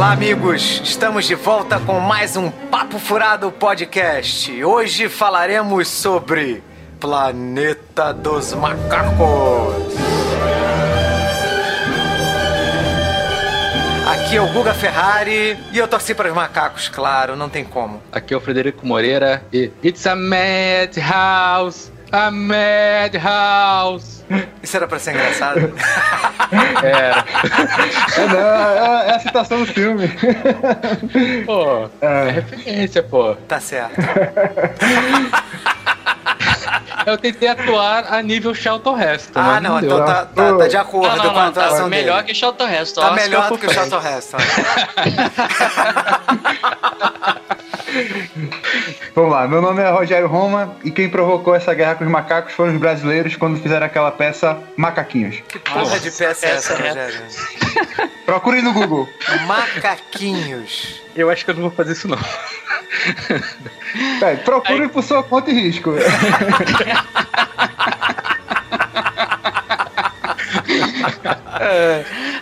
Olá, amigos! Estamos de volta com mais um Papo Furado Podcast. Hoje falaremos sobre Planeta dos Macacos. Aqui é o Guga Ferrari e eu torci para os macacos, claro, não tem como. Aqui é o Frederico Moreira e It's a Madhouse! A Madhouse! Isso era pra ser engraçado? Era. É, não, é, é a citação do filme. Pô, é referência, pô. tá certo. Eu tentei atuar a nível Charlton Heston. Ah, mas não, então tá, tá- tá de Não, acordo não, com a não, tá atuação melhor dele. que Charlton Heston. Tá Oscar melhor do por que o. Charlton Heston. Vamos lá, meu nome é Rogério Roma e quem provocou essa guerra com os macacos foram os brasileiros quando fizeram aquela peça Macaquinhos. Que porra de peça é essa, Essa é. Rogério? Procure no Google. Macaquinhos. Eu acho que eu não vou fazer isso, não. É, procure por sua conta e risco.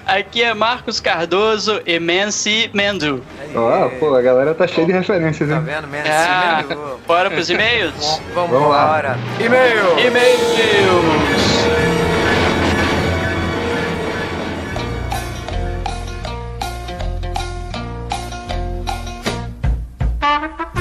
Aqui é Marcos Cardoso e Mansi Mendu. Ó, pô, a galera tá cheia de referências, Tá hein? vendo? Messi, Ah, Mendu. bora pros e-mails? Vamos, Vamos lá. embora. E-mail. E-mails!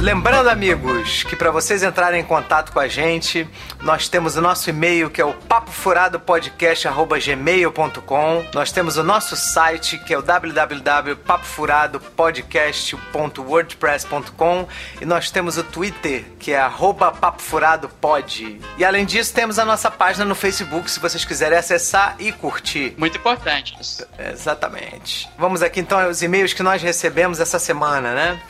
Lembrando, amigos, que para vocês entrarem em contato com a gente, nós temos o nosso e-mail que é o papofuradopodcast@gmail.com. Nós temos o nosso site que é o www.papofuradopodcast.wordpress.com e nós temos o Twitter que é papofuradopod. E além disso, temos a nossa página no Facebook se vocês quiserem acessar e curtir. Muito importante. Exatamente. Vamos aqui então aos e-mails que nós recebemos essa semana, né?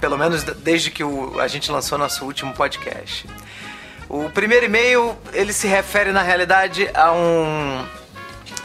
Pelo menos desde que o- a gente lançou nosso último podcast. O primeiro e-mail, ele se refere na realidade a um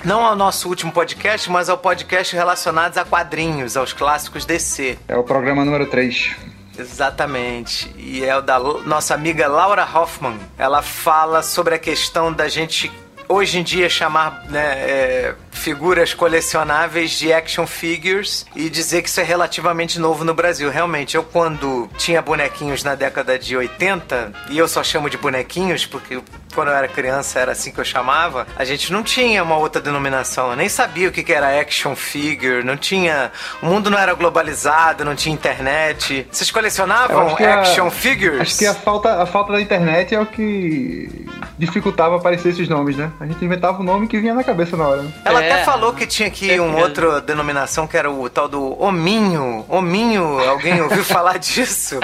não ao nosso último podcast, mas ao podcast relacionados a quadrinhos, aos clássicos DC. É o programa número 3. Exatamente. E é o da nossa amiga Laura Hoffman. Ela fala sobre a questão da gente hoje em dia chamar né, é, figuras colecionáveis de action figures e dizer que isso é relativamente novo no Brasil. Realmente, eu quando tinha bonequinhos na década de 80, e eu só chamo de bonequinhos porque quando eu era criança era assim que eu chamava, a gente não tinha uma outra denominação. Eu nem sabia o que era action figure, não tinha. O mundo não era globalizado, não tinha internet. Vocês colecionavam que a- action figures? Acho que a falta, a falta da internet é o que dificultava aparecer esses nomes, né? A gente inventava o nome que vinha na cabeça na hora. Né? Ela É. até falou que tinha aqui É uma outra denominação que era o tal do hominho. Hominho, alguém ouviu falar disso?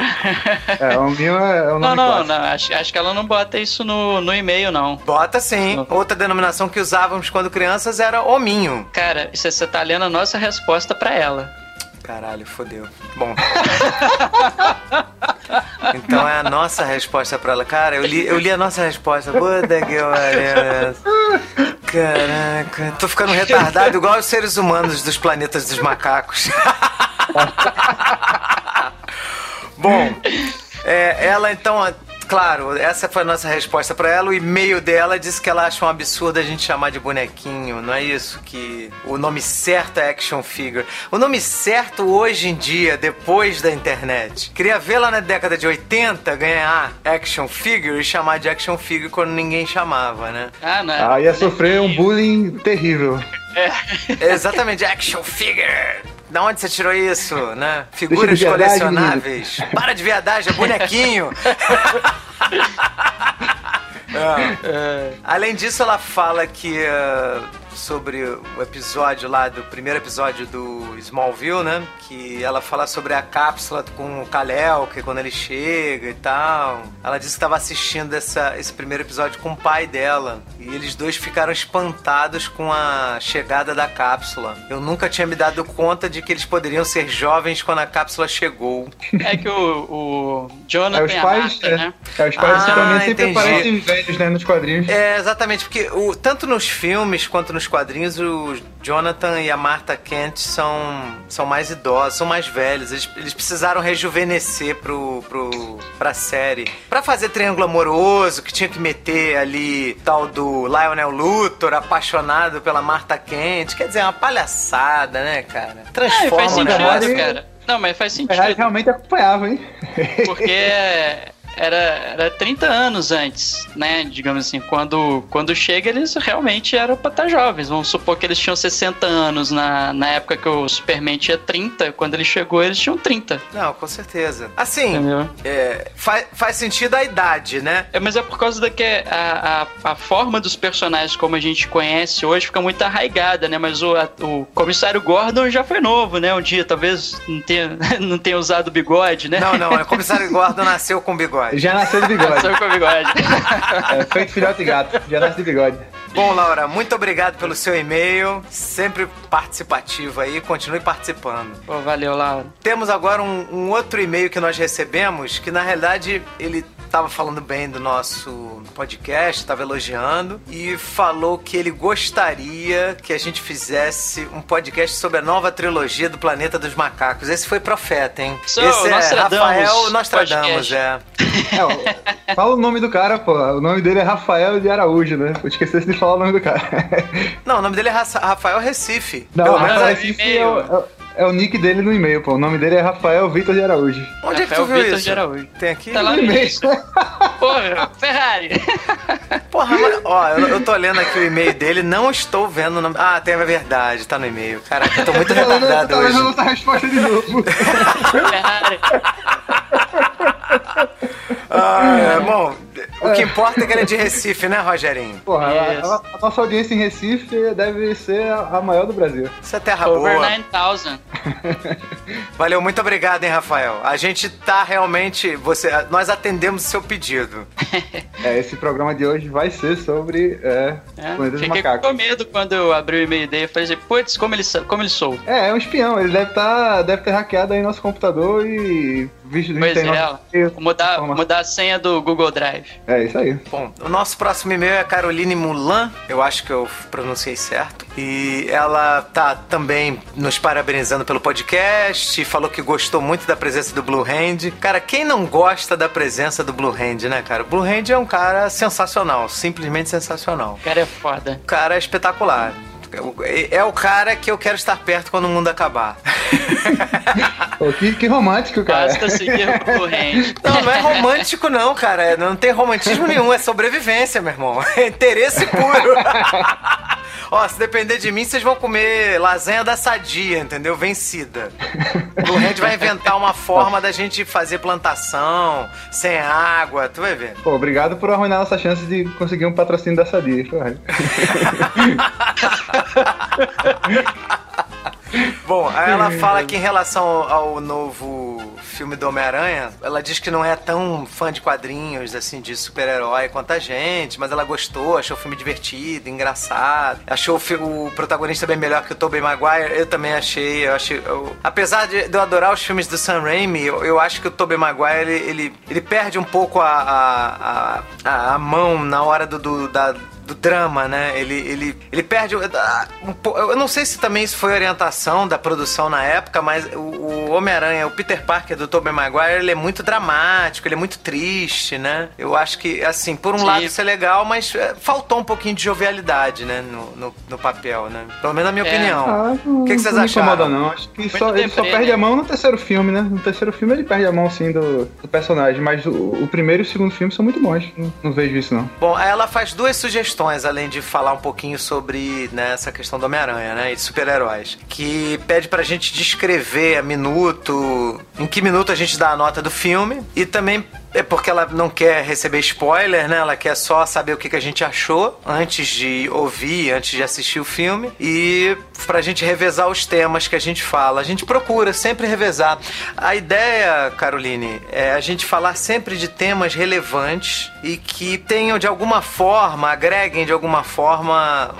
É, o meu é o nome Não, não, não. Acho, acho que ela não bota isso no, no e-mail, não. Bota sim. Outra denominação que usávamos quando crianças era hominho. Cara, isso você tá lendo a nossa resposta pra ela. Caralho, fodeu. Bom. então é a nossa resposta pra ela. Cara, eu li, eu li a nossa resposta. Puta que. Caraca. Tô ficando retardado igual os seres humanos dos planetas dos macacos. Bom, é, ela então, claro, essa foi a nossa resposta pra ela. O e-mail dela disse que ela acha um absurdo a gente chamar de bonequinho, não é isso? Que o nome certo é action figure. O nome certo hoje em dia, depois da internet. Queria ver lá na década de 80 ganhar action figure e chamar de action figure quando ninguém chamava, né? Ah, não. Ah, ia sofrer um bullying terrível. Exatamente, action figure. Da onde você tirou isso, né? Figuras de colecionáveis. Para de viadagem, é bonequinho. É. Além disso, ela fala que uh, sobre o episódio lá do primeiro episódio do Smallville, né? Que ela fala sobre a cápsula com o Kal-El, que quando ele chega e tal. Ela disse que estava assistindo essa, esse primeiro episódio com o pai dela. E eles dois ficaram espantados com a chegada da cápsula. Eu nunca tinha me dado conta de que eles poderiam ser jovens quando a cápsula chegou. É que o, o É, Jonathan os e a pais, Marta, é, né? é, os pais Ah, também sempre entendi. aparecem velhos, né, nos quadrinhos. É, exatamente, porque o, tanto nos filmes quanto nos quadrinhos o Jonathan e a Martha Kent são, são mais idosos, são mais velhos. Eles, eles precisaram rejuvenescer pro, pro, pra série. Pra fazer triângulo amoroso, que tinha que meter ali tal do Lionel Luthor, apaixonado pela Martha Kent. Quer dizer, é uma palhaçada, né, cara? É, Transforma faz o negócio. cara. Não, mas faz Ferrari sentido. realmente acompanhava, hein? Porque era, era 30 anos antes, né? Digamos assim, quando, quando chega, eles realmente eram pra estar jovens. Vamos supor que eles tinham 60 anos na, na época que o Superman tinha 30. Quando ele chegou, eles tinham 30. Não, com certeza. Assim, é, faz, faz sentido a idade, né? É, mas é por causa da que a, a, a forma dos personagens como a gente conhece hoje fica muito arraigada, né? Mas o, a- o comissário Gordon já foi novo, né? Um dia, talvez não tenha, não tenha usado bigode, né? Não, não, o comissário Gordon nasceu com bigode. Já nasceu de bigode. Só com bigode. É, feito filhote de gato. Já nasce de bigode. Bom, Laura, muito obrigado pelo seu e-mail, sempre participativo aí, continue participando. Pô, valeu, Laura. Temos agora um, um outro e-mail que nós recebemos, que na realidade ele estava falando bem do nosso podcast, estava elogiando, e falou que ele gostaria que a gente fizesse um podcast sobre a nova trilogia do Planeta dos Macacos. Esse foi Profeta, hein? Sou Esse é Rafael Nostradamus, podcast. é. É, ó, fala o nome do cara, pô. O nome dele é Rafael de Araújo, né? Eu esqueci de falar o nome do cara. Não, o nome dele é Ra- Rafael Recife. Não, Pelo o menos Rafael é Recife é, o- é o- é o nick dele no e-mail, pô. O nome dele é Rafael Vitor de Araújo. Onde é que tu Rafael viu Vitor isso? de Araújo. Tem aqui? Tá lá no início. Porra, Ferrari. Porra, mas, ó, eu, eu tô lendo aqui o e-mail dele, não estou vendo o nome. Ah, tem a verdade, tá no e-mail. Caraca, eu tô muito retardado Tá lendo hoje. essa resposta de novo. Ferrari. Ah, é, bom, o que importa é que ele é de Recife, né, Rogerinho? Porra, a, Isso. a- a nossa audiência em Recife deve ser a, a maior do Brasil. Isso é terra Over boa. 9000. Valeu, muito obrigado, hein, Rafael. A gente tá realmente. Você, nós atendemos o seu pedido. É, esse programa de hoje vai ser sobre é, É, Planeta dos fiquei Macacos. com medo quando eu abri o e-mail dele. Eu falei assim, putz, como ele, como ele sou. É, é um espião. Ele deve, tá, deve ter hackeado aí nosso computador e visto Pois tem é. Vou mudar, mudar a senha do Google Drive. É isso aí. Bom, o nosso próximo e-mail é a Caroline Mulan, eu acho que eu pronunciei certo. E ela tá também nos parabenizando pelo podcast, falou que gostou muito da presença do Blue Hand. Cara, quem não gosta da presença do Blue Hand, né, cara? O Blue Hand é um cara sensacional, simplesmente sensacional. O cara é foda. O cara é espetacular. É o cara que eu quero estar perto quando o mundo acabar. Pô, que, que romântico, cara. Basta seguir o Hand. Não, não é romântico, não, cara. Não tem romantismo nenhum, é sobrevivência, meu irmão. É interesse puro. Ó, se depender de mim, vocês vão comer lasanha da sadia, entendeu? Vencida. O Hand vai inventar uma forma da gente fazer plantação sem água, tu vai ver. Pô, obrigado por arruinar nossa chance de conseguir um patrocínio da Sadia. Ferrari. Bom, aí ela fala que em relação ao novo filme do Homem-Aranha, ela diz que não é tão fã de quadrinhos, assim, de super-herói quanto a gente, mas ela gostou, achou o filme divertido, engraçado, achou o, o protagonista bem melhor que o Tobey Maguire, eu também achei, eu achei... eu- apesar de, de eu adorar os filmes do Sam Raimi, eu, eu acho que o Tobey Maguire, ele, ele, ele perde um pouco a, a, a, a mão na hora do, do- da do drama, né? Ele, ele, ele perde. ah, um eu não sei se também isso foi orientação da produção na época, mas o, o Homem-Aranha, o Peter Parker do Tobey Maguire, ele é muito dramático, ele é muito triste, né? Eu acho que, assim, por um Sim. lado isso é legal, mas é, faltou um pouquinho de jovialidade, né? No, no, no papel, né? Pelo menos na minha É. opinião. Ah, não, O que que vocês não acharam? incomoda, não. Acho que só, ele só perde né? a mão no terceiro filme, né? No terceiro filme ele perde a mão, sim, do, do personagem. Mas o, o primeiro e o segundo filme são muito bons. Não, não vejo isso, não. Bom, aí ela faz duas sugestões, além de falar um pouquinho sobre né, essa questão do Homem-Aranha, né? E de super-heróis. Que pede pra gente descrever a minuto, em que minuto a gente dá a nota do filme. E também é porque ela não quer receber spoiler, né? Ela quer só saber o que, que a gente achou antes de ouvir, antes de assistir o filme. E pra gente revezar os temas que a gente fala. A gente procura sempre revezar. A ideia, Caroline, é a gente falar sempre de temas relevantes e que tenham de alguma forma, agreguem de alguma forma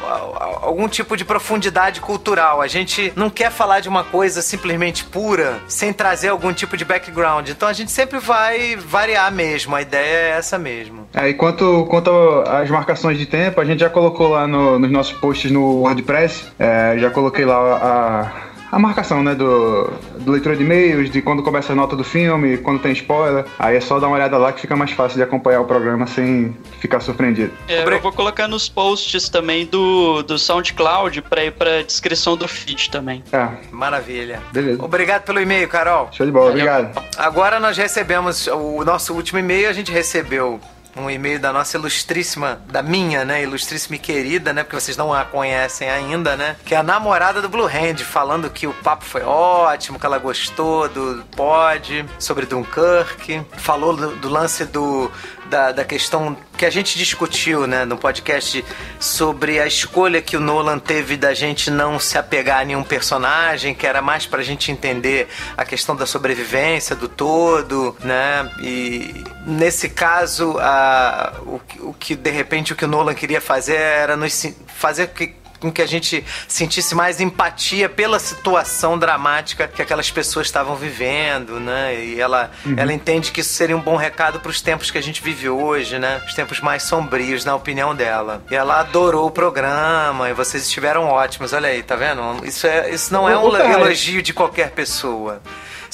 algum tipo de profundidade cultural. A gente não quer falar de uma coisa simplesmente pura sem trazer algum tipo de background. Então a gente sempre vai variar mesmo, a ideia é essa mesmo. É, e quanto, quanto às marcações de tempo, a gente já colocou lá no- nos nossos posts no WordPress, é, já coloquei lá a, a marcação, né, do, do leitura de e-mails, de quando começa a nota do filme, quando tem spoiler. Aí é só dar uma olhada lá que fica mais fácil de acompanhar o programa sem ficar surpreendido. É, eu vou colocar nos posts também do, do SoundCloud pra ir pra descrição do feed também. É, Maravilha. beleza. Obrigado pelo e-mail, Carol. Show de bola, Valeu. obrigado. Agora nós recebemos o nosso último e-mail, a gente recebeu um e-mail da nossa ilustríssima, da minha, né, ilustríssima e querida, né, porque vocês não a conhecem ainda, né, que é a namorada do Blue Hand, falando que o papo foi ótimo, que ela gostou do pod, sobre Dunkirk, falou do, do lance do da, da questão que a gente discutiu, né, no podcast sobre a escolha que o Nolan teve da gente não se apegar a nenhum personagem, que era mais pra gente entender a questão da sobrevivência do todo, né? E nesse caso, a, o, o que de repente o que o Nolan queria fazer era nos fazer que com que a gente sentisse mais empatia pela situação dramática que aquelas pessoas estavam vivendo, né? E ela, ela entende que isso seria um bom recado para os tempos que a gente vive hoje, né? Os tempos mais sombrios, na opinião dela. E ela adorou o programa e vocês estiveram ótimos. Olha aí, tá vendo? Isso, é, isso não é um elogio de qualquer pessoa.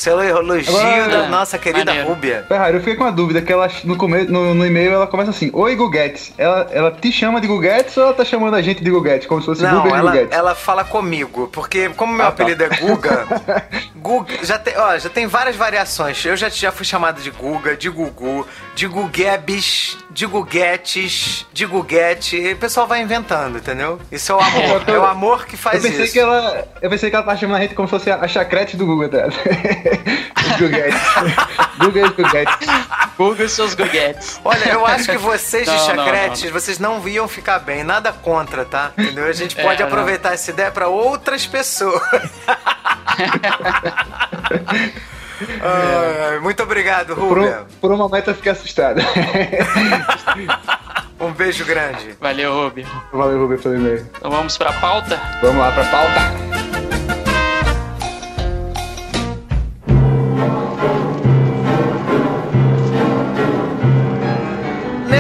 É um elogio Agora- da nossa querida Maneiro. Rúbia. Ferrari, eu fiquei com uma dúvida, que ela no, come, no, no e-mail ela começa assim, Oi Guguetes. Ela, ela te chama de Guguetes ou ela tá chamando a gente de Guguetes? Como se fosse Não, Guga ela, Guguetes. ela fala comigo, porque como meu Ah, tá. apelido é Guga, Guga já tem, ó, já tem várias variações. Eu já, já fui chamado de Guga, de Gugu, de Guguebes, de Guguetes, de Guguete. E o pessoal vai inventando, entendeu? Isso é o amor. Eu tô- É o amor que Eu faz pensei, isso. que ela, eu pensei que ela tava chamando a gente como se fosse a, a chacrete do Google, tá? Os Guguetes. Guga e Guguetes. Google seus guguetes. Olha, eu acho que vocês de Não, chacretes, não. vocês não iam ficar bem, nada contra, tá? Entendeu? A gente É, pode não. aproveitar essa ideia pra outras pessoas. Ai, muito obrigado, um, por um momento eu fiquei assustado. Um beijo grande. Valeu, Ruby. Valeu, Rubio, pelo e-mail. Então vamos pra pauta? Vamos lá pra pauta.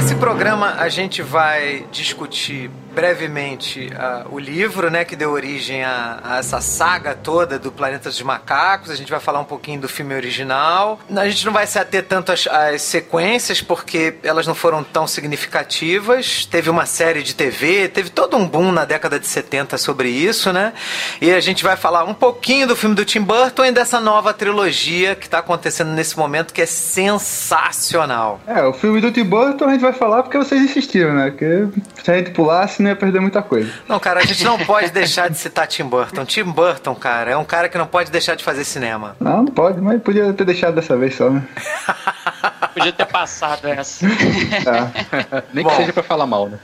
Nesse programa a gente vai discutir brevemente ah, o livro, né, que deu origem a, a essa saga toda do Planeta dos Macacos. A gente vai falar um pouquinho do filme original. A gente não vai se ater tanto às, às sequências porque elas não foram tão significativas. Teve uma série de TV, teve todo um boom na década de 70 sobre isso, né? E a gente vai falar um pouquinho do filme do Tim Burton e dessa nova trilogia que está acontecendo nesse momento que é sensacional. É, o filme do Tim Burton a gente vai falar porque vocês insistiram, né? Porque se a gente pulasse, não ia perder muita coisa. Não, cara, a gente não pode deixar de citar Tim Burton. Tim Burton, cara, é um cara que não pode deixar de fazer cinema. Não, não pode, mas podia ter deixado dessa vez só, né? Podia ter passado essa. Tá. Nem Bom. que seja pra falar mal, né?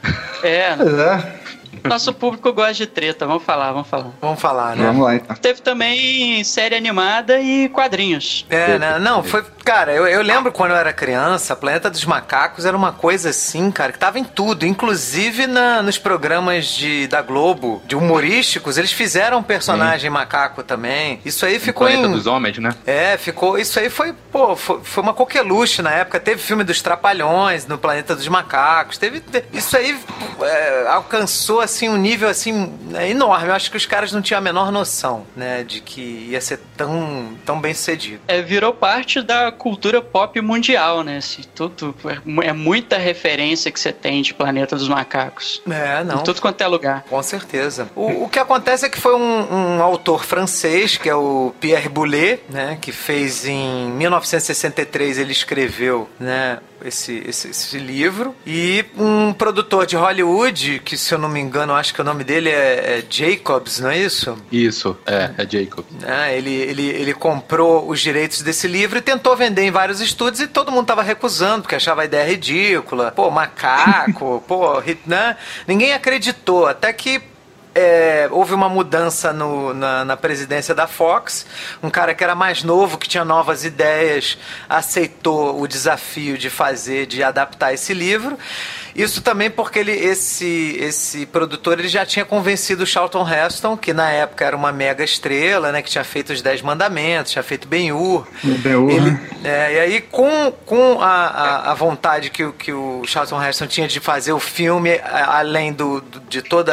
É, Pois é. Nosso público gosta de treta. Vamos falar, vamos falar. Vamos falar, né? Vamos lá então. Teve também série animada e quadrinhos. É, né? Não, foi. Cara, eu, eu lembro quando eu era criança, Planeta dos Macacos era uma coisa assim, cara, que tava em tudo. Inclusive na, nos programas de, da Globo, de humorísticos, eles fizeram um personagem macaco também. Isso aí ficou Planeta em. dos Homens, né? É, ficou. Isso aí foi, pô, foi, foi uma coqueluche na época. Teve filme dos Trapalhões no Planeta dos Macacos. Teve. te- Isso aí é, alcançou assim um nível assim é, enorme. Eu acho que os caras não tinham a menor noção, né, de que ia ser tão, tão bem sucedido. É, virou parte da cultura pop mundial, né? Assim, tudo, é, é muita referência que você tem de Planeta dos Macacos. É, não. Em tudo quanto é lugar. Com certeza. O, o que acontece é que foi um, um autor francês, que é o Pierre Boulet, né? Que fez em 1963, ele escreveu, né? Esse, esse, esse livro. E um produtor de Hollywood, que se eu não me engano, acho que o nome dele é, é Jacobs, não é isso? Isso, é, é Jacob. né? Ele, ele, ele comprou os direitos desse livro e tentou vender em vários estúdios e todo mundo tava recusando, porque achava a ideia ridícula. Pô, macaco, pô, né? Ninguém acreditou, até que é, houve uma mudança no, na, na, presidência da Fox. Um cara que era mais novo, que tinha novas ideias, aceitou o desafio de fazer, de adaptar esse livro. Isso também porque ele, esse, esse produtor ele já tinha convencido o Charlton Heston, que na época era uma mega estrela, né? Que tinha feito os Dez Mandamentos, tinha feito Ben-Hur. Ben-Hur, né? é, E aí, com, com a, a, a, vontade que, que o Charlton Heston tinha de fazer o filme, além do, do de todo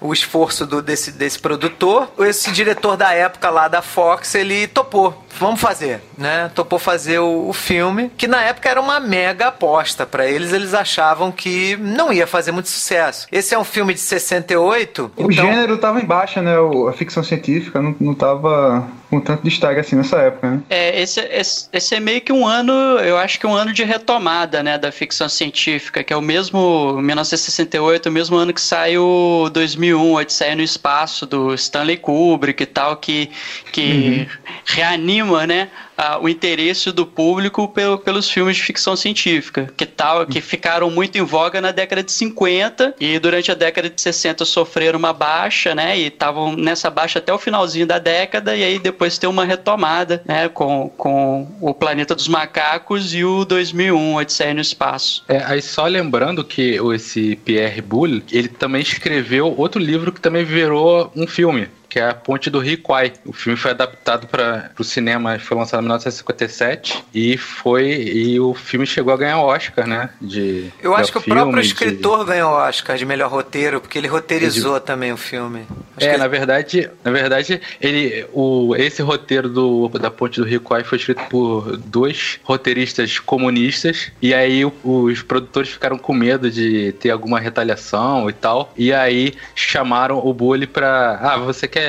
o esforço do, desse, desse produtor, esse diretor da época lá da Fox, ele topou vamos fazer, né? Topou fazer o, o, filme, que na época era uma mega aposta para eles, eles achavam que não ia fazer muito sucesso. Esse é um filme de 68. O então... gênero tava em baixa, né? A ficção científica não, não tava com tanto destaque assim nessa época, né? É, esse, esse, esse, é meio que um ano, eu acho que um ano de retomada, né, da ficção científica, que é o mesmo 1968, o mesmo ano que sai o 2001, Odisseia no Espaço, do Stanley Kubrick e tal, que, que uhum. reanima, né, uh, o interesse do público pelo, pelos filmes de ficção científica, que tal, que ficaram muito em voga na década de 50 e durante a década de 60 sofreram uma baixa, né? E estavam nessa baixa até o finalzinho da década e aí depois tem uma retomada, né? Com, com o Planeta dos Macacos e o 2001, Odisseia no Espaço. É, aí só lembrando que esse Pierre Boulle, ele também escreveu outro livro que também virou um filme, que é a Ponte do Rio Kwai. O filme foi adaptado para o cinema, foi lançado em 1957 e foi e o filme chegou a ganhar o Oscar, né? De Eu acho que o próprio escritor de... ganhou o Oscar de melhor roteiro, porque ele roteirizou de... também o filme. Acho é, que... na verdade, na verdade, ele o esse roteiro do da Ponte do Rio Kwai foi escrito por dois roteiristas comunistas e aí os produtores ficaram com medo de ter alguma retaliação e tal. E aí chamaram o Bully para, ah, você quer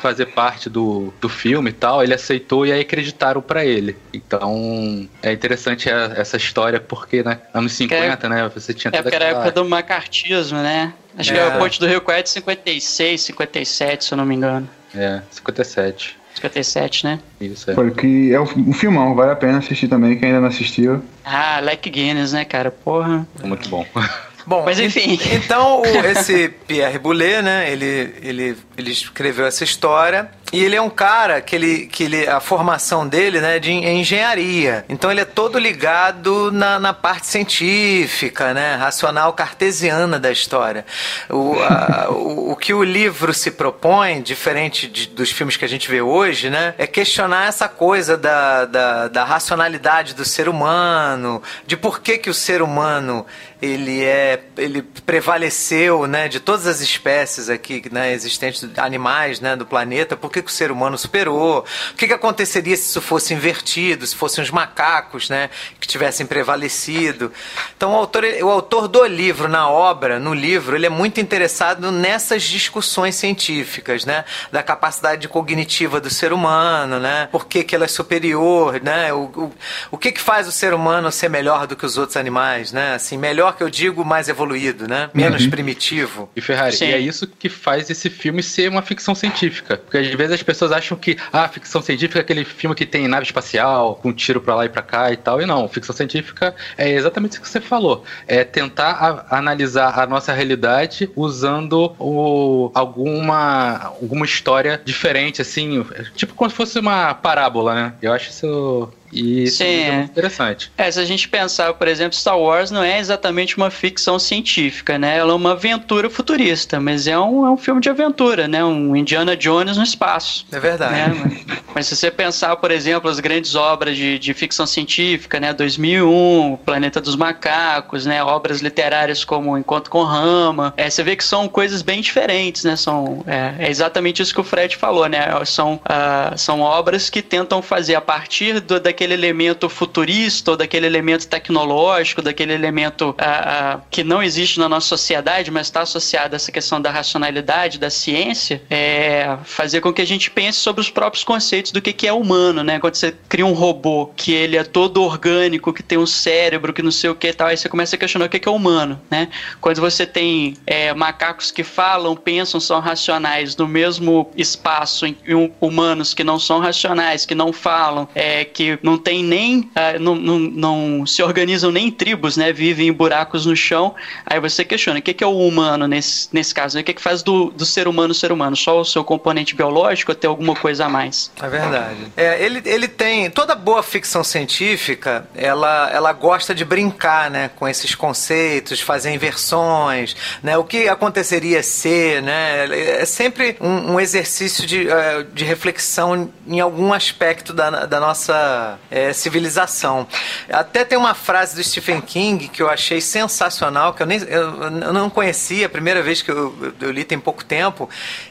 fazer parte do, do filme e tal, ele aceitou e aí acreditaram para ele. Então, é interessante essa história porque, né, anos 50, é, né, você tinha É porque era a época do macartismo, né? Acho é. que a Ponte do Rio Coé de 56, 57, se eu não me engano. É, 57. 57, né? Isso, é. Foi que é um filmão, vale a pena assistir também, quem ainda não assistiu. Ah, Leck Guinness, né, cara? Porra. Muito bom. Bom, mas enfim. Então, esse Pierre Boulet, né, ele, ele, ele escreveu essa história e ele é um cara que ele, que ele a formação dele né, de é engenharia. Então ele é todo ligado na, na parte científica, né, racional cartesiana da história. O, a, o, o, que o livro se propõe, diferente de, dos filmes que a gente vê hoje, né, é questionar essa coisa da, da, da racionalidade do ser humano, de por que, que o ser humano ele é ele prevaleceu né de todas as espécies aqui né existentes animais né do planeta porque que, que o ser humano superou, o que, que aconteceria se isso fosse invertido, se fossem os macacos, né, que tivessem prevalecido. Então o autor, o autor do livro, na obra, no livro, ele é muito interessado nessas discussões científicas, né, da capacidade cognitiva do ser humano, né, por que, que ela é superior, né, o, o, o que, que faz o ser humano ser melhor do que os outros animais, né, assim, melhor que eu digo, mais evoluído, né, menos uhum. primitivo. E Ferrari, Sim. e é isso que faz esse filme ser uma ficção científica, porque às vezes vezes as pessoas acham que ah, ficção científica é aquele filme que tem nave espacial, com tiro pra lá e pra cá e tal. E não, ficção científica é exatamente isso que você falou. É tentar a, analisar a nossa realidade usando o, alguma, alguma história diferente, assim, tipo como se fosse uma parábola, né? Eu acho isso e isso Sim, é muito interessante. É, se a gente pensar, por exemplo, Star Wars não é exatamente uma ficção científica, né? Ela é uma aventura futurista, mas é um, é um filme de aventura, né? Um Indiana Jones no espaço. É verdade. Né? mas, se você pensar, por exemplo, as grandes obras de, de ficção científica, né? 2001, Planeta dos Macacos, né? Obras literárias como Encontro com Rama, é, você vê que são coisas bem diferentes, né? São, é, é exatamente isso que o Fred falou, né? São, uh, são obras que tentam fazer a partir do, da daquele elemento futurista, ou daquele elemento tecnológico, daquele elemento ah, ah, que não existe na nossa sociedade, mas está associado a essa questão da racionalidade, da ciência, é fazer com que a gente pense sobre os próprios conceitos do que, que é humano, né? Quando você cria um robô que ele é todo orgânico, que tem um cérebro, que não sei o que e tal, aí você começa a questionar o que, que é humano, né? Quando você tem é, macacos que falam, pensam, são racionais no mesmo espaço em, em humanos que não são racionais, que não falam, é, que não tem nem. Uh, não, não, não, se organizam nem em tribos, né? Vivem em buracos no chão. Aí você questiona: o que, que é o humano nesse, nesse caso? Né? O que, que faz do, do ser humano ser humano? Só o seu componente biológico ou tem alguma coisa a mais? É verdade. É, ele, ele tem. Toda boa ficção científica, ela, ela gosta de brincar, né? Com esses conceitos, fazer inversões, né? O que aconteceria ser, né? É sempre um, um exercício de, uh, de reflexão em algum aspecto da, da nossa é, civilização. Até tem uma frase do Stephen King que eu achei sensacional, que eu, nem, eu, eu não conhecia, a primeira vez que eu, eu li tem pouco tempo,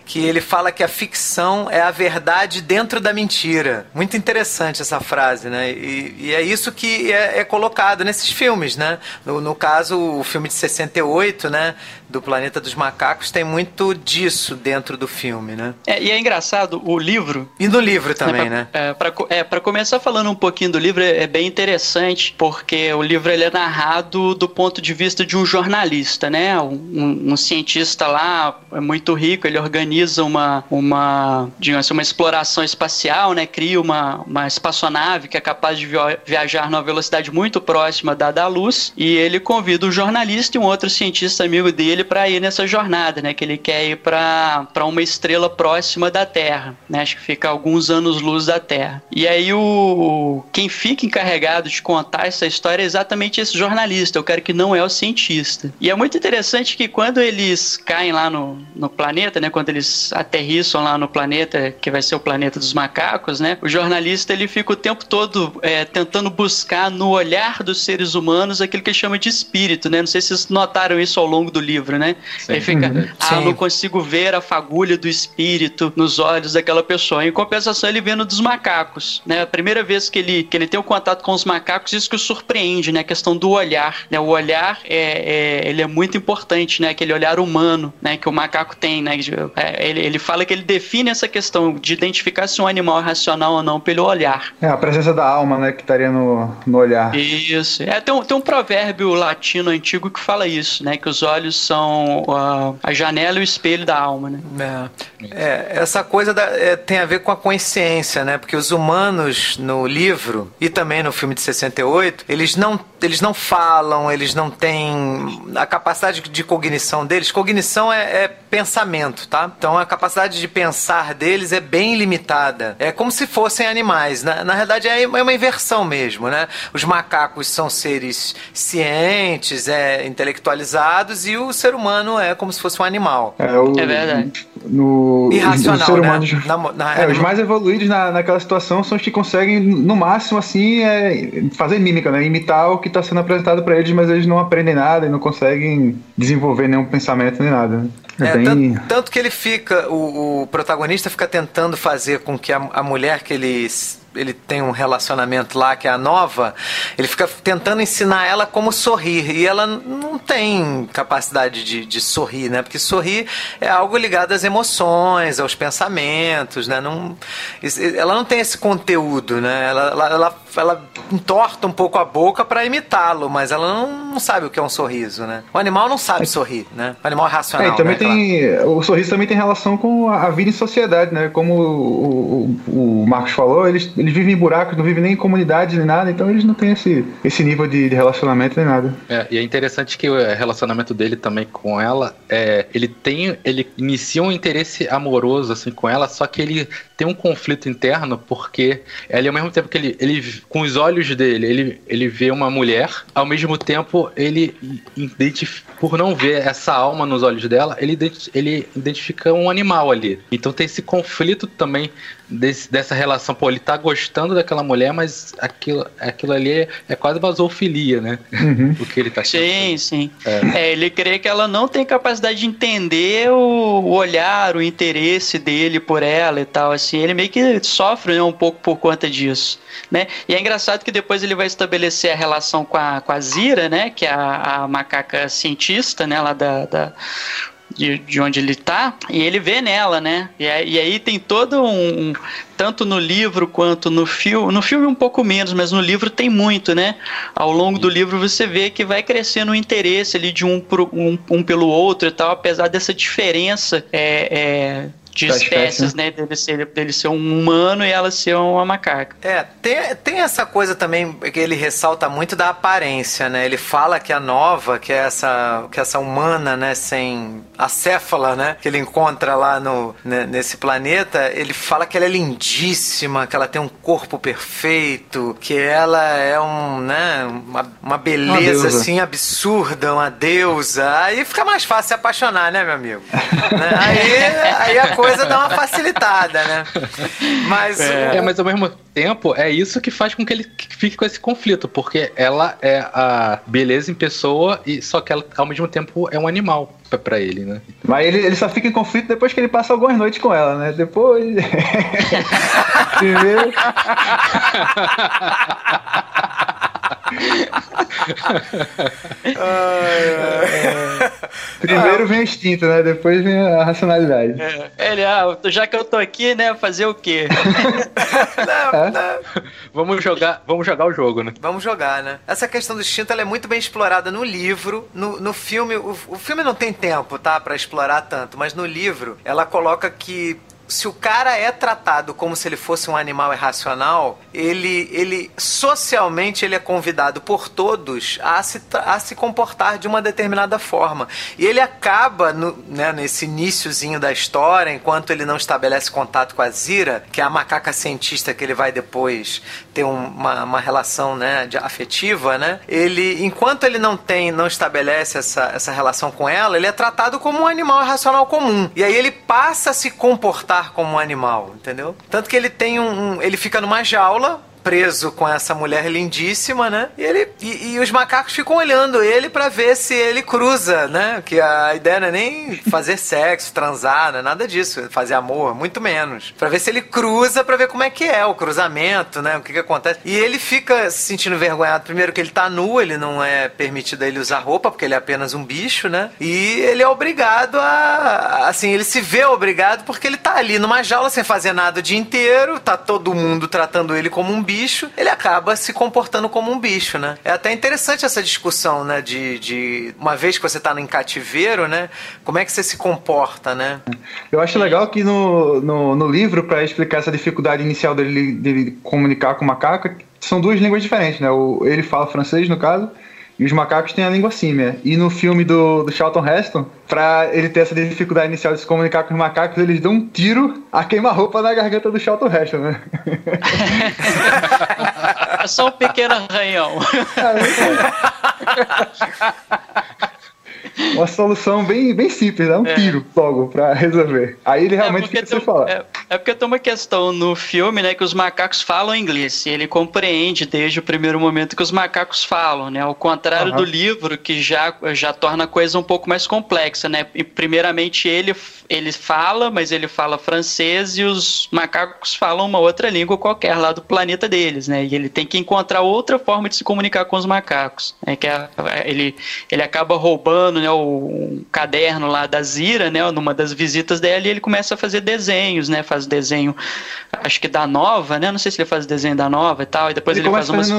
que ele fala que a ficção é a verdade dentro da mentira. Muito interessante essa frase, né? E, e é isso que é, é, colocado nesses filmes, né? No, no caso, o filme de 68, né? do Planeta dos Macacos tem muito disso dentro do filme, né? É, e é engraçado, o livro. E no livro também, né? Pra, né? É, pra, é, começar falando um pouquinho do livro, é, é, bem interessante, porque o livro ele é narrado do ponto de vista de um jornalista, né? Um, um, um cientista lá, é muito rico, ele organiza uma, uma, digamos assim, uma exploração espacial, né? Cria uma, uma espaçonave que é capaz de viajar numa velocidade muito próxima da da luz, e ele convida um jornalista e um outro cientista amigo dele ele para ir nessa jornada, né? Que ele quer ir para uma estrela próxima da Terra, né? Acho que fica alguns anos-luz da Terra. E aí o quem fica encarregado de contar essa história é exatamente esse jornalista, o cara que não é o cientista. E é muito interessante que quando eles caem lá no, no planeta, né? Quando eles aterrissam lá no planeta, que vai ser o planeta dos macacos, né? O jornalista ele fica o tempo todo é, tentando buscar no olhar dos seres humanos aquilo que ele chama de espírito, né? Não sei se vocês notaram isso ao longo do livro livro, né? Sim. Ele fica, uhum. ah, Sim. não consigo ver a fagulha do espírito nos olhos daquela pessoa. Em compensação, ele vendo dos macacos, né? A primeira vez que ele, que ele tem o um contato com os macacos, isso que o surpreende, né? A questão do olhar, né? O olhar, é, é, ele é muito importante, né? Aquele olhar humano, né? Que o macaco tem, né? Ele, ele fala que ele define essa questão de identificar se um animal é racional ou não pelo olhar. É, a presença da alma, né? Que estaria no, no olhar. Isso. É, tem um, tem um provérbio latino antigo que fala isso, né? Que os olhos são a, a janela e o espelho da alma, né? É, é essa coisa da, é, tem a ver com a consciência, né? Porque os humanos no livro e também no filme de 68, eles não, eles não falam, eles não têm a capacidade de cognição deles. Cognição é, é pensamento, tá? Então a capacidade de pensar deles é bem limitada. É como se fossem animais. Na, na realidade é, é uma inversão mesmo, né? Os macacos são seres cientes, é, intelectualizados e os ser humano é como se fosse um animal. É, o, é verdade. No, Irracional, ser humano, né? Na, na, é, os mais evoluídos na, naquela situação são os que conseguem, no máximo, assim, é, fazer mímica, né? Imitar o que está sendo apresentado para eles, mas eles não aprendem nada e não conseguem desenvolver nenhum pensamento nem nada. É, é bem... tanto, tanto, que ele fica, o, o, protagonista fica tentando fazer com que a, a mulher que eles ele tem um relacionamento lá que é a nova, ele fica tentando ensinar ela como sorrir. E ela não tem capacidade de, de sorrir, né? Porque sorrir é algo ligado às emoções, aos pensamentos, né? Não, ela não tem esse conteúdo, né? Ela, ela, ela, ela entorta um pouco a boca para imitá-lo, mas ela não, não, sabe o que é um sorriso, né? O animal não sabe sorrir, né? O animal é racional. É, também né? tem, o sorriso também tem relação com a vida em sociedade, né? Como o, o, o Marcos falou, eles, eles eles vivem em buracos, não vivem nem em comunidade nem nada, então eles não têm esse, esse nível de, de relacionamento nem nada. É, e é interessante que o relacionamento dele também com ela, é, ele tem, ele inicia um interesse amoroso assim com ela, só que ele tem um conflito interno porque ele ao mesmo tempo que ele, ele com os olhos dele, ele, ele vê uma mulher, ao mesmo tempo ele por não ver essa alma nos olhos dela, ele, ele identifica um animal ali. Então tem esse conflito também desse, dessa relação. Pô, ele tá gostando daquela mulher, mas aquilo, aquilo ali é, é quase uma zoofilia, né? Uhum. o que ele tá Sim, sim. É. é. ele crê que ela não tem capacidade de entender o, o, olhar, o interesse dele por ela e tal, assim. Ele meio que sofre né, um pouco por conta disso, né? E é engraçado que depois ele vai estabelecer a relação com a, com a Zira, né? Que é a, a macaca cientista, né? Lá da, da de, de onde ele tá, e ele vê nela, né? E, e aí tem todo um, um. Tanto no livro quanto no filme. No filme um pouco menos, mas no livro tem muito, né? Ao longo do livro você vê que vai crescendo o interesse ali de um, um, um pelo outro e tal, apesar dessa diferença é, é de espécies, né? Dele ser, dele ser um humano e ela ser uma macaca. É, tem, tem essa coisa também que ele ressalta muito da aparência, né? Ele fala que a nova, que é essa, que é essa humana, né, sem acéfala, né, que ele encontra lá no, né, nesse planeta, ele fala que ela é lindíssima, que ela tem um corpo perfeito, que ela é um, né, uma, uma beleza uma assim absurda, uma deusa. Aí fica mais fácil se apaixonar, né, meu amigo? né? aí, aí a coisa dá uma facilitada, né? Mas, é. O... é, mas ao mesmo tempo, é isso que faz com que ele fique com esse conflito, porque ela é a beleza em pessoa, e só que ela, ao mesmo tempo, é um animal para ele, né? Mas ele, ele só fica em conflito depois que ele passa algumas noites com ela, né? Depois. Primeiro. Primeiro vem o instinto, né? Depois vem a racionalidade. É, ele, ah, já que eu tô aqui, né? Fazer o quê? não, é? não. Vamos jogar, vamos jogar o jogo, né? Vamos jogar, né? Essa questão do instinto é muito bem explorada no livro. No, no filme, o, o filme não tem tempo, tá? para explorar tanto, mas no livro ela coloca que se o cara é tratado como se ele fosse um animal irracional, ele, ele socialmente ele é convidado por todos a se, a se comportar de uma determinada forma. E ele acaba no, né, nesse iníciozinho da história, enquanto ele não estabelece contato com a Zira, que é a macaca cientista que ele vai depois ter uma, uma relação né, de, afetiva, né? Ele, enquanto ele não tem, não estabelece essa, essa relação com ela, ele é tratado como um animal irracional comum. E aí ele passa a se comportar como um animal, entendeu? Tanto que ele tem um, um ele fica numa jaula preso com essa mulher lindíssima, né? E, ele, e, e os macacos ficam olhando ele para ver se ele cruza, né? Que a ideia não é nem fazer sexo, transar, não é nada disso, fazer amor, muito menos. Para ver se ele cruza, para ver como é que é o cruzamento, né? O que que acontece. E ele fica se sentindo envergonhado, primeiro que ele tá nu, ele não é permitido ele usar roupa, porque ele é apenas um bicho, né? E ele é obrigado a. Assim, ele se vê obrigado porque ele tá ali numa jaula sem fazer nada o dia inteiro, tá todo mundo tratando ele como um bicho bicho, ele acaba se comportando como um bicho, né? É até interessante essa discussão, né? De, de uma vez que você tá em cativeiro, né? Como é que você se comporta, né? Eu acho legal que no, no, no livro, para explicar essa dificuldade inicial dele, dele comunicar com o macaco, são duas línguas diferentes, né? O, ele fala francês, no caso, e os macacos têm a língua símia. E no filme do, do Charlton Heston, pra ele ter essa dificuldade inicial de se comunicar com os macacos, eles dão um tiro a queima-roupa na garganta do Charlton Heston, né? É só um pequeno arranhão. uma solução bem, bem simples, é um é. tiro logo pra resolver. Aí ele é, realmente é fica sem falar. É, é, porque tem uma questão no filme, né, que os macacos falam inglês e ele compreende desde o primeiro momento que os macacos falam, né? Ao contrário uhum. do livro, que já, já torna a coisa um pouco mais complexa, né? E, primeiramente ele, ele fala, mas ele fala francês e os macacos falam uma outra língua qualquer lá do planeta deles, né? E ele tem que encontrar outra forma de se comunicar com os macacos, né? Que é, ele, ele acaba roubando, né? o caderno lá da Zira, né, numa das visitas dela, e ele começa a fazer desenhos, né, faz desenho, acho que da Nova, né, não sei se ele faz desenho da Nova e tal, e depois ele, ele faz umas...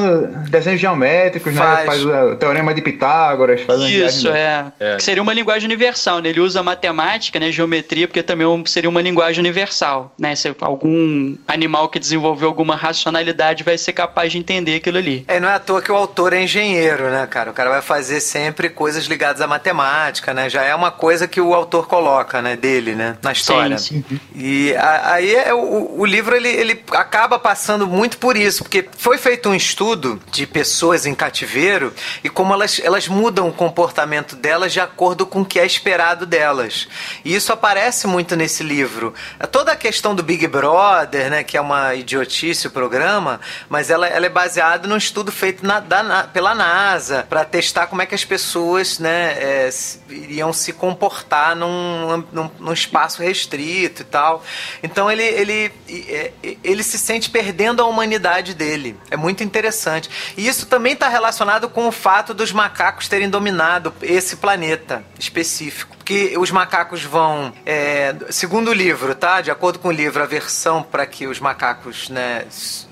desenhos geométricos, faz. né, faz o teorema de Pitágoras, faz Isso, é. é. Que seria uma linguagem universal, né, ele usa matemática, né, geometria, porque também seria uma linguagem universal, né, se algum animal que desenvolveu alguma racionalidade vai ser capaz de entender aquilo ali. É, não é à toa que o autor é engenheiro, né, cara, o cara vai fazer sempre coisas ligadas à matemática matemática, né? Já é uma coisa que o autor coloca, né? Dele, né? Na história. Sim, sim. E a, aí é, o, o livro ele, ele acaba passando muito por isso, porque foi feito um estudo de pessoas em cativeiro e como elas, elas mudam o comportamento delas de acordo com o que é esperado delas. E isso aparece muito nesse livro. Toda a questão do Big Brother, né? Que é uma idiotice o programa, mas ela, ela é baseada num estudo feito na, da, pela NASA para testar como é que as pessoas, né? É, iriam se comportar num, num, num, espaço restrito e tal. Então ele, ele, é, ele se sente perdendo a humanidade dele. É muito interessante. E isso também está relacionado com o fato dos macacos terem dominado esse planeta específico porque os macacos vão, é, segundo o livro, tá? De acordo com o livro, a versão para que os macacos, né,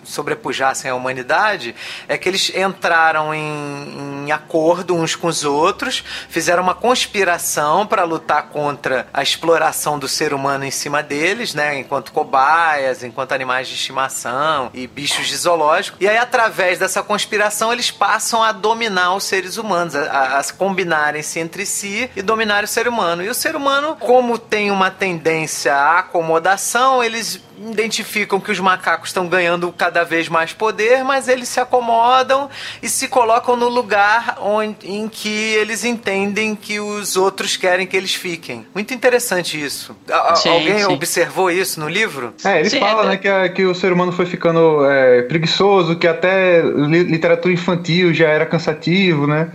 sobrepujassem a humanidade é que eles entraram em, em acordo uns com os outros, fizeram uma conspiração para lutar contra a exploração do ser humano em cima deles, né? Enquanto cobaias, enquanto animais de estimação e bichos de zoológico. E aí, através dessa conspiração, eles passam a dominar os seres humanos, a, a combinarem-se entre si e dominar o ser humano. E o ser humano, como tem uma tendência à acomodação, eles identificam que os macacos estão ganhando cada vez mais poder, mas eles se acomodam e se colocam no lugar onde, em que eles entendem que os outros querem que eles fiquem. Muito interessante isso. Sim, Alguém sim. observou isso no livro? É, ele sim, fala é... Né, que, que o ser humano foi ficando é, preguiçoso, que até literatura infantil já era cansativo, né?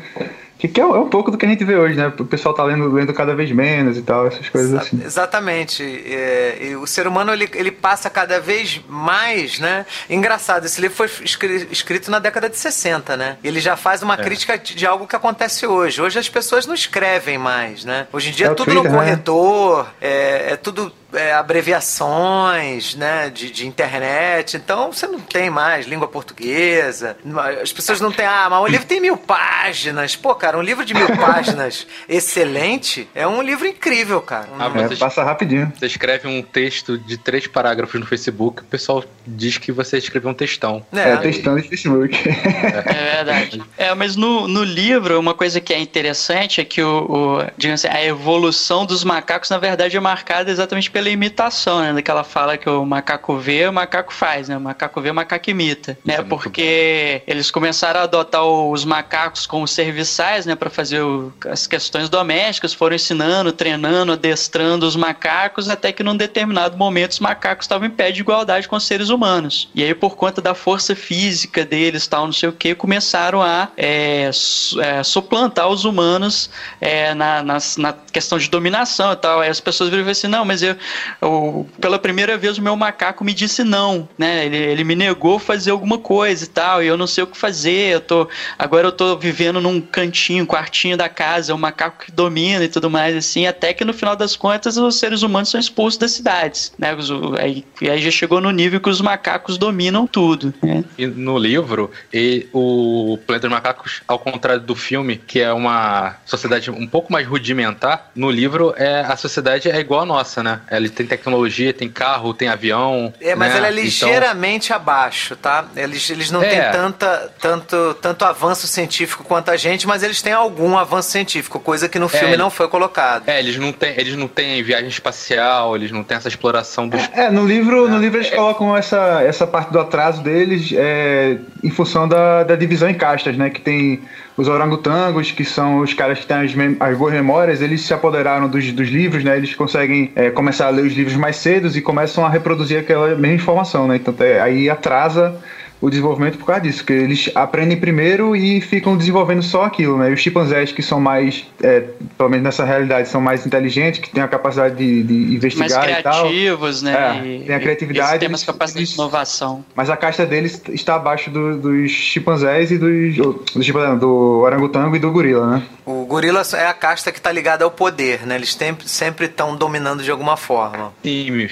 Que, que é, um pouco do que a gente vê hoje, né? O pessoal tá lendo, lendo cada vez menos e tal, essas coisas Exa assim. Exatamente. É, o ser humano ele, ele passa cada vez mais, né? Engraçado, esse livro foi escrito na década de 60, né? Ele já faz uma é. crítica de algo que acontece hoje. Hoje as pessoas não escrevem mais, né? Hoje em dia é, é tudo Twitter, no corredor, né? é, é tudo é, abreviações né, de, de, internet, então você não tem mais língua portuguesa. As pessoas não têm, ah, mas o livro tem mil páginas. Pô, cara, um livro de mil páginas excelente é um livro incrível, cara. Ah, é, passa rapidinho. Você escreve um texto de três parágrafos no Facebook, o pessoal diz que você escreveu um textão. É, é textão de Facebook. É verdade. É, mas no, no livro, uma coisa que é interessante é que o, o digamos assim, a evolução dos macacos, na verdade, é marcada exatamente pela pela imitação, né? Daquela fala que o macaco vê, o macaco faz, né? O macaco vê, o macaco imita, né? É Porque eles começaram a adotar os macacos como serviçais, né? Para fazer o, as questões domésticas, foram ensinando, treinando, adestrando os macacos, até que num determinado momento os macacos estavam em pé de igualdade com os seres humanos. E aí, por conta da força física deles, tal, não sei o que, começaram a é, é, suplantar os humanos é, na, na, na, questão de dominação e tal. Aí as pessoas viram assim, não, mas eu, pela primeira vez o meu macaco me disse não, né? Ele, ele me negou fazer alguma coisa e tal, e eu não sei o que fazer. Eu tô, agora eu tô vivendo num cantinho, quartinho da casa, é um macaco que domina e tudo mais, assim, até que no final das contas os seres humanos são expulsos das cidades, né? Aí, aí já chegou no nível que os macacos dominam tudo. Né? E no livro, e o Planeta dos Macacos, ao contrário do filme, que é uma sociedade um pouco mais rudimentar, no livro é a sociedade é igual a nossa, né? Ele tem tecnologia, tem carro, tem avião. É, mas né? ela é então ligeiramente então... abaixo, tá? Eles, eles não é. têm tanta, tanto, tanto avanço científico quanto a gente, mas eles têm algum avanço científico, coisa que no é, filme é, não foi colocado. É, eles não têm, eles não têm viagem espacial, eles não têm essa exploração dos. É, no livro, no livro eles colocam essa, essa parte do atraso deles é, em função da, da divisão em castas, né? Que tem os orangotangos, que são os caras que têm as, as boas memórias, eles se apoderaram dos, dos livros, né? Eles conseguem é, começar a ler os livros mais cedo e começam a reproduzir aquela mesma informação, né? Então é, aí atrasa o desenvolvimento por causa disso, que eles aprendem primeiro e ficam desenvolvendo só aquilo, né? E os chimpanzés que são mais, é, pelo menos nessa realidade, são mais inteligentes, que têm a capacidade de, de investigar mais criativos, né? É, tem a criatividade. Tem mais capacidade eles, de inovação. Mas a casta deles está abaixo do, dos chimpanzés e dos, do, do orangotango e do gorila, né? O gorila é a casta que está ligada ao poder, né? Eles sempre estão dominando de alguma forma. Sim,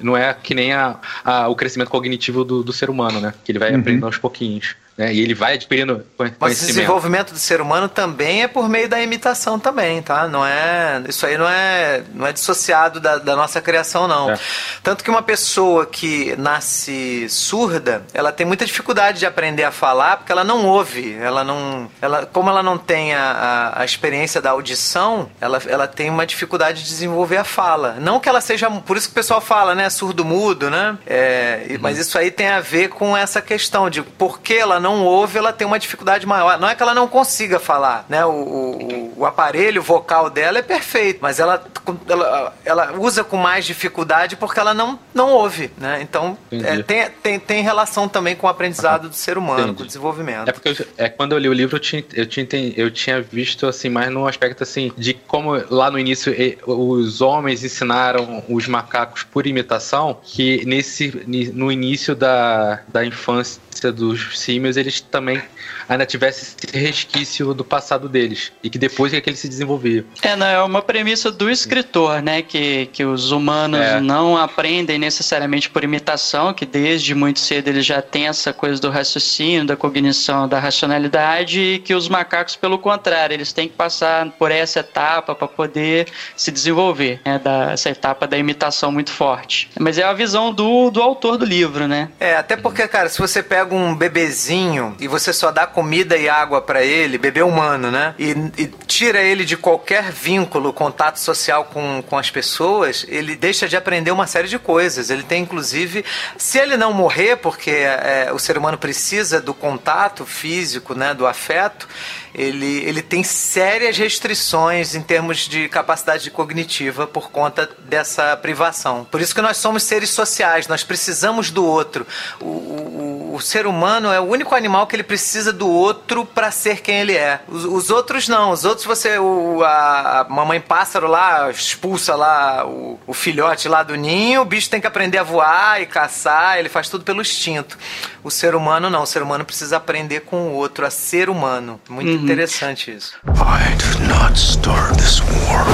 não é que nem a, a, o crescimento cognitivo do, do ser humano, né? Que ele vai uhum. aprendendo aos pouquinhos. Né? E ele vai adquirindo conhecimento. Mas o desenvolvimento do ser humano também é por meio da imitação também, tá? Não é, isso aí não é, não é dissociado da, da nossa criação, não. É. Tanto que uma pessoa que nasce surda, ela tem muita dificuldade de aprender a falar porque ela não ouve, ela não, ela, como ela não tem a, a, a experiência da audição, ela, ela tem uma dificuldade de desenvolver a fala. Não que ela seja, por isso que o pessoal fala, né, surdo-mudo, né? É, uhum. Mas isso aí tem a ver com essa questão de por que ela não não ouve, ela tem uma dificuldade maior. Não é que ela não consiga falar, né? O, o, o aparelho vocal dela é perfeito, mas ela, ela, ela usa com mais dificuldade porque ela não, não ouve, né? Então, é, tem, tem, tem relação também com o aprendizado do ser humano, Entendi. com o desenvolvimento. É porque eu, é, quando eu li o livro, eu tinha, eu, tinha, eu tinha visto, assim, mais no aspecto, assim, de como lá no início os homens ensinaram os macacos por imitação, que nesse, no início da, da infância dos símios eles também ainda tivessem esse resquício do passado deles. E que depois é que eles se desenvolviam. É, não, é uma premissa do escritor, né? Que, que os humanos é. não aprendem necessariamente por imitação, que desde muito cedo eles já têm essa coisa do raciocínio, da cognição, da racionalidade, e que os macacos, pelo contrário, eles têm que passar por essa etapa para poder se desenvolver, né? Da, essa etapa da imitação muito forte. Mas é a visão do, do autor do livro, né? É, até porque, cara, se você pega um bebezinho e você só dá comida e água para ele, bebê humano, né? E, e, tira ele de qualquer vínculo, contato social com, com as pessoas, ele deixa de aprender uma série de coisas. Ele tem, inclusive, se ele não morrer, porque é, o ser humano precisa do contato físico, né, do afeto, ele, ele tem sérias restrições em termos de capacidade cognitiva por conta dessa privação. Por isso que nós somos seres sociais, nós precisamos do outro. O, o, o ser humano é o único animal que ele precisa do outro para ser quem ele é. Os, os, outros não. Os outros você, o, a, a mamãe pássaro lá expulsa lá o, o filhote lá do ninho, o bicho tem que aprender a voar e caçar, ele faz tudo pelo instinto. O ser humano não, o ser humano precisa aprender com o outro, a ser humano. Muito uhum. Interessante isso. I did not start this war,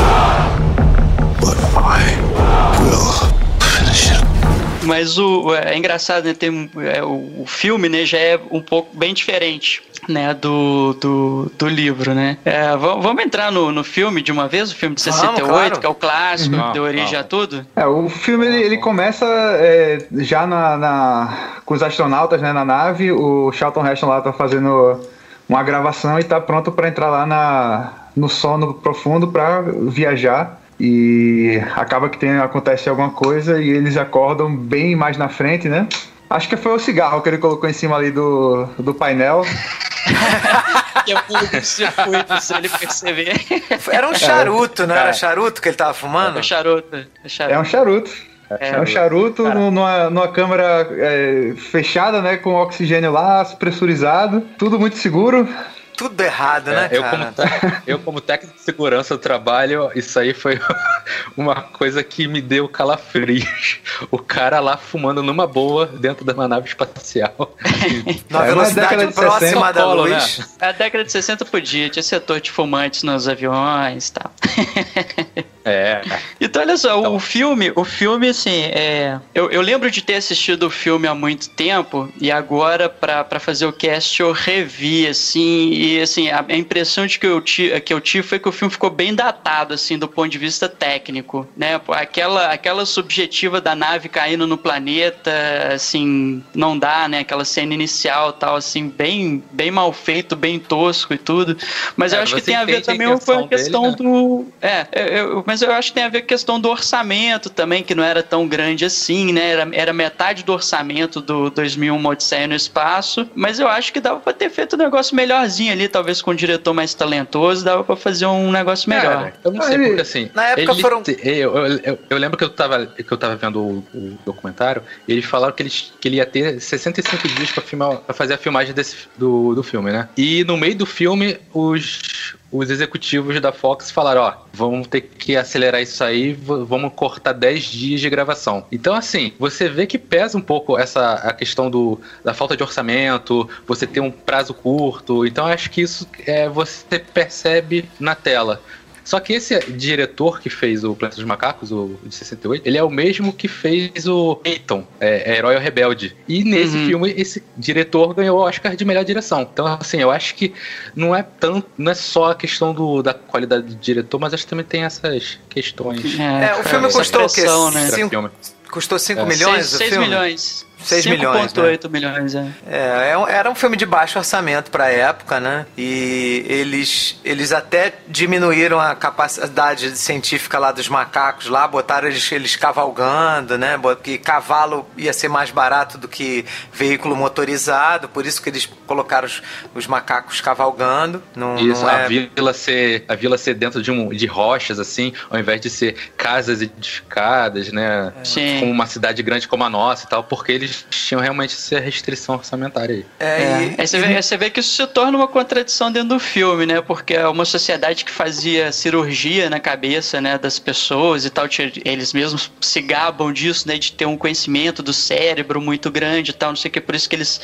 but I will finish it. Mas o, é engraçado, né? Tem, é, o, o filme né, já é um pouco bem diferente né, do, do, do livro, né? É, vamos entrar no, no filme de uma vez, o filme de 68, vamos, claro. que é o clássico, uhum. que deu origem a tudo? É, o filme ele, ele começa é, já na, na, com os astronautas né, na nave, o Charlton Heston lá tá fazendo uma gravação e tá pronto para entrar lá na, no sono profundo para viajar e acaba que tem, acontece alguma coisa e eles acordam bem mais na frente, né? Acho que foi o cigarro que ele colocou em cima ali do, do painel. que é um circuito, se ele perceber. Era um charuto, é, não era charuto que ele tava fumando? É, charuto, é charuto. É um charuto. É, é um charuto numa, numa câmera é, fechada, né? Com oxigênio lá, pressurizado, tudo muito seguro tudo errado, né, eu Como, eu, como técnico de segurança do trabalho, isso aí foi uma coisa que me deu calafrios. O cara lá fumando numa boa dentro de uma nave espacial. Na é velocidade próxima da Polo, luz. Né? A década de 60 podia, tinha setor de fumantes nos aviões e tal. É. Então, olha só, então. o filme, o filme, assim, é... eu, eu lembro de ter assistido o filme há muito tempo e agora, para fazer o cast, eu revi, assim, e, assim, a, a impressão de que eu, tive, que eu tive foi que o filme ficou bem datado, assim, do ponto de vista técnico, né? Aquela, aquela subjetiva da nave caindo no planeta, assim, não dá, né? Aquela cena inicial tal, assim, bem, bem mal feito, bem tosco e tudo. Mas é, eu acho que tem a ver também com a questão dele, né? do... É, eu, eu mas eu acho que tem a ver com a questão do orçamento também, que não era tão grande assim, né? Era, era metade do orçamento do 2001 Uma Odisseia no Espaço, mas eu acho que dava pra ter feito um negócio melhorzinho ali, talvez com um diretor mais talentoso, dava pra fazer um negócio melhor. Cara, eu não sei, porque assim... Na época ele, foram... Eu, eu, eu, eu, lembro que eu tava, que eu tava vendo o, o documentário, e eles falaram que, eles, que ele ia ter 65 dias pra, filmar, pra fazer a filmagem desse, do, do filme, né? E no meio do filme, os os executivos da Fox falaram: ó, vamos ter que acelerar isso aí, vamos cortar 10 dias de gravação. Então, assim, você vê que pesa um pouco essa a questão do, da falta de orçamento, você ter um prazo curto. Então, acho que isso é, você percebe na tela. Só que esse diretor que fez o Planeta dos Macacos, o de 68, ele é o mesmo que fez o Eiton, é, é Herói ou Rebelde. E nesse uhum. filme, esse diretor ganhou o Oscar de melhor direção. Então, assim, eu acho que não é tanto, não é só a questão do, da qualidade do diretor, mas acho que também tem essas questões. É, é o filme custou o quê? Né? Cinco, custou 5 é. milhões? 6 milhões. 6 milhões. 5,8 né? milhões, é. é. É, era um filme de baixo orçamento para a época, né? E eles, eles até diminuíram a capacidade científica lá dos macacos lá, botaram eles, eles cavalgando, né? Que cavalo ia ser mais barato do que veículo motorizado, por isso que eles colocaram os, os macacos cavalgando. Não, isso, não é... a vila ser a vila ser dentro de, um, de rochas, assim, ao invés de ser casas edificadas, né? Sim. Com uma cidade grande como a nossa e tal, porque eles eles tinham realmente essa restrição orçamentária aí. É, é. E, aí você, vê, você vê que isso se torna uma contradição dentro do filme, né? Porque é uma sociedade que fazia cirurgia na cabeça, né, das pessoas e tal, eles mesmos se gabam disso, né, de ter um conhecimento do cérebro muito grande e tal, não sei o que, por isso que eles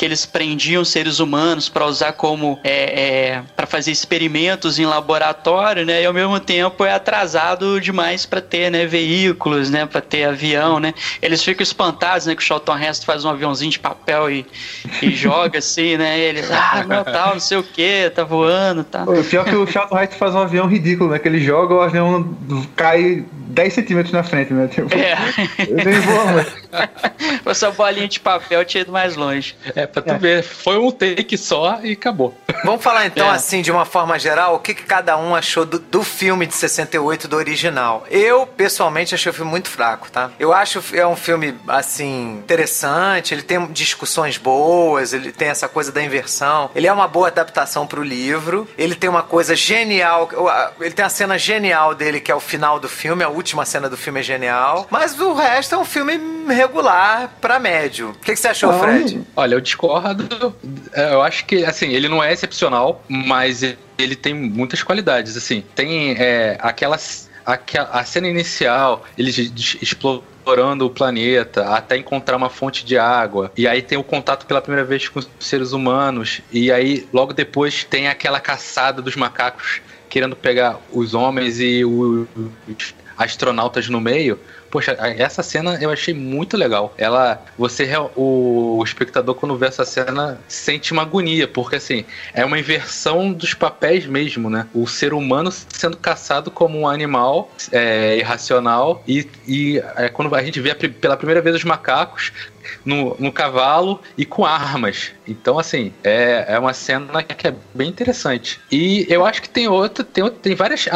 que eles prendiam seres humanos para usar como é, é para fazer experimentos em laboratório, né? E ao mesmo tempo é atrasado demais para ter, né, veículos, né, para ter avião, né? Eles ficam espantados, né, que o Charlton Heston faz um aviãozinho de papel e, e joga assim, né? E eles, ah, não, tal, não sei o que, tá voando, tá. O pior é que o Charlton Heston faz um avião ridículo, né? Que ele joga, o avião cai 10 centímetros na frente, né? Tipo, é. Nem voa, Essa bolinha de papel tinha ido mais longe. É, pra tu é. ver, foi um take só e acabou. Vamos falar então, é. assim, de uma forma geral, o que, que cada um achou do, do filme de 68, do original. Eu, pessoalmente, achei o filme muito fraco, tá? Eu acho é um filme, assim, interessante, ele tem discussões boas, ele tem essa coisa da inversão, ele é uma boa adaptação pro livro, ele tem uma coisa genial, ele tem a cena genial dele, que é o final do filme, a última cena do filme é genial, mas o resto é um filme regular para médio. O que, que, você achou, Fred? Olha, eu discordo. É, eu acho que, assim, ele não é excepcional, mas ele tem muitas qualidades. Assim, tem é, aquelas a, cena inicial, eles explorando o planeta até encontrar uma fonte de água. E aí tem o contato pela primeira vez com os seres humanos. E aí, logo depois, tem aquela caçada dos macacos querendo pegar os homens e os astronautas no meio. Poxa, essa cena eu achei muito legal. Ela, você, o, espectador quando vê essa cena sente uma agonia, porque assim é uma inversão dos papéis mesmo, né? O ser humano sendo caçado como um animal é, irracional e, e é, quando a gente vê pela primeira vez os macacos no, no cavalo e com armas. Então, assim, é, é uma cena que é bem interessante. E eu acho que tem outra, tem, tem várias,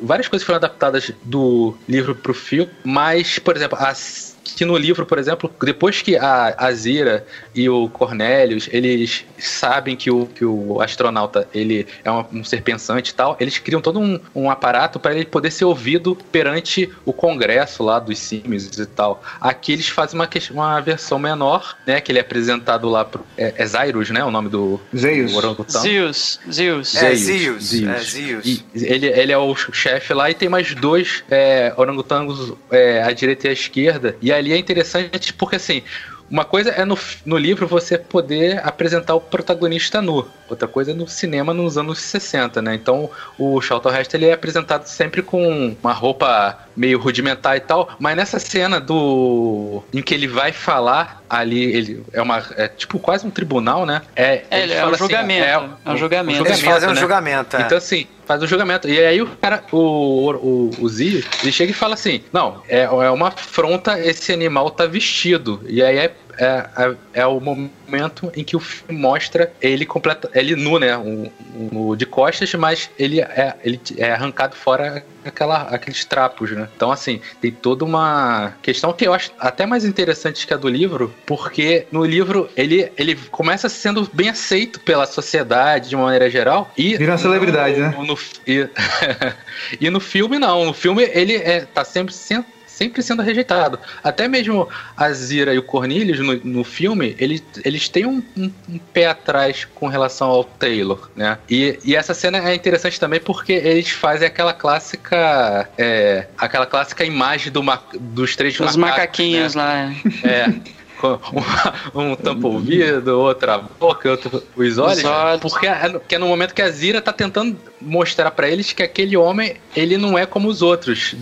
várias coisas foram adaptadas do livro pro filme, mas, por exemplo, as que no livro, por exemplo, depois que a Azira e o Cornelius, eles sabem que o, que o astronauta ele é um, um ser pensante e tal, eles criam todo um, um aparato para ele poder ser ouvido perante o congresso lá dos símios e tal. Aqui eles fazem uma, uma versão menor, né, que ele é apresentado lá pro, é, é Zyrus, né, o nome do, Zeus. do orangutão. Zeus. Zeus. É, Zeus. Zeus. É, Zeus. E ele, ele é o chefe lá e tem mais dois é, orangotangos é, à direita e à esquerda, e ali é interessante porque assim, uma coisa é no, no livro você poder apresentar o protagonista nu. Outra coisa é no cinema nos anos 60, né? Então o Charlton Heston ele é apresentado sempre com uma roupa meio rudimentar e tal, mas nessa cena do em que ele vai falar ali, ele é uma é tipo quase um tribunal, né? É, é, é um assim, julgamento, é, é, um julgamento. Eles fazem um né? julgamento. É. Então assim, faz o julgamento. E aí o cara, o, o, o Zio, ele chega e fala assim: Não, é, é uma afronta esse animal tá vestido. E aí é é, é, é, o momento em que o filme mostra ele completo, ele nu, né? Um, um, de costas, mas ele é, ele é arrancado fora aquela, aqueles trapos, né? Então, assim, tem toda uma questão que eu acho até mais interessante que a do livro, porque no livro ele, ele começa sendo bem aceito pela sociedade de uma maneira geral. E Vira uma celebridade, no, né? No, e, e, no filme, não. No filme ele é, tá sempre sendo sempre sendo rejeitado. Até mesmo a Zira e o Cornelius no, no filme, eles, eles têm um, um, um, pé atrás com relação ao Taylor, né? E, e essa cena é interessante também porque eles fazem aquela clássica é, aquela clássica imagem do ma, dos três Os macacos, macaquinhos né? lá. É. um, um tampa o ouvido, outra boca, outro, os olhos. Os olhos. Porque, é, porque é no momento que a Zira tá tentando mostrar para eles que aquele homem, ele não é como os outros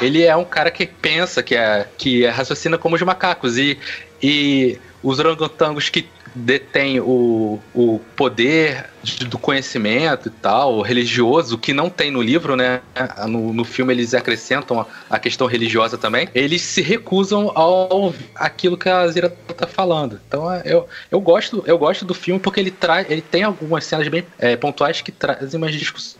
ele é um cara que pensa, que é que raciocina como os macacos e e os orangotangos que detêm o, o poder do conhecimento e tal, religioso, que não tem no livro, né? No, no filme eles acrescentam a, a, questão religiosa também. Eles se recusam ao aquilo que a Zira tá falando. Então é, eu, eu gosto eu gosto do filme porque ele traz ele tem algumas cenas bem é, pontuais que trazem umas discussões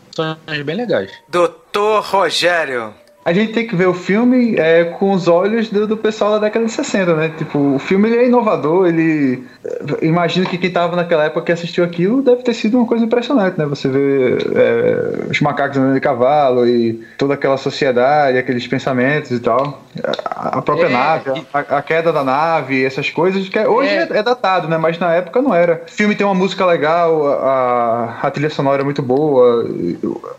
bem legais. Doutor Rogério, a gente tem que ver o filme é, com os olhos do, do, pessoal da década de 60, né? Tipo, o filme é inovador, ele. Imagino que quem tava naquela época que assistiu aquilo deve ter sido uma coisa impressionante, né? Você vê é, os macacos andando de cavalo e toda aquela sociedade, aqueles pensamentos e tal. A própria é, nave, a, a, queda da nave, essas coisas, que é, hoje é. é. datado, né? Mas na época não era. O filme tem uma música legal, a, a trilha sonora é muito boa.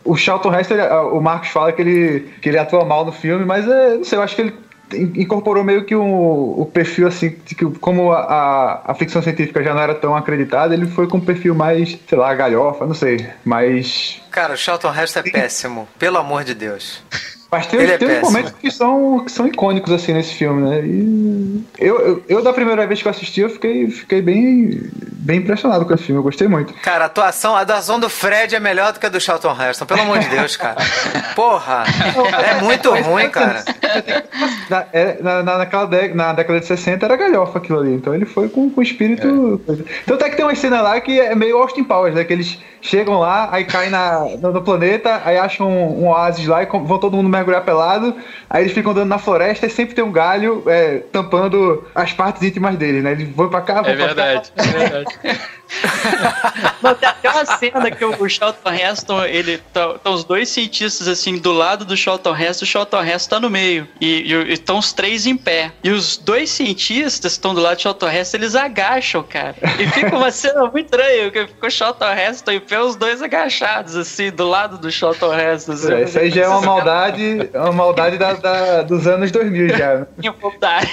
O Charlton Heston, o Marcos fala que ele, que ele atua mal no filme, mas é, não sei, eu acho que ele incorporou meio que um, o perfil assim, que como a, a, ficção científica já não era tão acreditada, ele foi com um perfil mais, sei lá, galhofa, não sei, mais... Cara, o Charlton Heston é péssimo, pelo amor de Deus. Mas tem, Ele é tem momentos que são, que são icônicos, assim, nesse filme, né? E eu, eu, eu, da primeira vez que eu assisti, eu fiquei, fiquei bem, bem impressionado com esse filme. Eu gostei muito. Cara, a atuação, a atuação do Fred é melhor do que a do Charlton Heston. Pelo amor de Deus, cara. Porra! É muito ruim, cara. Na, é, na, naquela de, na década de 60 era galhofa aquilo ali. Então ele foi com, com espírito. É. Então até que tem uma cena lá que é meio Austin Powers, né? Que eles chegam lá, aí caem na, no, no planeta, aí acham um, um oásis lá e vão todo mundo mergulhar pelado. Aí eles ficam andando na floresta e sempre tem um galho é, tampando as partes íntimas dele, né? Eles vão pra cá, vão é pra verdade, cá. É verdade. Não, tem até uma cena que o Charlton Heston, ele tá, tá, os dois cientistas assim do lado do Charlton Heston, o Charlton Heston tá no meio e estão os três em pé. E os dois cientistas estão do lado do Charlton Heston, eles agacham, cara. E fica uma cena muito estranha, que ficou o Charlton Heston em pé, os dois agachados assim do lado do Charlton Heston. Assim. É, isso aí já é uma maldade, uma maldade da, da, dos anos 2000 já. Né?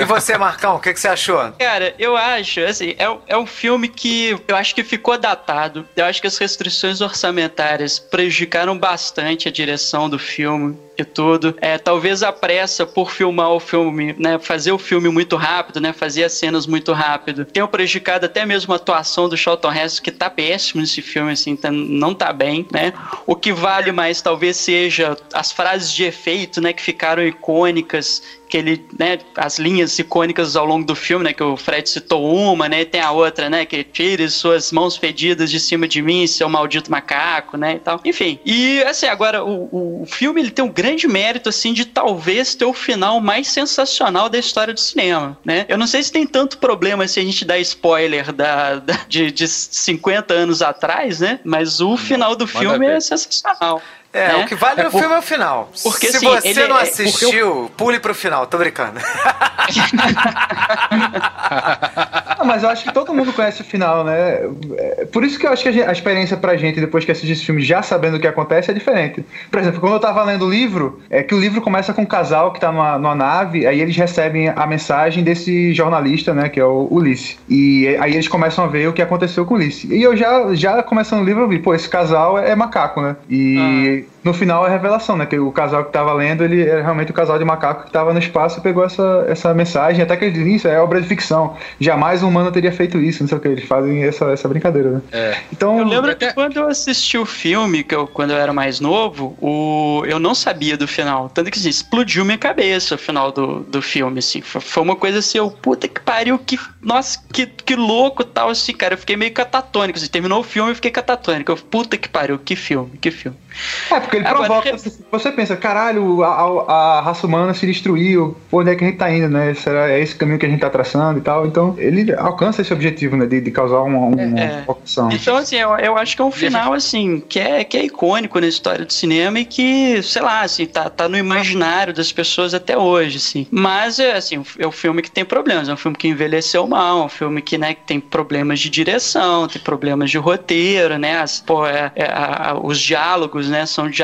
e você, Marcão, o que, que você achou? Cara, eu acho, assim, é, é um filme que eu acho que ficou datado. Eu acho que as restrições orçamentárias prejudicaram bastante a direção do filme e tudo. É, talvez a pressa por filmar o filme, né, fazer o filme muito rápido, né, fazer as cenas muito rápido, tenha prejudicado até mesmo a atuação do Charlton Heston, que tá péssimo nesse filme, assim, tá, não tá bem, né. O que vale mais talvez seja as frases de efeito, né, que ficaram icônicas que ele, né, as linhas icônicas ao longo do filme, né, que o Fred citou uma, né, e tem a outra, né, que tire suas mãos fedidas de cima de mim, seu maldito macaco, né, e tal. Enfim, e assim, agora o, o filme ele tem um grande mérito, assim, de talvez ter o final mais sensacional da história do cinema, né. Eu não sei se tem tanto problema se a gente dá spoiler da, da de, de 50 anos atrás, né, mas o final do filme é sensacional. É, né? o que vale é no por... filme é o final. Porque, Se assim, você não é... assistiu, eu... pule pro final, tô brincando. não, mas eu acho que todo mundo conhece o final, né? É, por isso que eu acho que a, gente, a experiência pra gente, depois que assistir esse filme já sabendo o que acontece, é diferente. Por exemplo, quando eu tava lendo o livro, é que o livro começa com um casal que tá numa, numa nave, aí eles recebem a mensagem desse jornalista, né, que é o Ulisses. E aí eles começam a ver o que aconteceu com o Ulisses. E eu já, já começando o livro, eu vi, pô, esse casal é macaco, né? E. Ah week. No final é a revelação, né? Que o casal que tava lendo, ele era realmente o casal de macaco que tava no espaço e pegou essa, essa mensagem. Até que ele dizem, isso é obra de ficção. Jamais um humano teria feito isso, não sei o que. Eles fazem essa, essa brincadeira, né? É. Então, eu lembro até... que quando eu assisti o filme, que eu, quando eu era mais novo, o, eu não sabia do final. Tanto que assim, explodiu minha cabeça o final do, do filme, assim. Foi uma coisa assim, eu, puta que pariu, que. Nossa, que, que louco tal, assim, cara. Eu fiquei meio catatônico. Assim, terminou o filme e fiquei catatônico. Eu, puta que pariu, que filme, que filme. É, porque ele Agora, provoca. Você pensa, caralho, a, a, raça humana se destruiu, por onde é que a gente tá indo, né? Será é esse caminho que a gente tá traçando e tal. Então, ele alcança esse objetivo, né? De, de causar uma, uma é, é. Então, assim, eu, eu acho que é um final, assim, que é, que é icônico na história do cinema e que, sei lá, assim, tá, tá no imaginário das pessoas até hoje, assim. Mas, é, assim, é um filme que tem problemas. É um filme que envelheceu mal, é um filme que, né, que tem problemas de direção, tem problemas de roteiro, né? As, pô, é, é a, os diálogos, né? São diálogos,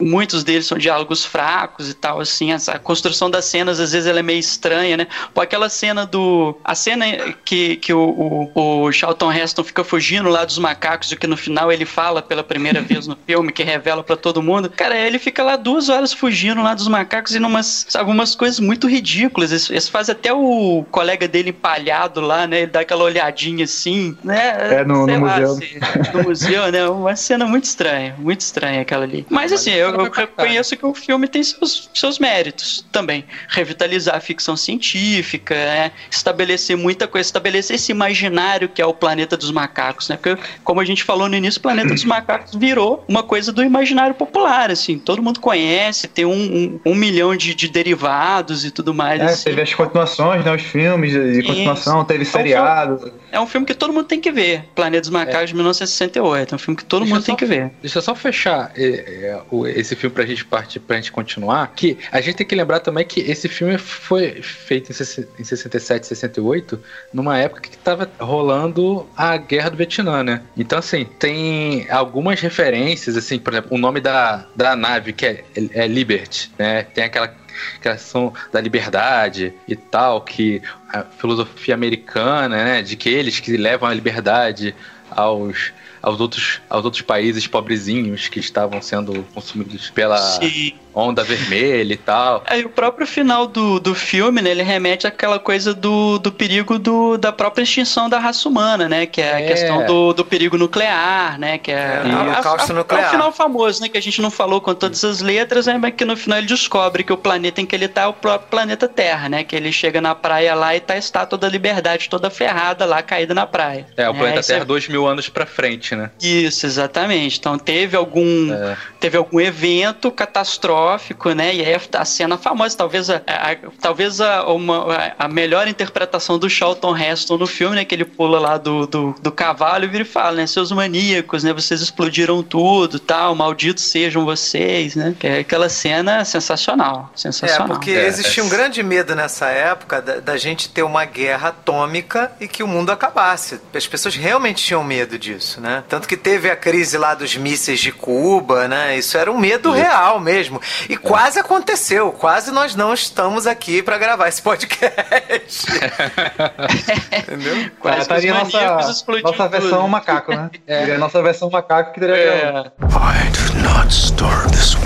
muitos deles são diálogos fracos e tal, assim. A construção das cenas, às vezes, ela é meio estranha, né? Pô, aquela cena do. A cena que, que o, o, o Charlton Heston fica fugindo lá dos macacos e que no final ele fala pela primeira vez no filme, que revela para todo mundo. Cara, ele fica lá duas horas fugindo lá dos macacos e numas algumas coisas muito ridículas. Eles, eles fazem até o colega dele empalhado lá, né? Ele dá aquela olhadinha assim, né? É, no, no lá, museu. Assim, no museu, né? Uma cena muito estranha, muito estranha aquela ali. Mas assim, eu, eu reconheço que o filme tem seus, seus méritos também. Revitalizar a ficção científica, é, estabelecer muita coisa, estabelecer esse imaginário que é o planeta dos macacos, né? Porque, como a gente falou no início, o planeta dos macacos virou uma coisa do imaginário popular, assim. Todo mundo conhece, tem um, um, um milhão de, de, derivados e tudo mais. É, assim. teve as continuações, né? Os filmes de continuação, teve seriado. É um filme que todo mundo tem que ver. Planeta dos Macacos é. de 1968. É um filme que todo deixa mundo tem que ver. Deixa eu só fechar é, é, esse filme pra gente partir, pra gente continuar. Que a gente tem que lembrar também que esse filme foi feito em 67, 68, numa época que tava rolando a guerra do Vietnã, né? Então, assim, tem algumas referências, assim, por exemplo, o nome da, da nave, que é, é Liberty, né? Tem aquela questão da liberdade e tal, que a filosofia americana, né, de que eles que levam a liberdade aos aos outros, aos outros países pobrezinhos que estavam sendo consumidos pela Sim. Onda vermelha e tal. É, e o próprio final do, do filme, né, ele remete àquela coisa do, do perigo do, da própria extinção da raça humana, né, que é, é. a questão do, do perigo nuclear, né, que é, é o holocausto nuclear. É o final famoso, né, que a gente não falou com todas as letras, né, mas que no final ele descobre que o planeta em que ele tá é o próprio planeta Terra, né, que ele chega na praia lá e tá a estátua da liberdade toda ferrada lá, caída na praia. É, o planeta Terra dois mil anos pra frente né? Isso, exatamente. Então teve algum, é. teve algum evento catastrófico, né? E aí a cena famosa, talvez a, a talvez a, uma, a melhor interpretação do Charlton Heston no filme, né? Que ele pula lá do, do, do cavalo e vira e fala, né? Seus maníacos, né? Vocês explodiram tudo, tal, malditos sejam vocês, né? Que é aquela cena sensacional, sensacional. É, porque é, existia um grande medo nessa época da, da gente ter uma guerra atômica e que o mundo acabasse. As pessoas realmente tinham medo disso, né? Tanto que teve a crise lá dos mísseis de Cuba, né? Isso era um medo real mesmo. E é. quase aconteceu. Quase nós não estamos aqui para gravar esse podcast. Entendeu? Quase estaria nossa, nossa versão macaco, né? É. nossa versão macaco que teria é. I did not start this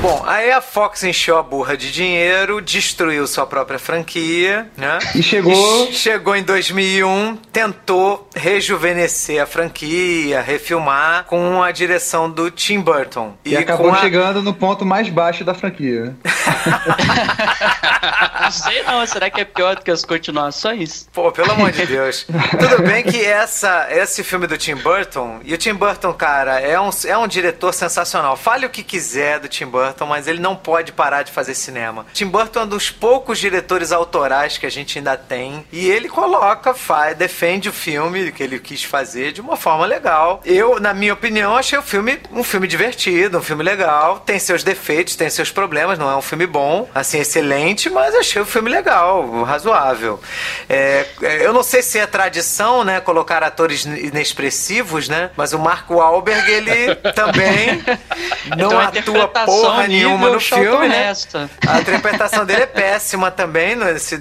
Bom, aí a Fox encheu a burra de dinheiro, destruiu sua própria franquia, né? E chegou. E chegou em 2001, tentou rejuvenescer a franquia, refilmar com a direção do Tim Burton. E, e acabou a... chegando no ponto mais baixo da franquia. não sei não, será que é pior do que as continuações? Pô, pelo amor de Deus. Tudo bem que essa, esse filme do Tim Burton, e o Tim Burton, cara, é um, é um diretor sensacional. Fale o que quiser do Tim Burton Burton, mas ele não pode parar de fazer cinema. Tim Burton é um dos poucos diretores autorais que a gente ainda tem e ele coloca, faz, defende o filme que ele quis fazer de uma forma legal. Eu, na minha opinião, achei o filme um filme divertido, um filme legal. Tem seus defeitos, tem seus problemas, não é um filme bom, assim, excelente, mas achei o filme legal, razoável. É, é eu não sei se é tradição, né, colocar atores inexpressivos, né, mas o Marco Wahlberg, ele também não então, atua porra porra nenhuma no filme, né? A interpretação dele é péssima também nesse,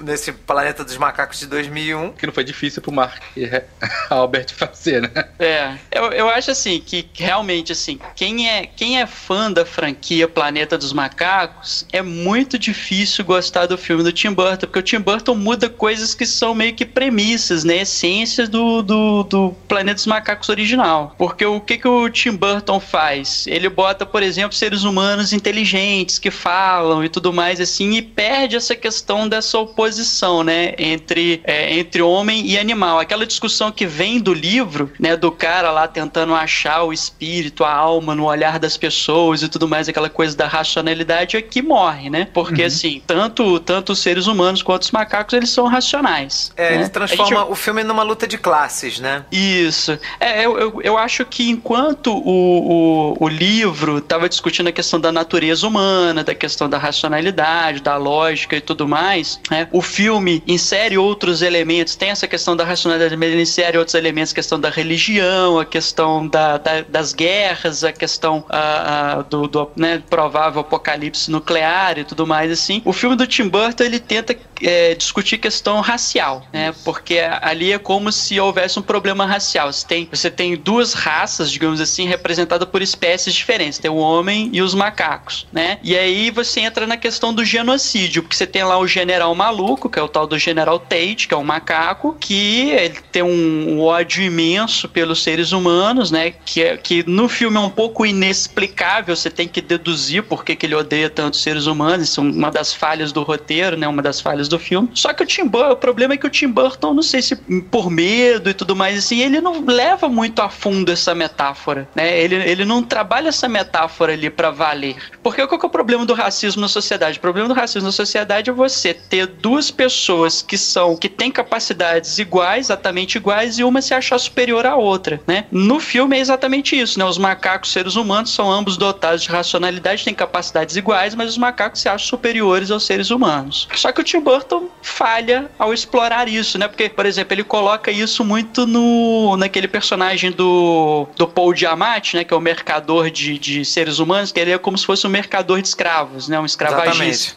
nesse Planeta dos Macacos de 2001. Que não foi difícil pro Mark Albert fazer, né? É, eu, eu acho assim, que realmente, assim, quem é, quem é fã da franquia Planeta dos Macacos, é muito difícil gostar do filme do Tim Burton, porque o Tim Burton muda coisas que são meio que premissas, né? Essências do, do, do Planeta dos Macacos original. Porque o que, que o Tim Burton faz? Ele bota, por exemplo, seres seres humanos inteligentes que falam e tudo mais assim, e perde essa questão dessa oposição, né, entre, é, entre homem e animal. Aquela discussão que vem do livro, né, do cara lá tentando achar o espírito, a alma no olhar das pessoas e tudo mais, aquela coisa da racionalidade é que morre, né? Porque uhum. assim, tanto, tanto os seres humanos quanto os macacos, eles são racionais. É, né? ele transforma gente... o filme numa luta de classes, né? Isso. É, eu, eu, eu acho que enquanto o, o, o livro estava discutindo a questão da natureza humana, da questão da racionalidade, da lógica e tudo mais, né? O filme insere outros elementos, tem essa questão da racionalidade, mas ele insere outros elementos, a questão da religião, a questão da, da, das guerras, a questão a, a, do, do né, provável apocalipse nuclear e tudo mais assim. O filme do Tim Burton ele tenta é, discutir questão racial, né? Porque ali é como se houvesse um problema racial. Você tem, você tem duas raças, digamos assim, representadas por espécies diferentes. Tem o homem e os macacos, né? E aí você entra na questão do genocídio, porque você tem lá o general maluco, que é o tal do general Tate, que é um macaco, que ele tem um, ódio imenso pelos seres humanos, né? Que, é, que no filme é um pouco inexplicável, você tem que deduzir por que, que ele odeia tanto seres humanos, isso é uma das falhas do roteiro, né? Uma das falhas do filme. Só que o Tim Burton, o problema é que o Tim Burton, não sei se por medo e tudo mais, assim, ele não leva muito a fundo essa metáfora, né? Ele, ele não trabalha essa metáfora ali para valer. Porque qual que é o problema do racismo na sociedade? O problema do racismo na sociedade é você ter duas pessoas que são, que têm capacidades iguais, exatamente iguais, e uma se achar superior à outra, né? No filme é exatamente isso, né? Os macacos seres humanos são ambos dotados de racionalidade, têm capacidades iguais, mas os macacos se acham superiores aos seres humanos. Só que o Tim Burton falha ao explorar isso, né? Porque, por exemplo, ele coloca isso muito no naquele personagem do, do Paul Diamante, né? Que é o mercador de, de seres humanos, que ele é como se fosse um mercador de escravos, né? Um escravagista.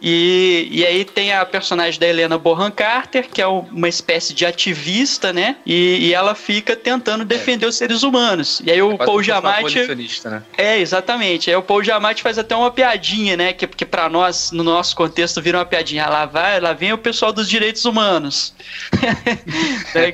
E, e aí tem a personagem da Helena Bonham Carter, que é uma espécie de ativista, né? E, e ela fica tentando defender é. os seres humanos. E aí o é Paul Diamante... Né? É, exatamente. Aí o Paul Diamante faz até uma piadinha, né? Que, que para nós, no nosso contexto, vira uma piadinha. Lá vai, lá vem o pessoal dos direitos humanos. Né,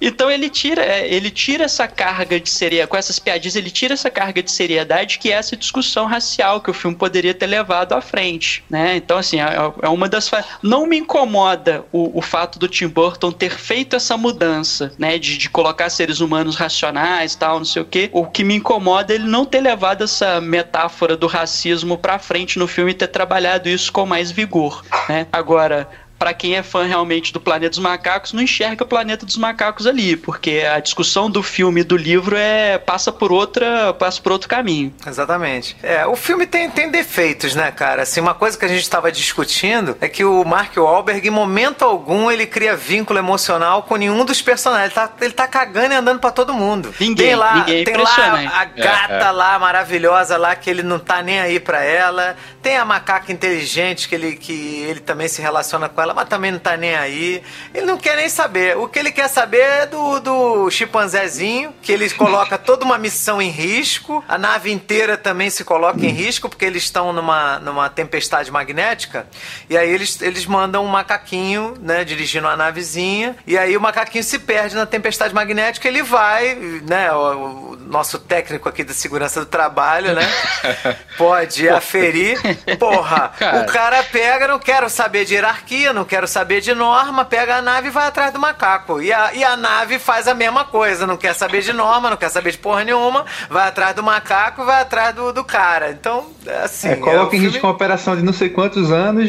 então ele tira, é, ele tira essa carga de seriedade, com essas piadinhas, ele tira essa carga de seriedade que é essa discussão racial que o filme poderia ter levado à frente, né? Então, assim, é, é uma das. Não me incomoda o, o fato do Tim Burton ter feito essa mudança, né? De, de colocar seres humanos racionais tal, não sei o quê. O que me incomoda é ele não ter levado essa metáfora do racismo pra frente no filme e ter trabalhado isso com mais vigor, né? Agora, para quem é fã realmente do Planeta dos Macacos, não enxerga o Planeta dos Macacos ali, porque a discussão do filme e do livro é passa por outra, passa por outro caminho. Exatamente. É, o filme tem, tem defeitos, né, cara? Assim, uma coisa que a gente estava discutindo é que o Mark Wahlberg, em momento algum, ele cria vínculo emocional com nenhum dos personagens. Ele tá, ele tá cagando e andando para todo mundo. Ninguém, tem lá, ninguém tem lá a gata é, é. lá maravilhosa lá que ele não tá nem aí para ela. Tem a macaca inteligente que ele que ele também se relaciona com ela mas também não tá nem aí. Ele não quer nem saber. O que ele quer saber é do, do chimpanzézinho, que ele coloca toda uma missão em risco. A nave inteira também se coloca em risco, porque eles estão numa, numa tempestade magnética. E aí eles, eles mandam um macaquinho, né, dirigindo a navezinha. E aí o macaquinho se perde na tempestade magnética. Ele vai, né, o, o nosso técnico aqui da segurança do trabalho, né, pode aferir. Porra, cara. o cara pega, não quero saber de hierarquia, não quero saber de norma, pega a nave e vai atrás do macaco. E a, e a nave faz a mesma coisa, não quer saber de norma, não quer saber de porra nenhuma, vai atrás do macaco e vai atrás do, do cara. Então, assim. É, coloca é, em risco uma operação de não sei quantos anos,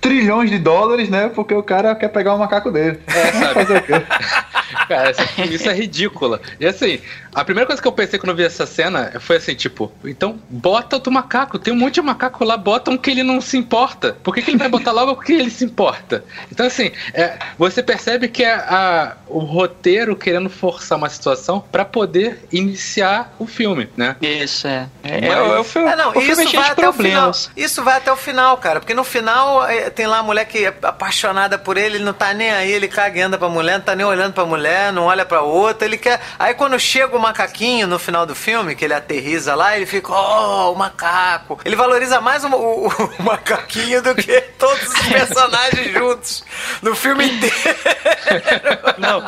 trilhões de dólares, né? Porque o cara quer pegar o macaco dele. É, sabe? Fazer o quê? Cara, isso é ridícula. E assim, a primeira coisa que eu pensei quando eu vi essa cena foi assim, tipo, então bota outro macaco. Tem um monte de macaco lá, bota um que ele não se importa. Por que, que ele vai botar logo porque ele se importa? Então, assim, é, você percebe que é a, o roteiro querendo forçar uma situação para poder iniciar o filme, né? Isso, é. É, Mas, é, o filme, é não, o filme isso vai até problemas. o final. Isso vai até o final, cara. Porque no final é, tem lá a mulher que é apaixonada por ele, ele não tá nem aí, ele caga e anda pra mulher, não tá nem olhando pra mulher, não olha pra outra, ele quer. Aí quando chega o macaquinho no final do filme, que ele aterriza lá, ele fica, oh, o macaco. Ele valoriza mais o, o, o macaquinho do que todos os personagens juntos no filme inteiro. Não.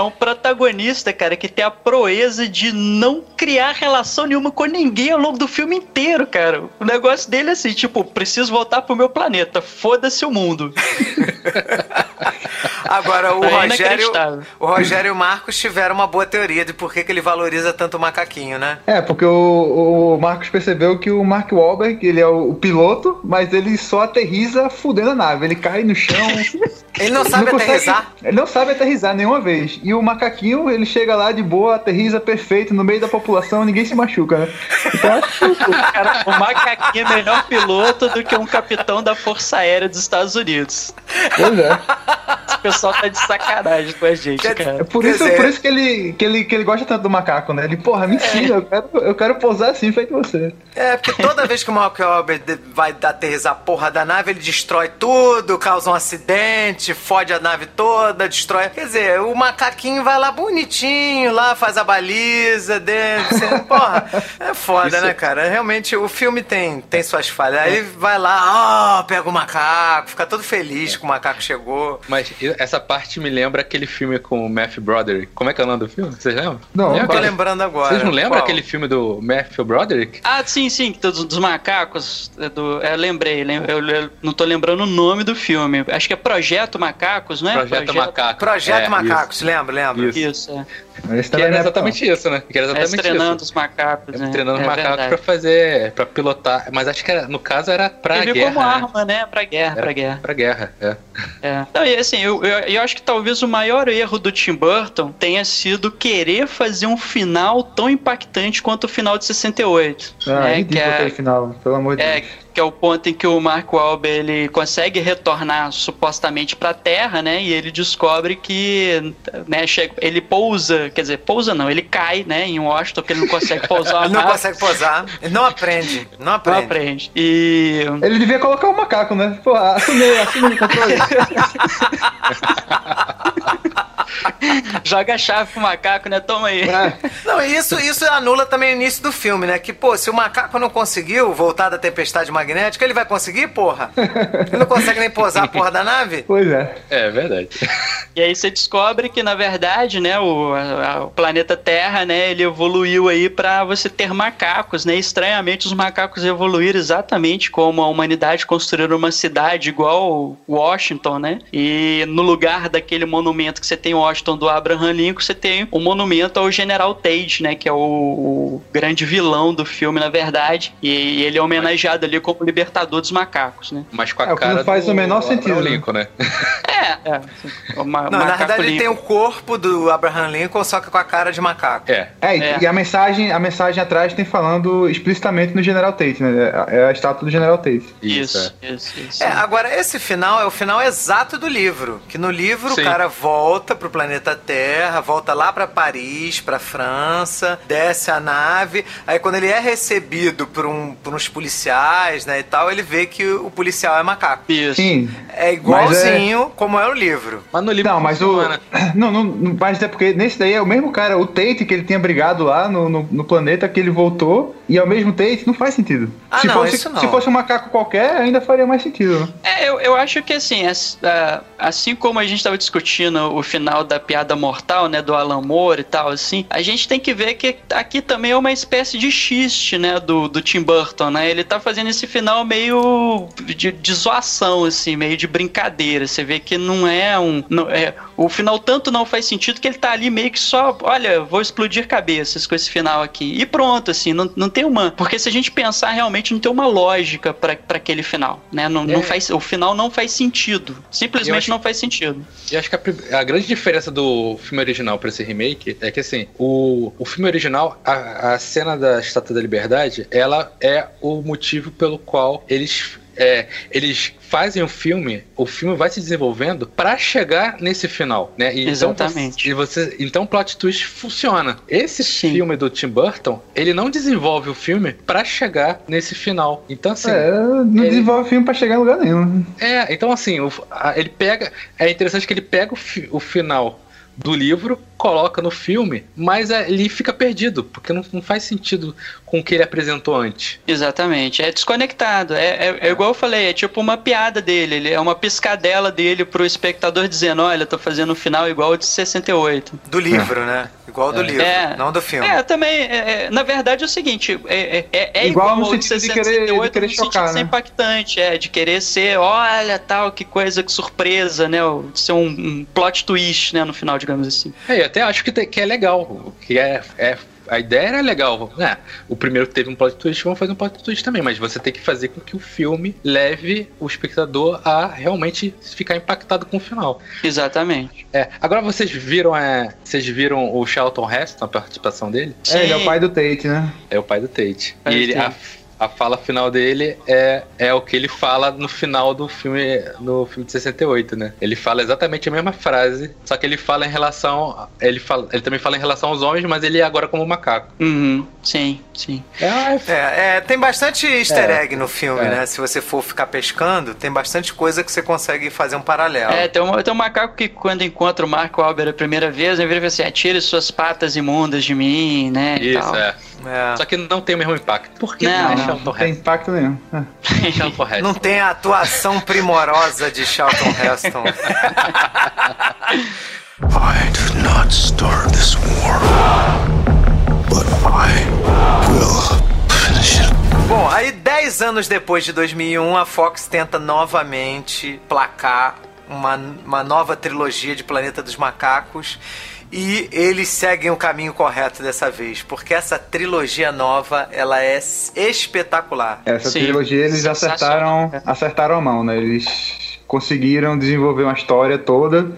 É um protagonista, cara, que tem a proeza de não criar relação nenhuma com ninguém ao longo do filme inteiro, cara. O negócio dele é assim, tipo, preciso voltar pro meu planeta, foda-se o mundo. Agora, o, é Rogério, o Rogério e o Marcos tiveram uma boa teoria de por que, que ele valoriza tanto o macaquinho, né? É, porque o, o Marcos percebeu que o Mark Wahlberg, ele é o, o piloto, mas ele só aterriza fudendo a nave. Ele cai no chão. ele não sabe não aterrizar? Consegue, ele não sabe aterrizar nenhuma vez. E o macaquinho, ele chega lá de boa, aterriza perfeito no meio da população, ninguém se machuca, né? Então acho que... Cara, o macaquinho é melhor piloto do que um capitão da Força Aérea dos Estados Unidos. Pois é pessoal tá de sacanagem com a gente, Quer- cara. É por isso, dizer- por isso que, ele, que, ele, que ele gosta tanto do macaco, né? Ele, porra, me ensina, eu, quero, eu quero pousar assim, feito você. É, porque toda vez que o Mark Wahlberg vai aterrissar a porra da nave, ele destrói tudo, causa um acidente, fode a nave toda, destrói. Quer dizer, o macaquinho vai lá bonitinho, lá faz a baliza dele. você- Porra, é foda, Isso- né, cara? Realmente o filme tem, tem suas falhas. Aí ele vai lá, ó, pega o macaco, fica todo feliz que o macaco chegou. Mas essa parte me lembra aquele filme com o Matthew Broderick. Como é que é o nome do filme? Vocês lembram? Não, Lembra Tô aquele- lembrando agora. Vocês não lembram Qual? aquele filme do Matthew Broderick? Ah, sim, sim, dos, dos macacos. é Do, é, lembrei, lem- eu, eu não tô lembrando o nome do filme. Acho que é Projeto Macacos, não é? Projeto Macaco. Projeto É, Macacos, lembra, lembra? Isso. Isso, é. Esse Que era não é exatamente isso, né? Que era É exatamente treinando isso. os macacos, É, né? Treinando é os macacos verdade. pra fazer, pra pilotar. Mas acho que era, no caso era pra Serviu guerra. como né? arma, né? Pra guerra, Era pra guerra. Pra guerra, é. É. Não, e assim, eu, eu, eu acho que talvez o maior erro do Tim Burton tenha sido querer fazer um final tão impactante quanto o final de 68. Ah, né? ridículo Que é, aquele final, pelo amor de é, Deus. Que é o ponto em que o Mark Wahlberg ele consegue retornar supostamente pra Terra, né? E ele descobre que né, chega- ele pousa, quer dizer, pousa não, ele cai, né, em Washington, porque ele não consegue pousar Ele não nave, consegue posar, ele não aprende, não não aprende. aprende. E Ele devia colocar o macaco, né? Pô, assume, assume o controle. joga a chave pro macaco, né? Toma aí. É. Não, e isso, isso anula também o início do filme, né? Que, pô, se o macaco não conseguiu voltar da tempestade magnética, ele vai conseguir, porra? Ele não consegue nem posar a porra da nave? Pois é. É verdade. E aí você descobre que, na verdade, né, o, a- o planeta Terra, né, ele evoluiu aí pra você ter macacos, né? Estranhamente, os macacos evoluíram exatamente como a humanidade construiu uma cidade igual Washington, né? E no lugar daquele monumento que você tem em Washington do Abraham Lincoln, você tem o monumento ao General Tate, né? Que é o, o grande vilão do filme, na verdade. E ele é homenageado ali como libertador dos macacos, né? Mas com a É, o cara não faz do o menor Abraham sentido, né? Lincoln, né? É, é. O ma- Não, na verdade ele tem Lincoln. o corpo do Abraham Lincoln, só que com a cara de macaco. É. É, e- É. e a mensagem, a mensagem atrás tem falando explicitamente no General Tate, né? É a estátua do General Tate. Isso, isso, isso. É, agora esse final é o final exato do livro. Que no livro Sim. o cara volta pro planeta Terra, volta lá pra Paris, pra França, desce a nave. Aí quando ele é recebido por, um, por uns policiais, né, e tal, ele vê que o policial é macaco. Isso. Sim. É igualzinho como é o livro. Mas no livro Não, mas o. Não, não, não, mas é porque nesse daí é o mesmo cara, o Tate que ele tinha brigado lá no, no, no planeta que ele voltou, e é o mesmo Tate, não faz sentido. Ah, se, não, fosse, isso não. se fosse um macaco qualquer, ainda faria mais sentido. né? É, eu, eu acho que assim, as- assim como a gente estava discutindo o final da piada mortal, né, do Alan Moore e tal, assim, a gente tem que ver que aqui também é uma espécie de xiste, né, do, do Tim Burton, né, ele tá fazendo esse final meio de, de zoação, assim, meio de brincadeira, você vê que não é um, não, é, o final tanto não faz sentido que ele tá ali meio que só, olha, vou explodir cabeças com esse final aqui, e pronto, assim, não, não tem uma, porque se a gente pensar realmente não tem uma lógica pra pra aquele final, né, não, não É. faz, o final não faz sentido, simplesmente acho- não faz sentido. E acho que a, a grande diferença do filme original pra esse remake é que, assim, o, o filme original, a, a cena da Estátua da Liberdade, ela é o motivo pelo qual eles. É, eles fazem o filme, o filme vai se desenvolvendo pra chegar nesse final, né? E Exatamente. Então você, e você, então o plot twist funciona. Esse Sim. filme do Tim Burton, ele não desenvolve o filme pra chegar nesse final. Então assim, É, não ele- desenvolve filme pra chegar em lugar nenhum. é, então assim, o- a- ele pega. É interessante que ele pega o, fi- o final do livro, coloca no filme, mas é, ele fica perdido, porque não, não faz sentido com o que ele apresentou antes. Exatamente, é desconectado. É, é- é igual eu falei, é tipo uma piada dele, ele é uma piscadela dele pro espectador dizendo: Olha, tô fazendo um final igual ao de 68. Do livro, né? Igual do livro, É. não do filme. É, também, é, é, na verdade é o seguinte: é, é- é Igual igual, ao de sentido de querer- de 68 querer no sentido chocar, né? impactante, é, de querer ser, olha tal, que coisa, que surpresa, né? De ser um, um plot twist, né, no final, digamos assim. É, até acho que, te- que é legal, que é, é- a ideia era legal. né? o primeiro teve um plot twist, vamos fazer um plot twist também, mas você tem que fazer com que o filme leve o espectador a realmente ficar impactado com o final. Exatamente. É, agora vocês viram, é, vocês viram o Charlton Heston, a participação dele? É, ele é o Sim. pai do Tate, né? É o pai do Tate. Pai e do ele, a, Tate. a fala final dele é, é o que ele fala no final do filme, no filme de 68, né? Ele fala exatamente a mesma frase, só que ele fala em relação. Ele, fala, ele também fala em relação aos homens, mas ele é agora como macaco. Uhum. Sim, sim. É, é, é tem bastante easter egg no filme, né? Se você for ficar pescando, tem bastante coisa que você consegue fazer um paralelo. É, tem um, tem um macaco que quando encontra o Marco Albert a primeira vez, ele vira assim, atire suas patas imundas de mim, né? Isso, é. É. Só que não tem o mesmo impacto. Por que não, não, não, não tem impacto nenhum. É. não tem a atuação primorosa de Charlton Heston. I did not start this war, but I will finish it. Bom, aí 10 anos depois de 2001, a Fox tenta novamente placar uma, uma nova trilogia de Planeta dos Macacos e eles seguem o caminho correto dessa vez, porque essa trilogia nova, ela é espetacular. Essa Sim, trilogia eles acertaram, acertaram a mão, né? Eles conseguiram desenvolver uma história toda.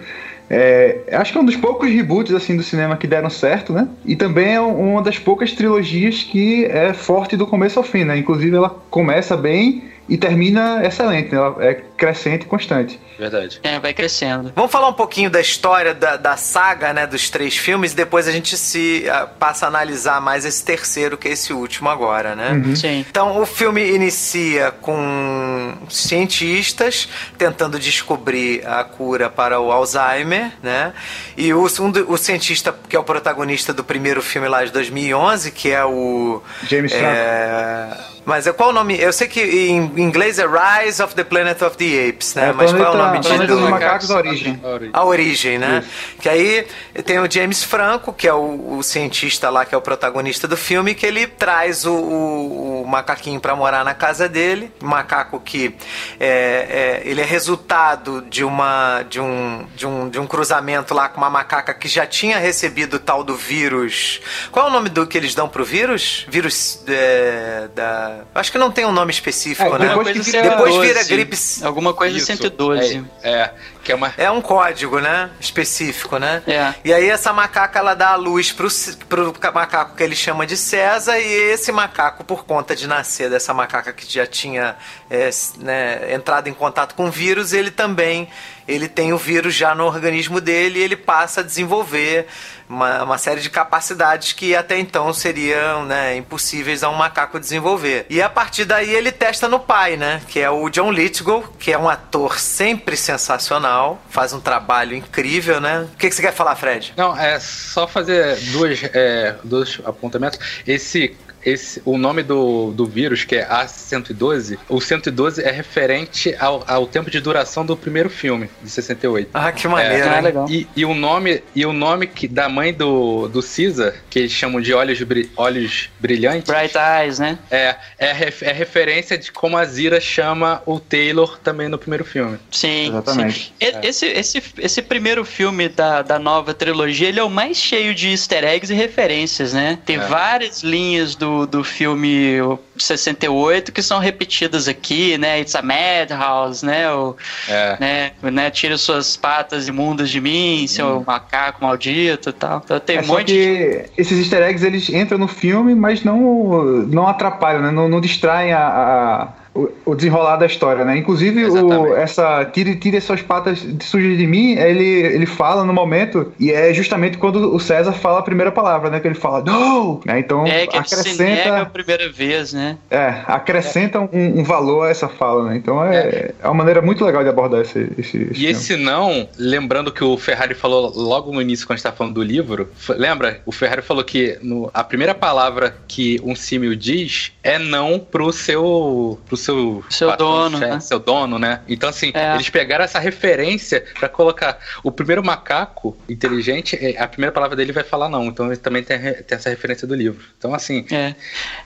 É, acho que é um dos poucos reboots assim do cinema que deram certo, né? E também é uma das poucas trilogias que é forte do começo ao fim, né? Inclusive ela começa bem e termina excelente, né? Ela é crescente e constante. Verdade. É, vai crescendo. Vamos falar um pouquinho da história da, da saga, né, dos três filmes, e depois a gente se uh, passa a analisar mais esse terceiro, que é esse último agora, né? Uhum. Sim. Então, o filme inicia com cientistas tentando descobrir a cura para o Alzheimer, né? E o, um do, o cientista que é o protagonista do primeiro filme lá de 2011, que é o... James é, mas é qual o nome? Eu sei que em inglês é Rise of the Planet of the Apes, né? É, Mas planeta, qual é o nome de Planeta dos Macacos, a origem. A origem, né? Isso. Que aí tem o James Franco, que é o, o, cientista lá, que é o protagonista do filme, que ele traz o, o, o macaquinho para morar na casa dele. Um macaco que é, é, ele é resultado de uma de um, de um de um cruzamento lá com uma macaca que já tinha recebido o tal do vírus. Qual é o nome do que eles dão pro vírus? Vírus é, da Acho que não tem um nome específico, é, né? Depois, que, depois vira gripe. Alguma coisa Isso, 112. É, é, que é uma. É um código, né? Específico, né? É. E aí essa macaca ela dá a luz pro, pro macaco que ele chama de César, e esse macaco, por conta de nascer dessa macaca que já tinha é, né, entrado em contato com o vírus, ele também ele tem o vírus já no organismo dele e ele passa a desenvolver uma, uma série de capacidades que até então seriam né, impossíveis a um macaco desenvolver. E a partir daí ele testa no pai, né? Que é o John Lithgow, que é um ator sempre sensacional, faz um trabalho incrível, né? O que, que você quer falar, Fred? Não, é só fazer duas, é, dois apontamentos. Esse esse, o nome do, do vírus, que é A112, o 112 é referente ao, ao tempo de duração do primeiro filme, de 68. Ah, que maneiro, é, legal. E, e, o nome, e o nome que, da mãe do, do Caesar, que eles chamam de olhos, bri, olhos brilhantes. Bright Eyes, né? É, é, ref, é referência de como a Zira chama o Taylor também no primeiro filme. Sim, Exatamente. Sim. É. Esse, esse, esse primeiro filme da, da nova trilogia, ele é o mais cheio de easter eggs e referências, né? Tem é. várias linhas do do, filme 68 que são repetidas aqui, né? It's a Madhouse, né? O, é. né, né? Tira suas patas imundas de mim, seu hum. macaco maldito e tal. Então tem é, um monte que esses easter eggs eles entram no filme, mas não, não atrapalham, né? Não, não distraem a, a o, desenrolar da história, né? Inclusive, o, essa tire, tire suas patas sujas de mim, ele, ele fala no momento, e é justamente quando o César fala a primeira palavra, né? Que ele fala, no! Né? Então, é, que acrescenta. a primeira vez, né? É, acrescenta é. Um, um, valor a essa fala, né? Então é, é. é uma maneira muito legal de abordar esse. esse, esse e esse não, lembrando que o Ferrari falou logo no início, quando a gente tá falando do livro, lembra? O Ferrari falou que no, a primeira palavra que um símil diz é não pro seu. Pro seu, seu patrão, dono, chefe, né? seu dono, né? Então assim, é. eles pegaram essa referência para colocar o primeiro macaco inteligente, é, a primeira palavra dele vai falar não, então ele também tem, tem essa referência do livro. Então assim, é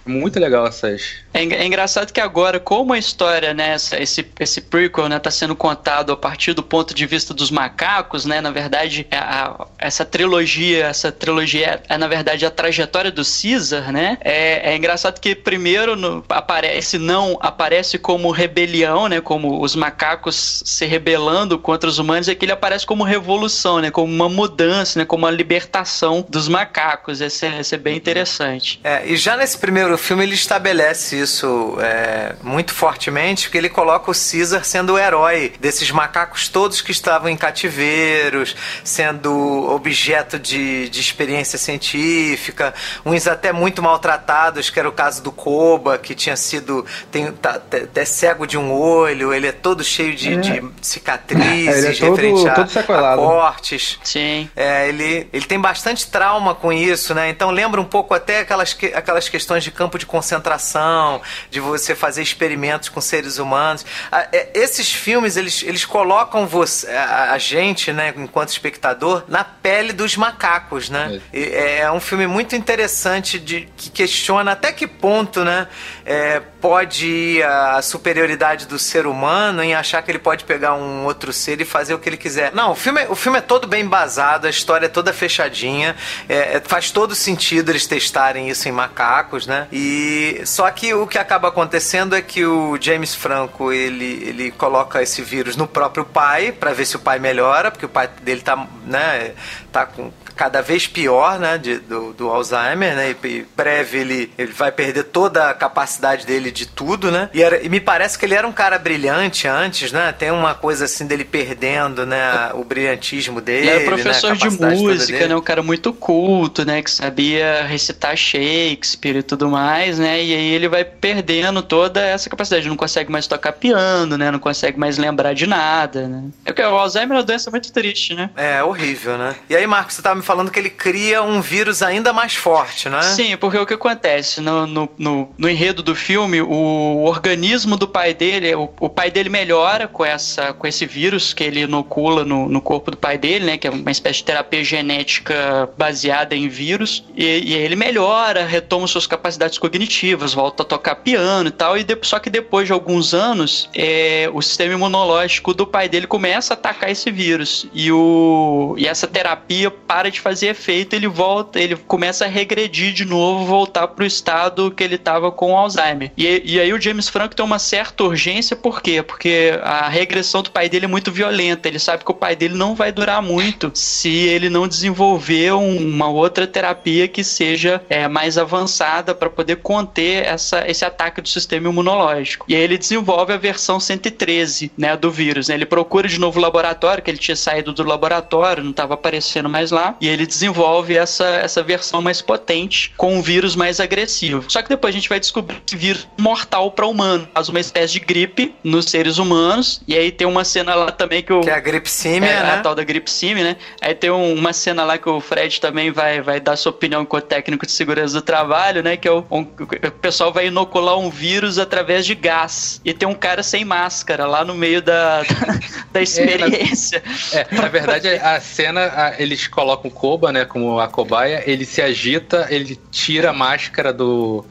muito legal essas. É, é engraçado que agora, como a história, né, esse esse prequel, né, tá sendo contado a partir do ponto de vista dos macacos, né? Na verdade, é a, essa trilogia, essa trilogia é, é na verdade a trajetória do Caesar, né? É, é engraçado que primeiro no, aparece não aparece aparece como rebelião, né? Como os macacos se rebelando contra os humanos, aqui ele aparece como revolução, né? Como uma mudança, né? Como uma libertação dos macacos. Esse é, esse é bem interessante. É, e já nesse primeiro filme ele estabelece isso é, muito fortemente, porque ele coloca o Caesar sendo o herói desses macacos todos que estavam em cativeiros, sendo objeto de, de experiência científica, uns até muito maltratados, que era o caso do Koba, que tinha sido tem, tá, até cego de um olho, ele é todo cheio de, é. de cicatrizes, é, ele é todo, referente a, todo a cortes. Sim. É, ele, ele tem bastante trauma com isso, né? Então lembra um pouco até aquelas, aquelas questões de campo de concentração, de você fazer experimentos com seres humanos. É, esses filmes, eles, eles colocam você, a, a gente, né, enquanto espectador, na pele dos macacos, né? É, é um filme muito interessante de, que questiona até que ponto, né, é, pode ir a superioridade do ser humano em achar que ele pode pegar um outro ser e fazer o que ele quiser. Não, o filme, o filme é todo bem embasado, a história é toda fechadinha, é, é, faz todo sentido eles testarem isso em macacos, né? E só que o que acaba acontecendo é que o James Franco ele, ele coloca esse vírus no próprio pai para ver se o pai melhora, porque o pai dele tá, né, tá com cada vez pior, né, de, do, do, Alzheimer, né, e breve ele, ele vai perder toda a capacidade dele de tudo, né, e, era, e, me parece que ele era um cara brilhante antes, né, tem uma coisa assim dele perdendo, né, o brilhantismo dele, ele era professor né, de música, né, um cara muito culto, né, que sabia recitar Shakespeare e tudo mais, né, e aí ele vai perdendo toda essa capacidade, não consegue mais tocar piano, né, não consegue mais lembrar de nada, né. É porque o Alzheimer é uma doença muito triste, né. É, horrível, né. E aí, Marcos, você tava me falando que ele cria um vírus ainda mais forte, né? Sim, porque o que acontece no, no, no, no enredo do filme, o organismo do pai dele, o, o, pai dele melhora com, essa, com esse vírus que ele inocula no, no corpo do pai dele, né? Que é uma espécie de terapia genética baseada em vírus. E, e ele melhora, retoma suas capacidades cognitivas, volta a tocar piano e tal. E de, só que depois de alguns anos, é, o sistema imunológico do pai dele começa a atacar esse vírus. E, o, e essa terapia para de de fazer efeito, ele volta, ele começa a regredir de novo, voltar pro estado que ele estava com Alzheimer. E, e aí o James Franco tem uma certa urgência, por quê? Porque a regressão do pai dele é muito violenta. Ele sabe que o pai dele não vai durar muito se ele não desenvolver uma outra terapia que seja é, mais avançada para poder conter essa, esse ataque do sistema imunológico. E aí ele desenvolve a versão 113 né, do vírus. Né? Ele procura de novo o laboratório, que ele tinha saído do laboratório, não estava aparecendo mais lá. E ele desenvolve essa, essa versão mais potente com um vírus mais agressivo. Só que depois a gente vai descobrir esse vírus mortal para humano, faz uma espécie de gripe nos seres humanos. E aí tem uma cena lá também que o que é a gripsímia, é, né? A tal da gripsímia, né? Aí tem um, uma cena lá que o Fred também vai, vai dar sua opinião como técnico de segurança do trabalho, né? Que é o, um, o pessoal vai inocular um vírus através de gás. E tem um cara sem máscara lá no meio da, da, da experiência. É, na, é, na verdade, a cena, a, eles colocam Koba, né, como a cobaia, ele se agita, ele tira a máscara do,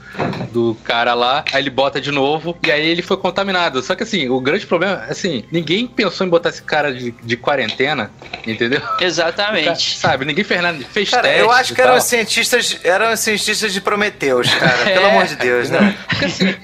do cara lá, aí ele bota de novo, e aí ele foi contaminado. Só que assim, o grande problema, assim, ninguém pensou em botar esse cara de, de quarentena, entendeu? Exatamente. Cara, sabe, ninguém fez nada, fez cara, teste Eu acho que eram cientistas, eram cientistas de Prometeus, cara, é, pelo amor de Deus, né? Porque, assim,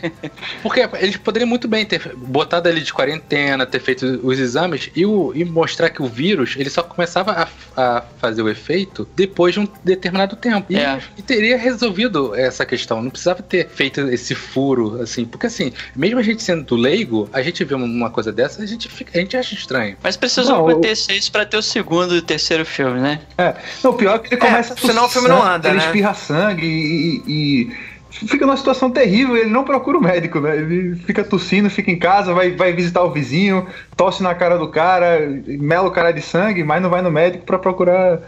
porque eles poderiam muito bem ter botado ele de quarentena, ter feito os exames e, o, e mostrar que o vírus, ele só começava a, a fazer o efeito feito depois de um determinado tempo. E, é. e, teria resolvido essa questão. Não precisava ter feito esse furo, assim. Porque, assim, mesmo a gente sendo leigo, a gente vê uma coisa dessa, a gente, fica, a gente acha estranho. Mas precisa acontecer isso pra ter o segundo e o terceiro filme, né? É. Não, o pior é que ele começa. É, senão o filme não anda, ele né? Ele espirra sangue e, e fica numa situação terrível ele não procura o médico, né? Ele fica tossindo, fica em casa, vai, vai visitar o vizinho, tosse na cara do cara, mela o cara de sangue, mas não vai no médico para procurar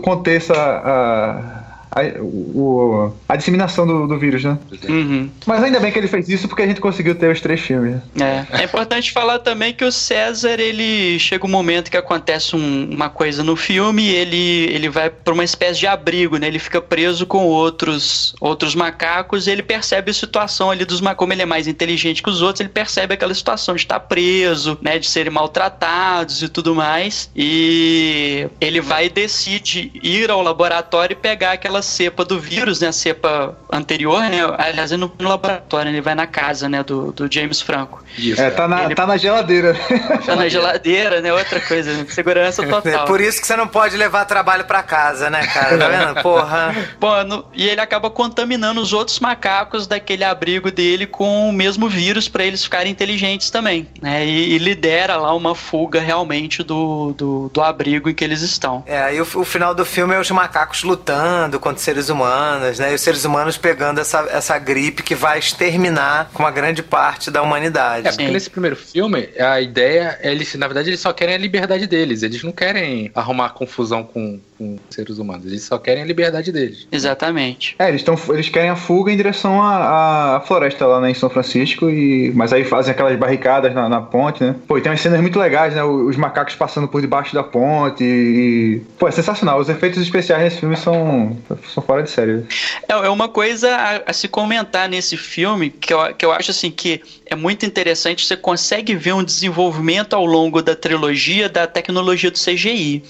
conter essa. A, a, o, a disseminação do, do vírus, né? Uhum. Mas ainda bem que ele fez isso porque a gente conseguiu ter os três filmes. Né? É. é importante falar também que o César, ele chega um momento que acontece um, uma coisa no filme, ele, ele vai para uma espécie de abrigo, né? Ele fica preso com outros outros macacos e ele percebe a situação ali dos macacos, como ele é mais inteligente que os outros, ele percebe aquela situação de estar preso, né? De serem maltratados e tudo mais. E ele vai e decide ir ao laboratório e pegar aquelas cepa do vírus, né? A cepa anterior, né? Aliás, no, no laboratório, ele vai na casa, né? Do, do James Franco. Isso, é, tá na, ele... tá na geladeira. Tá na geladeira, né? Outra coisa, né? Segurança total. É por isso que você não pode levar trabalho para casa, né, cara? Tá vendo? Porra. Pô, no... e ele acaba contaminando os outros macacos daquele abrigo dele com o mesmo vírus para eles ficarem inteligentes também, né? E, e, lidera lá uma fuga realmente do, do, do abrigo em que eles estão. É, e o, o final do filme é os macacos lutando contra seres humanos, né? E os seres humanos pegando essa, essa gripe que vai exterminar com uma grande parte da humanidade. É, porque Sim. nesse primeiro filme, a ideia, eles, na verdade, eles só querem a liberdade deles. Eles não querem arrumar confusão com, com seres humanos. Eles só querem a liberdade deles. Exatamente. É, eles, tão, eles querem a fuga em direção à, à floresta lá né, em São Francisco, e, mas aí fazem aquelas barricadas na, na ponte, né? Pô, e tem umas cenas muito legais, né? Os macacos passando por debaixo da ponte e... Pô, é sensacional. Os efeitos especiais nesse filme são, são fora de série. É, é uma coisa a, a, se comentar nesse filme que eu, que eu acho assim que é muito interessante. Você consegue ver um desenvolvimento ao longo da trilogia da tecnologia do CGI.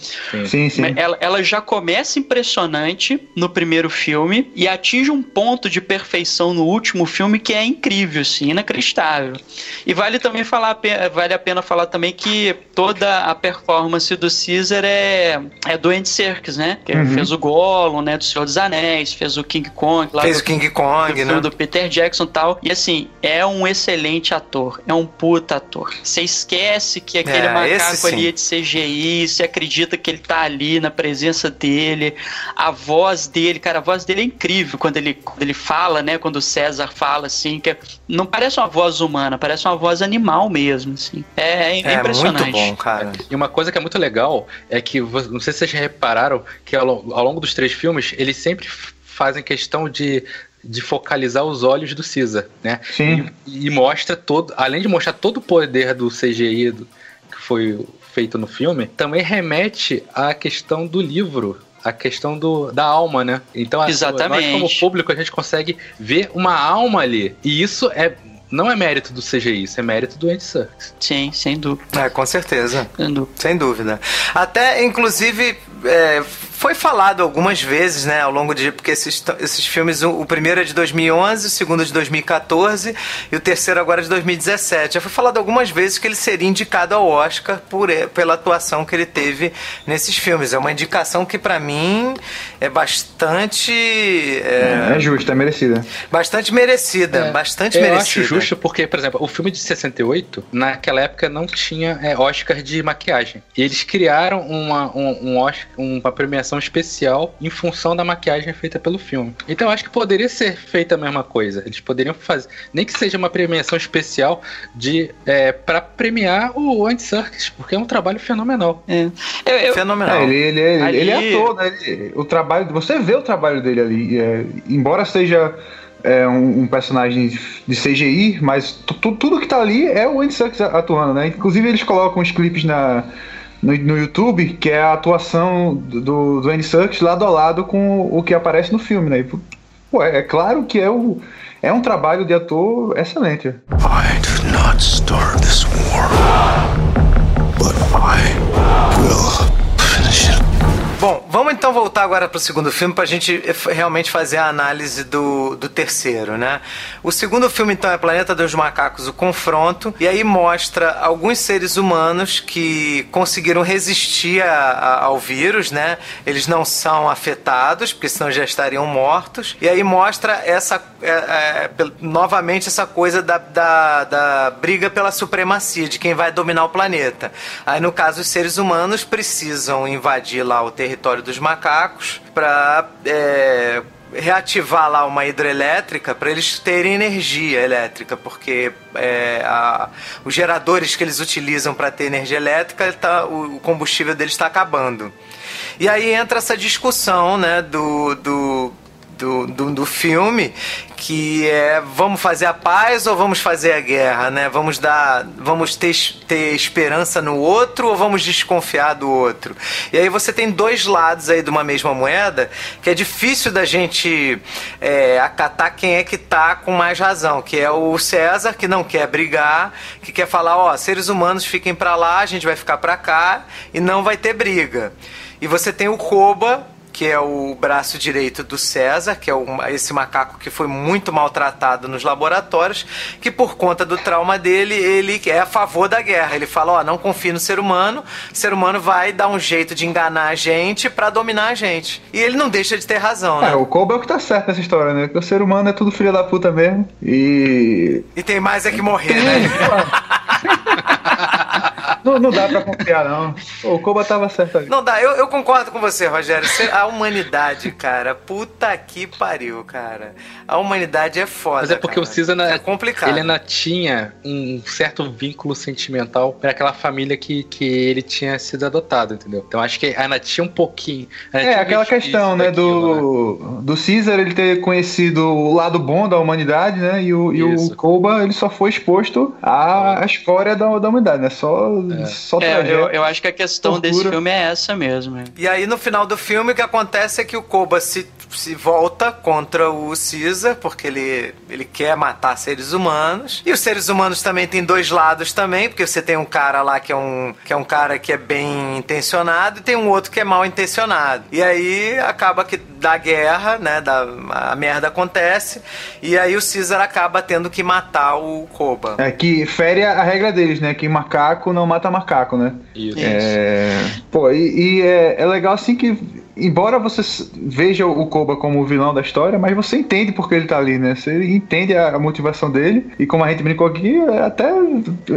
Sim, sim. Ela, ela já começa impressionante no primeiro filme e atinge um ponto de perfeição no último filme que é incrível, assim, inacreditável. E vale também falar, vale a pena falar também que toda a performance do Caesar é, é do Andy Serkis, né? Que uhum. fez o Gollum, né? Do Senhor dos Anéis, fez o King Kong. Lá fez do, o King Kong, do né? Do Peter Jackson e tal. E assim, é um excelente ator. É um puta ator. Você esquece que aquele é, macaco ali é de CGI, você acredita que ele tá ali na presença dele. A voz dele, cara, a voz dele é incrível quando ele, quando ele fala, né? Quando o César fala assim, que não parece uma voz humana, parece uma voz animal mesmo, assim. É, é, é impressionante. Muito bom, cara. E uma coisa que é muito legal é que, não sei se vocês já repararam, que ao, ao longo dos três filmes, eles sempre fazem questão de de focalizar os olhos do Caesar, né? Sim. E, e, mostra todo, além de mostrar todo o poder do CGI do, que foi feito no filme, também remete à questão do livro a questão do, da alma, né? Então, Exatamente. nós como público a gente consegue ver uma alma ali. E isso é não é mérito do CGI, isso é mérito do Andy Serkis. Sim, sem dúvida. É, com certeza. Sem dúvida. Sem dúvida. Até, inclusive, é, foi falado algumas vezes, né, ao longo de. Porque esses, esses filmes, o, o, primeiro é de 2011, o segundo é de 2014 e o terceiro agora é de 2017. Já foi falado algumas vezes que ele seria indicado ao Oscar por, pela atuação que ele teve nesses filmes. É uma indicação que, para mim, é bastante. É, é justa, é merecida. Bastante merecida, é, bastante eu merecida. acho justo porque, por exemplo, o filme de 68, naquela época não tinha é, Oscar de maquiagem. E eles criaram uma, um, um Oscar, uma premiação premiação especial em função da maquiagem feita pelo filme. Então eu acho que poderia ser feita a mesma coisa. Eles poderiam fazer, nem que seja uma premiação especial de é, para premiar o Andy Serkis, porque é um trabalho fenomenal. É. Eu, eu, fenomenal. É, ele, ele, ele, ali... ele é ator, né? Ele, o trabalho, você vê o trabalho dele ali, é, embora seja é um, um, personagem de CGI, mas tudo que tá ali é o Andy Serkis atuando, né? Inclusive eles colocam os clipes na, no, no YouTube, que é a atuação do, do Andy Serkis lado a lado com o que aparece no filme, né? Pô, é, é claro que é, o, é um trabalho de ator excelente. I did not start this war, but I Bom, vamos então voltar agora para o segundo filme para a gente realmente fazer a análise do, do terceiro, né? O segundo filme então é Planeta dos Macacos, o Confronto, e aí mostra alguns seres humanos que conseguiram resistir a, a, ao vírus, né? Eles não são afetados, porque senão já estariam mortos. E aí mostra essa é, é, novamente essa coisa da, da, da briga pela supremacia de quem vai dominar o planeta. Aí no caso os seres humanos precisam invadir lá o território território dos macacos para é, reativar lá uma hidrelétrica para eles terem energia elétrica, porque é, a, os geradores que eles utilizam para ter energia elétrica, tá, o combustível deles está acabando. E aí entra essa discussão né, do, do do, do, do, filme, que é vamos fazer a paz ou vamos fazer a guerra, né? Vamos dar, vamos ter, ter esperança no outro ou vamos desconfiar do outro? E aí você tem dois lados aí de uma mesma moeda que é difícil da gente é, acatar quem é que tá com mais razão, que é o César que não quer brigar, que quer falar, ó, seres humanos fiquem para lá, a gente vai ficar para cá e não vai ter briga. E você tem o Koba que é o braço direito do César, que é esse macaco que foi muito maltratado nos laboratórios, que por conta do trauma dele, ele é a favor da guerra. Ele fala, ó, oh, não confie no ser humano, o ser humano vai dar um jeito de enganar a gente para dominar a gente. E ele não deixa de ter razão, né? É, o Koba é o que tá certo nessa história, né? Porque o ser humano é tudo filho da puta mesmo. E. E tem mais é que morrer, né? Não, não dá pra confiar, não. O Koba tava certo ali. Não dá, eu, eu concordo com você, Rogério. A humanidade, cara, puta que pariu, cara. A humanidade é foda. Mas é porque cara. o Cisa é complicado. ele ainda tinha um certo vínculo sentimental para aquela família que, que ele tinha sido adotado, entendeu? Então acho que ainda tinha um pouquinho. É, aquela questão, né, daquilo, do, né? do Caesar ele ter conhecido o lado bom da humanidade, né? E o, e o Koba ele só foi exposto à, à escória da, da humanidade, né? Só, é. Só é, eu, eu, acho que a questão tortura. desse filme é essa mesmo. E aí no final do filme o que acontece é que o Koba se se volta contra o Caesar, porque ele, ele quer matar seres humanos. E os seres humanos também têm dois lados também, porque você tem um cara lá que é um, que é um cara que é bem intencionado e tem um outro que é mal intencionado. E aí acaba que da guerra, né, da, a merda acontece, e aí o Caesar acaba tendo que matar o Koba. É que fere a regra deles, né, que macaco não mata macaco, né? Isso. É... Pô, e, e é, é legal assim que embora você veja o Koba como o vilão da história, mas você entende porque ele tá ali, né? Você entende a, a motivação dele, e como a gente brincou aqui, é até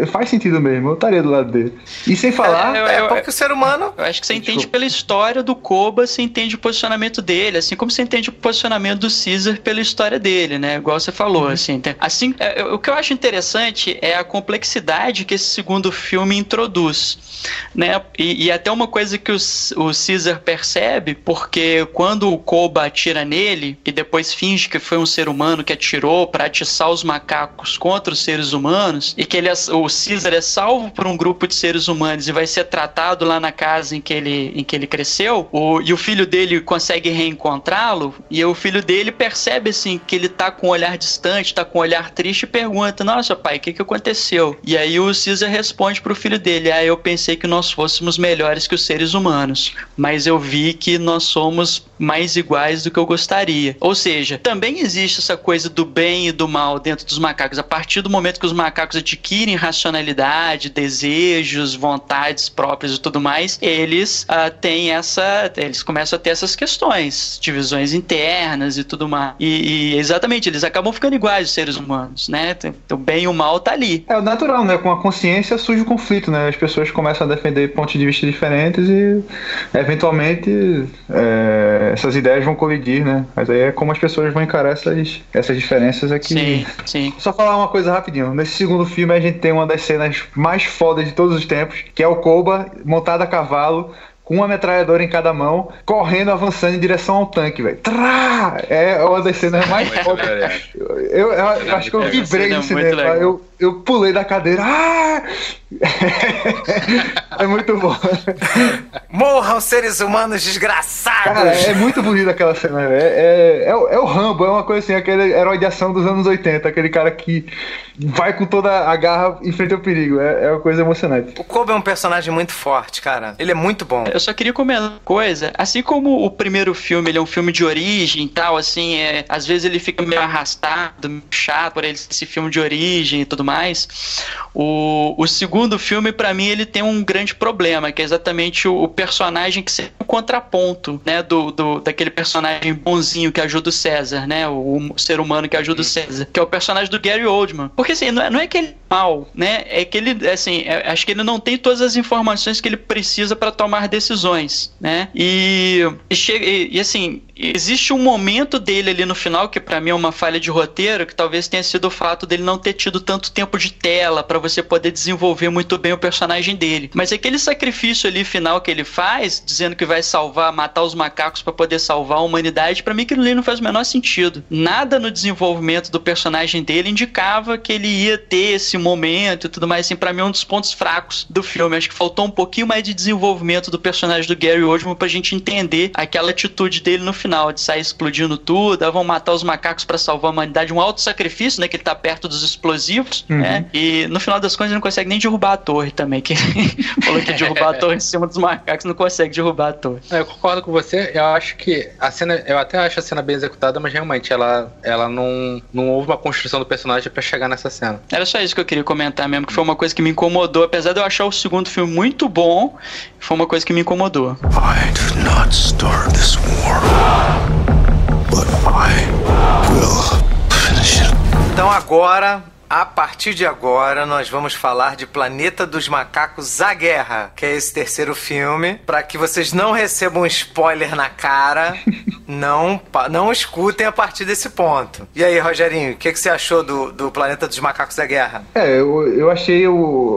faz sentido mesmo. Eu estaria do lado dele. E sem falar. É, eu, eu, é porque o ser humano. Eu acho que você Desculpa. entende pela história do Koba, você entende o posicionamento dele, assim como você entende o posicionamento do Caesar pela história dele, né? Igual você falou, uhum. assim. Assim, é, o que eu acho interessante é a complexidade que esse segundo filme introduz, né? E, e até uma coisa que o, o Caesar percebe porque quando o Koba atira nele e depois finge que foi um ser humano que atirou para atiçar os macacos contra os seres humanos e que ele é, o Caesar é salvo por um grupo de seres humanos e vai ser tratado lá na casa em que ele, em que ele cresceu, o, e o filho dele consegue reencontrá-lo e o filho dele percebe assim que ele tá com um olhar distante, tá com um olhar triste e pergunta: "Nossa, pai, o que que aconteceu?" E aí o Caesar responde pro filho dele: "Ah, eu pensei que nós fôssemos melhores que os seres humanos, mas eu vi que nós somos mais iguais do que eu gostaria. Ou seja, também existe essa coisa do bem e do mal dentro dos macacos. A partir do momento que os macacos adquirem racionalidade, desejos, vontades próprias e tudo mais, eles uh, têm essa. Eles começam a ter essas questões, divisões internas e tudo mais. E, e exatamente, eles acabam ficando iguais os seres humanos, né? O bem e o mal tá ali. É natural, né? Com a consciência surge o conflito, né? As pessoas começam a defender pontos de vista diferentes e eventualmente é, essas ideias vão colidir, né? Mas aí é como as pessoas vão encarar essas, essas diferenças aqui. Sim, sim. Só falar uma coisa rapidinho. Nesse segundo filme a gente tem uma das cenas mais fodas de todos os tempos, que é o Koba montado a cavalo com uma metralhadora em cada mão, correndo, avançando em direção ao tanque, velho. É uma das cenas mais fodas. Eu, eu, eu, eu acho que eu vibrei no cinema. Eu, eu pulei da cadeira. Ah! é muito bom. Morram seres humanos desgraçados! Cara, é muito bonito aquela cena, é, é, é, é, o Rambo, é uma coisa assim, aquele herói de ação dos anos 80, aquele cara que vai com toda a garra e enfrenta o perigo. É, é uma coisa emocionante. O Kobe é um personagem muito forte, cara. Ele é muito bom. Eu só queria comentar uma coisa. Assim como o primeiro filme, ele é um filme de origem e tal, assim, é, às vezes ele fica meio arrastado, meio chato por ele esse filme de origem e tudo mais mais. O, o segundo filme, para mim, ele tem um grande problema, que é exatamente o, o personagem que seria o contraponto, né, do, do, daquele personagem bonzinho que ajuda o César, né, o, o ser humano que ajuda o César, que é o personagem do Gary Oldman. Porque assim, não é, não é que ele é mal, né, é que ele, assim, é, acho que ele não tem todas as informações que ele precisa para tomar decisões, né, e, e, e, e assim, existe um momento dele ali no final que para mim é uma falha de roteiro, que talvez tenha sido o fato dele não ter tido tanto tempo de tela para você poder desenvolver muito bem o personagem dele. Mas aquele sacrifício ali final que ele faz, dizendo que vai salvar, matar os macacos para poder salvar a humanidade, para mim aquilo ali não faz o menor sentido. Nada no desenvolvimento do personagem dele indicava que ele ia ter esse momento e tudo mais, assim, pra mim é um dos pontos fracos do filme. Acho que faltou um pouquinho mais de desenvolvimento do personagem do Gary Oldman pra gente entender aquela atitude dele no final, de sair explodindo tudo, ah, vão matar os macacos para salvar a humanidade, um alto sacrifício, né, que ele tá perto dos explosivos, uhum. né, e no final das contas ele não consegue nem derrubar a torre também, que falou que derrubar a torre em cima dos macacos não consegue derrubar a torre. É, eu concordo com você, eu acho que a cena, eu até acho a cena bem executada, mas realmente ela, ela não, não houve uma construção do personagem para chegar nessa cena. Era só isso que eu queria comentar mesmo, que foi uma coisa que me incomodou, apesar de eu achar o segundo filme muito bom, foi uma coisa que me incomodou. I did not start this war, but I will finish it. Então agora a partir de agora, nós vamos falar de Planeta dos Macacos A Guerra, que é esse terceiro filme. Para que vocês não recebam spoiler na cara, não, não escutem a partir desse ponto. E aí, Rogerinho, o que, que você achou do, do Planeta dos Macacos A Guerra? É, eu, eu achei o,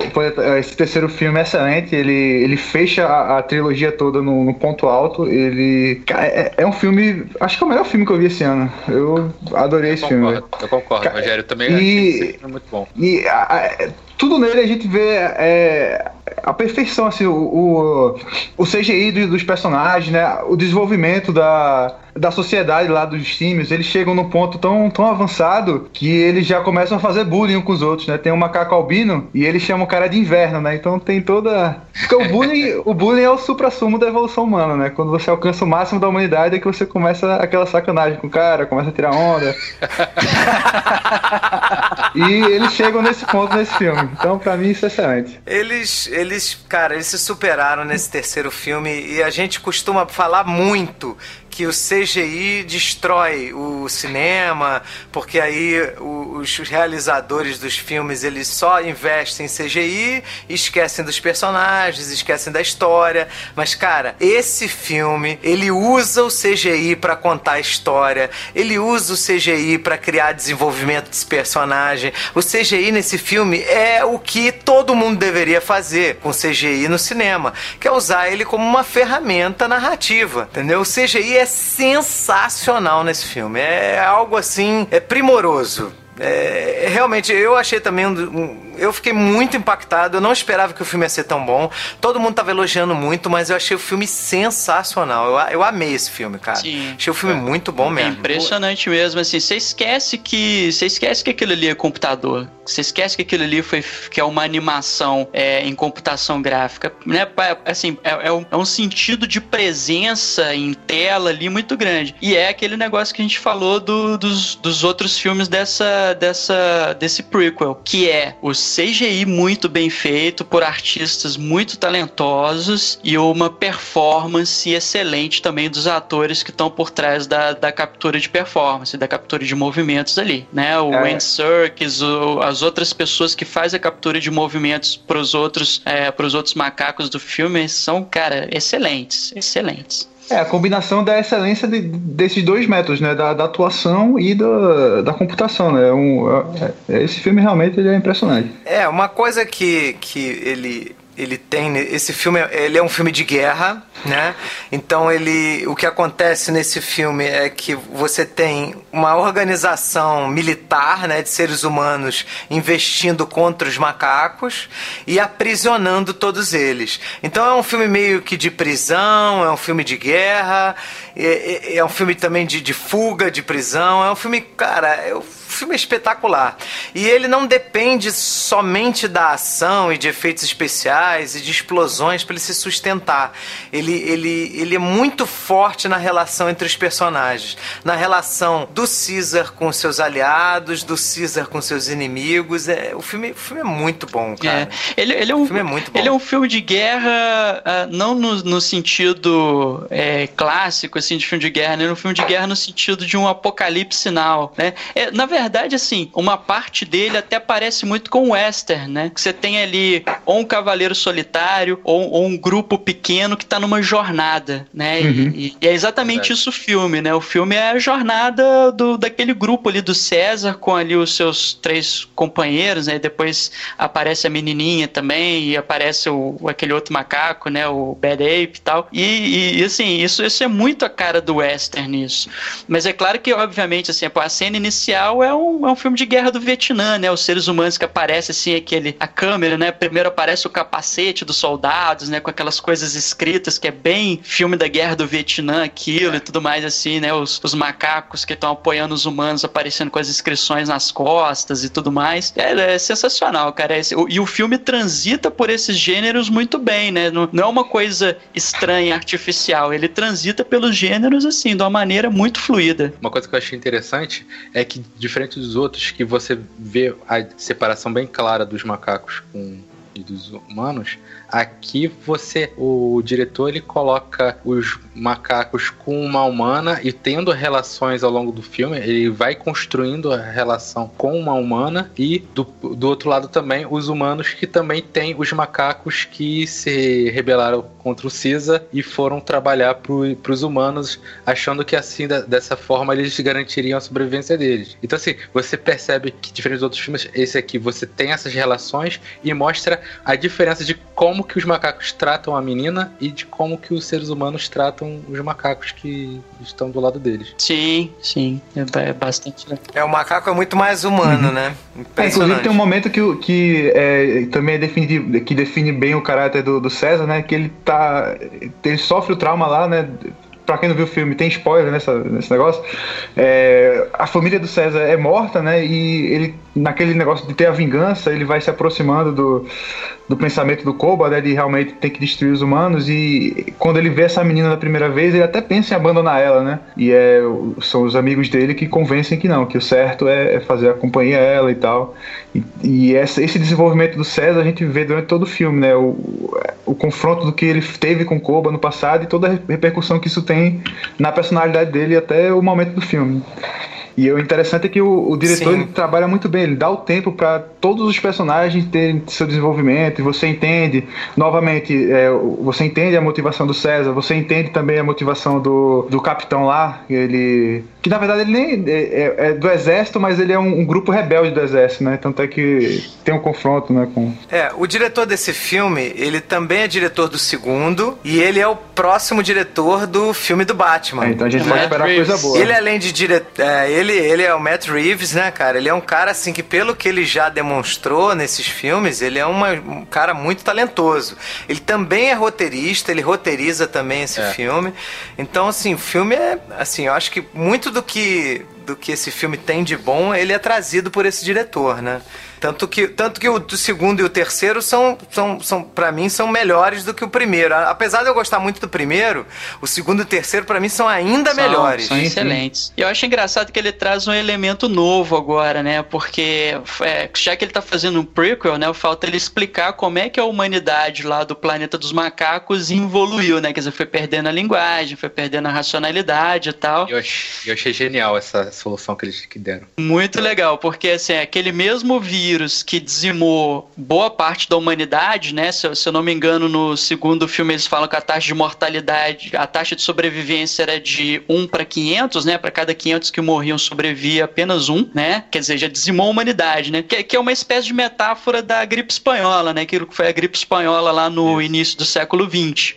esse terceiro filme excelente. Ele, ele fecha a, a trilogia toda no, no, ponto alto. Ele. É, é, um filme. Acho que é o melhor filme que eu vi esse ano. Eu adorei eu esse concordo, filme. Eu concordo, Rogério. Eu também e, é muito bom. E a, a, tudo nele a gente vê é, a perfeição, assim, o, o, o CGI dos, dos, personagens, né? O desenvolvimento da, da sociedade lá dos times, eles chegam num ponto tão, tão avançado que eles já começam a fazer bullying com os outros, né? Tem um macaco albino e eles chamam o cara de inverno, né? Então tem toda. Porque o bullying, o bullying é o supra-sumo da evolução humana, né? Quando você alcança o máximo da humanidade é que você começa aquela sacanagem com o cara, começa a tirar onda. e eles chegam nesse ponto nesse filme. Então, pra mim, isso é excelente. Eles, eles, cara, eles se superaram nesse terceiro filme e a gente costuma falar muito que o CGI destrói o cinema, porque aí os realizadores dos filmes eles só investem em CGI, esquecem dos personagens, esquecem da história. Mas cara, esse filme ele usa o CGI para contar a história, ele usa o CGI para criar desenvolvimento desse personagem. O CGI nesse filme é o que todo mundo deveria fazer com CGI no cinema, que é usar ele como uma ferramenta narrativa, entendeu? O CGI é é sensacional nesse filme. É algo assim, é primoroso. É, realmente, eu achei também um, eu fiquei muito impactado. Eu não esperava que o filme ia ser tão bom. Todo mundo tava elogiando muito, mas eu achei o filme sensacional. Eu, eu amei esse filme, cara. Sim. Achei o filme é. muito bom mesmo. É impressionante mesmo, assim. Você esquece que. Você esquece que aquilo ali é computador. Você esquece que aquilo ali foi que é uma animação é, em computação gráfica. Né? Assim, é, é, um, é um sentido de presença em tela ali muito grande. E é aquele negócio que a gente falou do, dos, dos outros filmes dessa, dessa, desse prequel, que é os CGI muito bem feito por artistas muito talentosos e uma performance excelente também dos atores que estão por trás da, da captura de performance, da captura de movimentos ali, né? O é. Andy Serkis, o, as outras pessoas que fazem a captura de movimentos para os outros, é, os outros macacos do filme são, cara, excelentes, excelentes. É, a combinação da excelência de, desses dois métodos, né? Da, da, atuação e da, da computação, né? Um, é, é, esse filme realmente ele é impressionante. É, uma coisa que, que ele ele tem esse filme ele é um filme de guerra né? Então ele o que acontece nesse filme é que você tem uma organização militar né de seres humanos investindo contra os macacos e aprisionando todos eles. Então é um filme meio que de prisão é um filme de guerra é, é, é um filme também de, de fuga de prisão é um filme cara eu filme é espetacular. E ele não depende somente da ação e de efeitos especiais e de explosões para ele se sustentar. Ele, ele, ele é muito forte na relação entre os personagens. Na relação do Caesar com seus aliados, do Caesar com seus inimigos. É, o, filme, o filme é muito bom, cara. É. Ele, ele é um, o filme é muito bom. Ele é um filme de guerra, uh, não no, no sentido é, clássico, assim, de filme de guerra, né? Um filme de guerra no sentido de um apocalipse final, né? É, na verdade, verdade, assim, uma parte dele até parece muito com o western, né? Que você tem ali ou um cavaleiro solitário ou, ou um grupo pequeno que tá numa jornada, né? Uhum. E, e, é exatamente é. isso o filme, né? O filme é a jornada do, daquele grupo ali do César com ali os seus três companheiros, né? E depois aparece a menininha também e aparece o, aquele outro macaco, né? O Bad Ape e tal. E, e assim, isso, isso é muito a cara do western isso. Mas é claro que, obviamente, assim, a cena inicial é é um, é um filme de guerra do Vietnã, né? Os seres humanos que aparecem assim, aquele, a câmera, né? Primeiro aparece o capacete dos soldados, né? Com aquelas coisas escritas, que é bem filme da guerra do Vietnã, aquilo e tudo mais assim, né? Os, os macacos que estão apoiando os humanos aparecendo com as inscrições nas costas e tudo mais. É, é sensacional, cara. Esse, o, e o filme transita por esses gêneros muito bem, né? Não, não é uma coisa estranha, artificial. Ele transita pelos gêneros, assim, de uma maneira muito fluida. Uma coisa que eu achei interessante é que, diferente dos outros, que você vê a separação bem clara dos macacos com e dos humanos, aqui você, o diretor, ele coloca os macacos com uma humana e tendo relações ao longo do filme, ele vai construindo a relação com uma humana e do, do outro lado também os humanos que também têm os macacos que se rebelaram contra o Cisa e foram trabalhar para os humanos, achando que assim, da, dessa forma, eles garantiriam a sobrevivência deles. Então assim, você percebe que diferente dos outros filmes, esse aqui você tem essas relações e mostra a diferença de como que os macacos tratam a menina e de como que os seres humanos tratam os macacos que estão do lado deles. Sim, sim, é, é bastante. É, o macaco é muito mais humano, uhum. né? É, inclusive tem um momento que, que é, também é que define bem o caráter do, do César, né? Que ele tá. Ele sofre o trauma lá, né? pra quem não viu o filme, tem spoiler nessa, nesse negócio. É, a família do César é morta, né? E ele, naquele negócio de ter a vingança, ele vai se aproximando do, do pensamento do Koba, né, de realmente ter que destruir os humanos. E quando ele vê essa menina da primeira vez, ele até pensa em abandonar ela, né? E é, são os amigos dele que convencem que não, que o certo é, é fazer a companhia a ela e tal. E, e essa, esse desenvolvimento do César a gente vê durante todo o filme, né? O, o confronto do que ele teve com Koba no passado e toda a repercussão que isso tem na personalidade dele até o momento do filme. E o interessante é que o, o diretor ele trabalha muito bem, ele dá o tempo para todos os personagens terem seu desenvolvimento, e você entende, novamente, é, você entende a motivação do César, você entende também a motivação do, do capitão lá, ele. Que na verdade ele nem é, é, é do exército, mas ele é um, um, grupo rebelde do exército, né? Tanto é que tem um confronto, né? Com... É, o diretor desse filme, ele também é diretor do segundo, e ele é o próximo diretor do filme do Batman. É, então a gente pode esperar Reeves. coisa boa. Ele, além de diretor. É, ele, ele é o Matt Reeves, né, cara? Ele é um cara, assim, que pelo que ele já demonstrou nesses filmes, ele é uma, um cara muito talentoso. Ele também é roteirista, ele roteiriza também esse é. filme. Então, assim, o filme é, assim, eu acho que muito do que do que esse filme tem de bom, ele é trazido por esse diretor, né? Tanto que, tanto que o, o segundo e o terceiro são, são, são para mim, são melhores do que o primeiro. Apesar de eu gostar muito do primeiro, o segundo e o terceiro, para mim, são ainda são, melhores. São excelentes. E eu acho engraçado que ele traz um elemento novo agora, né? Porque é, já que ele tá fazendo um prequel, né? Falta ele explicar como é que a humanidade lá do planeta dos macacos evoluiu, né? Quer dizer, foi perdendo a linguagem, foi perdendo a racionalidade e tal. Eu achei, eu achei genial essa solução que eles que deram. Muito legal, porque assim, aquele mesmo vírus vírus que dizimou boa parte da humanidade, né? Se, se, eu não me engano, no segundo filme eles falam que a taxa de mortalidade, a taxa de sobrevivência era de 1 para 500, né? Para cada 500 que morriam sobrevivia apenas um, né? Quer dizer, já dizimou a humanidade, né? Que, que é uma espécie de metáfora da gripe espanhola, né? Aquilo que foi a gripe espanhola lá no início do século 20.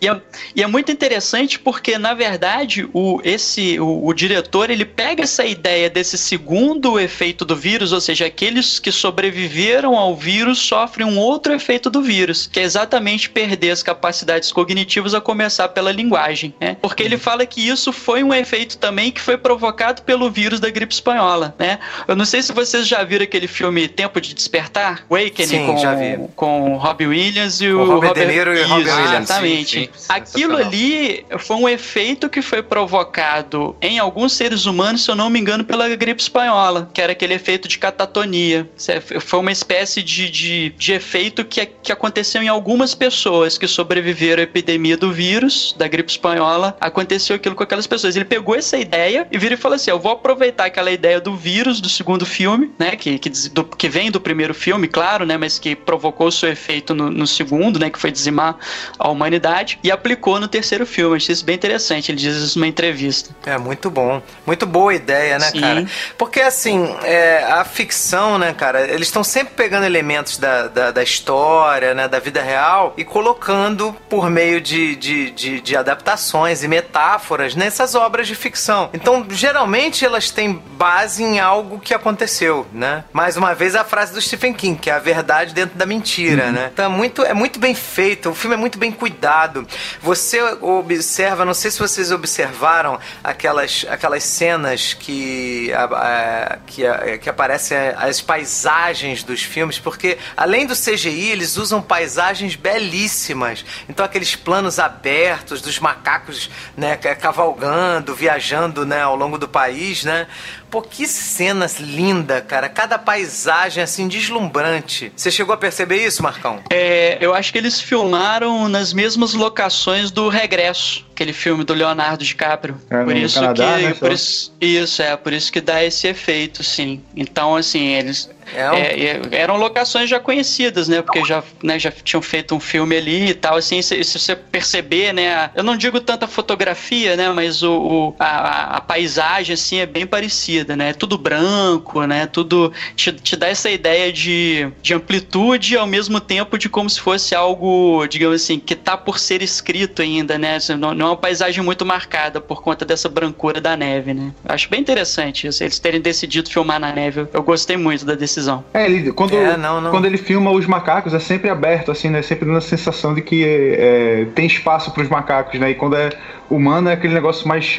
E é, e é muito interessante porque, na verdade, o, esse, o, o diretor ele pega essa ideia desse segundo efeito do vírus, ou seja, aqueles que sobreviveram ao vírus sofrem um outro efeito do vírus, que é exatamente perder as capacidades cognitivas a começar pela linguagem, né? Porque ele fala que isso foi um efeito também que foi provocado pelo vírus da gripe espanhola, né? Eu não sei se vocês já viram aquele filme Tempo de Despertar, Awakening, sim, com, já vi. com Robbie Williams e o, o Robert, De Niro e o Robbie Williams. Exatamente. Sim, sim, Aquilo ali foi um efeito que foi provocado em alguns seres humanos, se eu não me engano, pela gripe espanhola, que era aquele efeito de catatonia. Foi uma espécie de, de, de efeito que, que aconteceu em algumas pessoas que sobreviveram à epidemia do vírus, da gripe espanhola. Aconteceu aquilo com aquelas pessoas. Ele pegou essa ideia e vira e falou assim: Eu vou aproveitar aquela ideia do vírus do segundo filme, né? Que, que, do, que vem do primeiro filme, claro, né? Mas que provocou o seu efeito no, no segundo, né? Que foi dizimar a humanidade, e aplicou no terceiro filme. Achei isso bem interessante. Ele diz isso numa entrevista. É, muito bom. Muito boa ideia, né, Sim. cara? Porque, assim, é, a ficção, né, cara, eles estão sempre pegando elementos da, da, da história, né, da vida real e colocando por meio de, de, de, de adaptações e metáforas nessas obras de ficção. Então, geralmente, elas têm base em algo que aconteceu, né? Mais uma vez, a frase do Stephen King, que é a verdade dentro da mentira, né? Então, é muito, é muito bem feito, o filme é muito bem cuidado. Você observa, não sei se vocês observaram aquelas, aquelas cenas que, a- a- que, a- que aparecem as paisagens dos filmes, porque além do CGI, eles usam paisagens belíssimas. Então aqueles planos abertos dos macacos, né, ca- cavalgando, viajando, né, ao longo do país, né? Pô, que cena linda, cara. Cada paisagem assim deslumbrante. Você chegou a perceber isso, Marcão? É, eu acho que eles filmaram nas mesmas locações do Regresso, aquele filme do Leonardo DiCaprio. É, por isso Canadá, que, né, por isso, isso é, por isso que dá esse efeito, sim. Então, assim, eles É um- é, é, eram locações já conhecidas, né? Porque já, né, já tinham feito um filme ali e tal, assim, se, se você perceber, né? Eu não digo tanta fotografia, né? Mas o, o- a, a- a paisagem, assim, é bem parecida, né? Tudo branco, né? Tudo te, te dá essa ideia de, de amplitude ao mesmo tempo de como se fosse algo, digamos assim, que tá por ser escrito ainda, né? Assim, Não, não é uma paisagem muito marcada por conta dessa brancura da neve, né? Eu acho bem interessante isso, eles terem decidido filmar na neve. Eu- Eu gostei muito da decisão. É, ele, quando, É, não, não. quando ele filma os macacos, é sempre aberto, assim, né? Sempre dando a sensação de que é, tem espaço para os macacos, né? E quando é humano é aquele negócio mais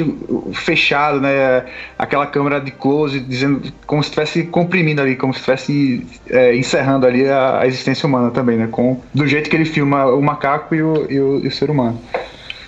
fechado, né? Aquela câmera de close, dizendo como se estivesse comprimindo ali, como se estivesse é, encerrando ali a, a existência humana também, né? Com, do jeito que ele filma o macaco e o, e o, e o ser humano.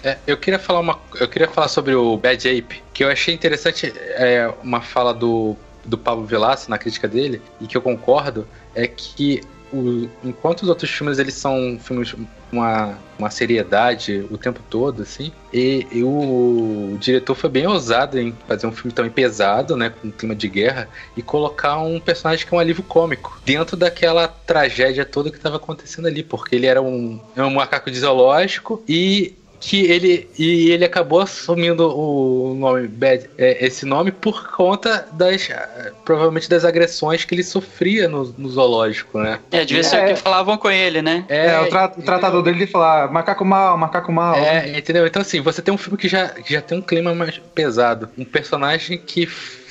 É, eu queria falar uma, eu queria falar sobre o Bad Ape, que eu achei interessante é, uma fala do, do Pablo Vilaça na crítica dele e que eu concordo é que o- enquanto os outros filmes eles são filmes uma, uma seriedade o tempo todo assim e, e o diretor foi bem ousado em fazer um filme também pesado né com um clima de guerra e colocar um personagem que é um alívio cômico dentro daquela tragédia toda que estava acontecendo ali porque ele era um, é um macaco de zoológico e que ele e ele acabou assumindo o nome Bad, é, esse nome por conta das provavelmente das agressões que ele sofria no, no zoológico, né? É, devia ser É. que falavam com ele, né? É, o, tra- o tratador dele de falar macaco mal, macaco mal. É, entendeu? Então assim, você tem um filme que já, que já tem um clima mais pesado, um personagem que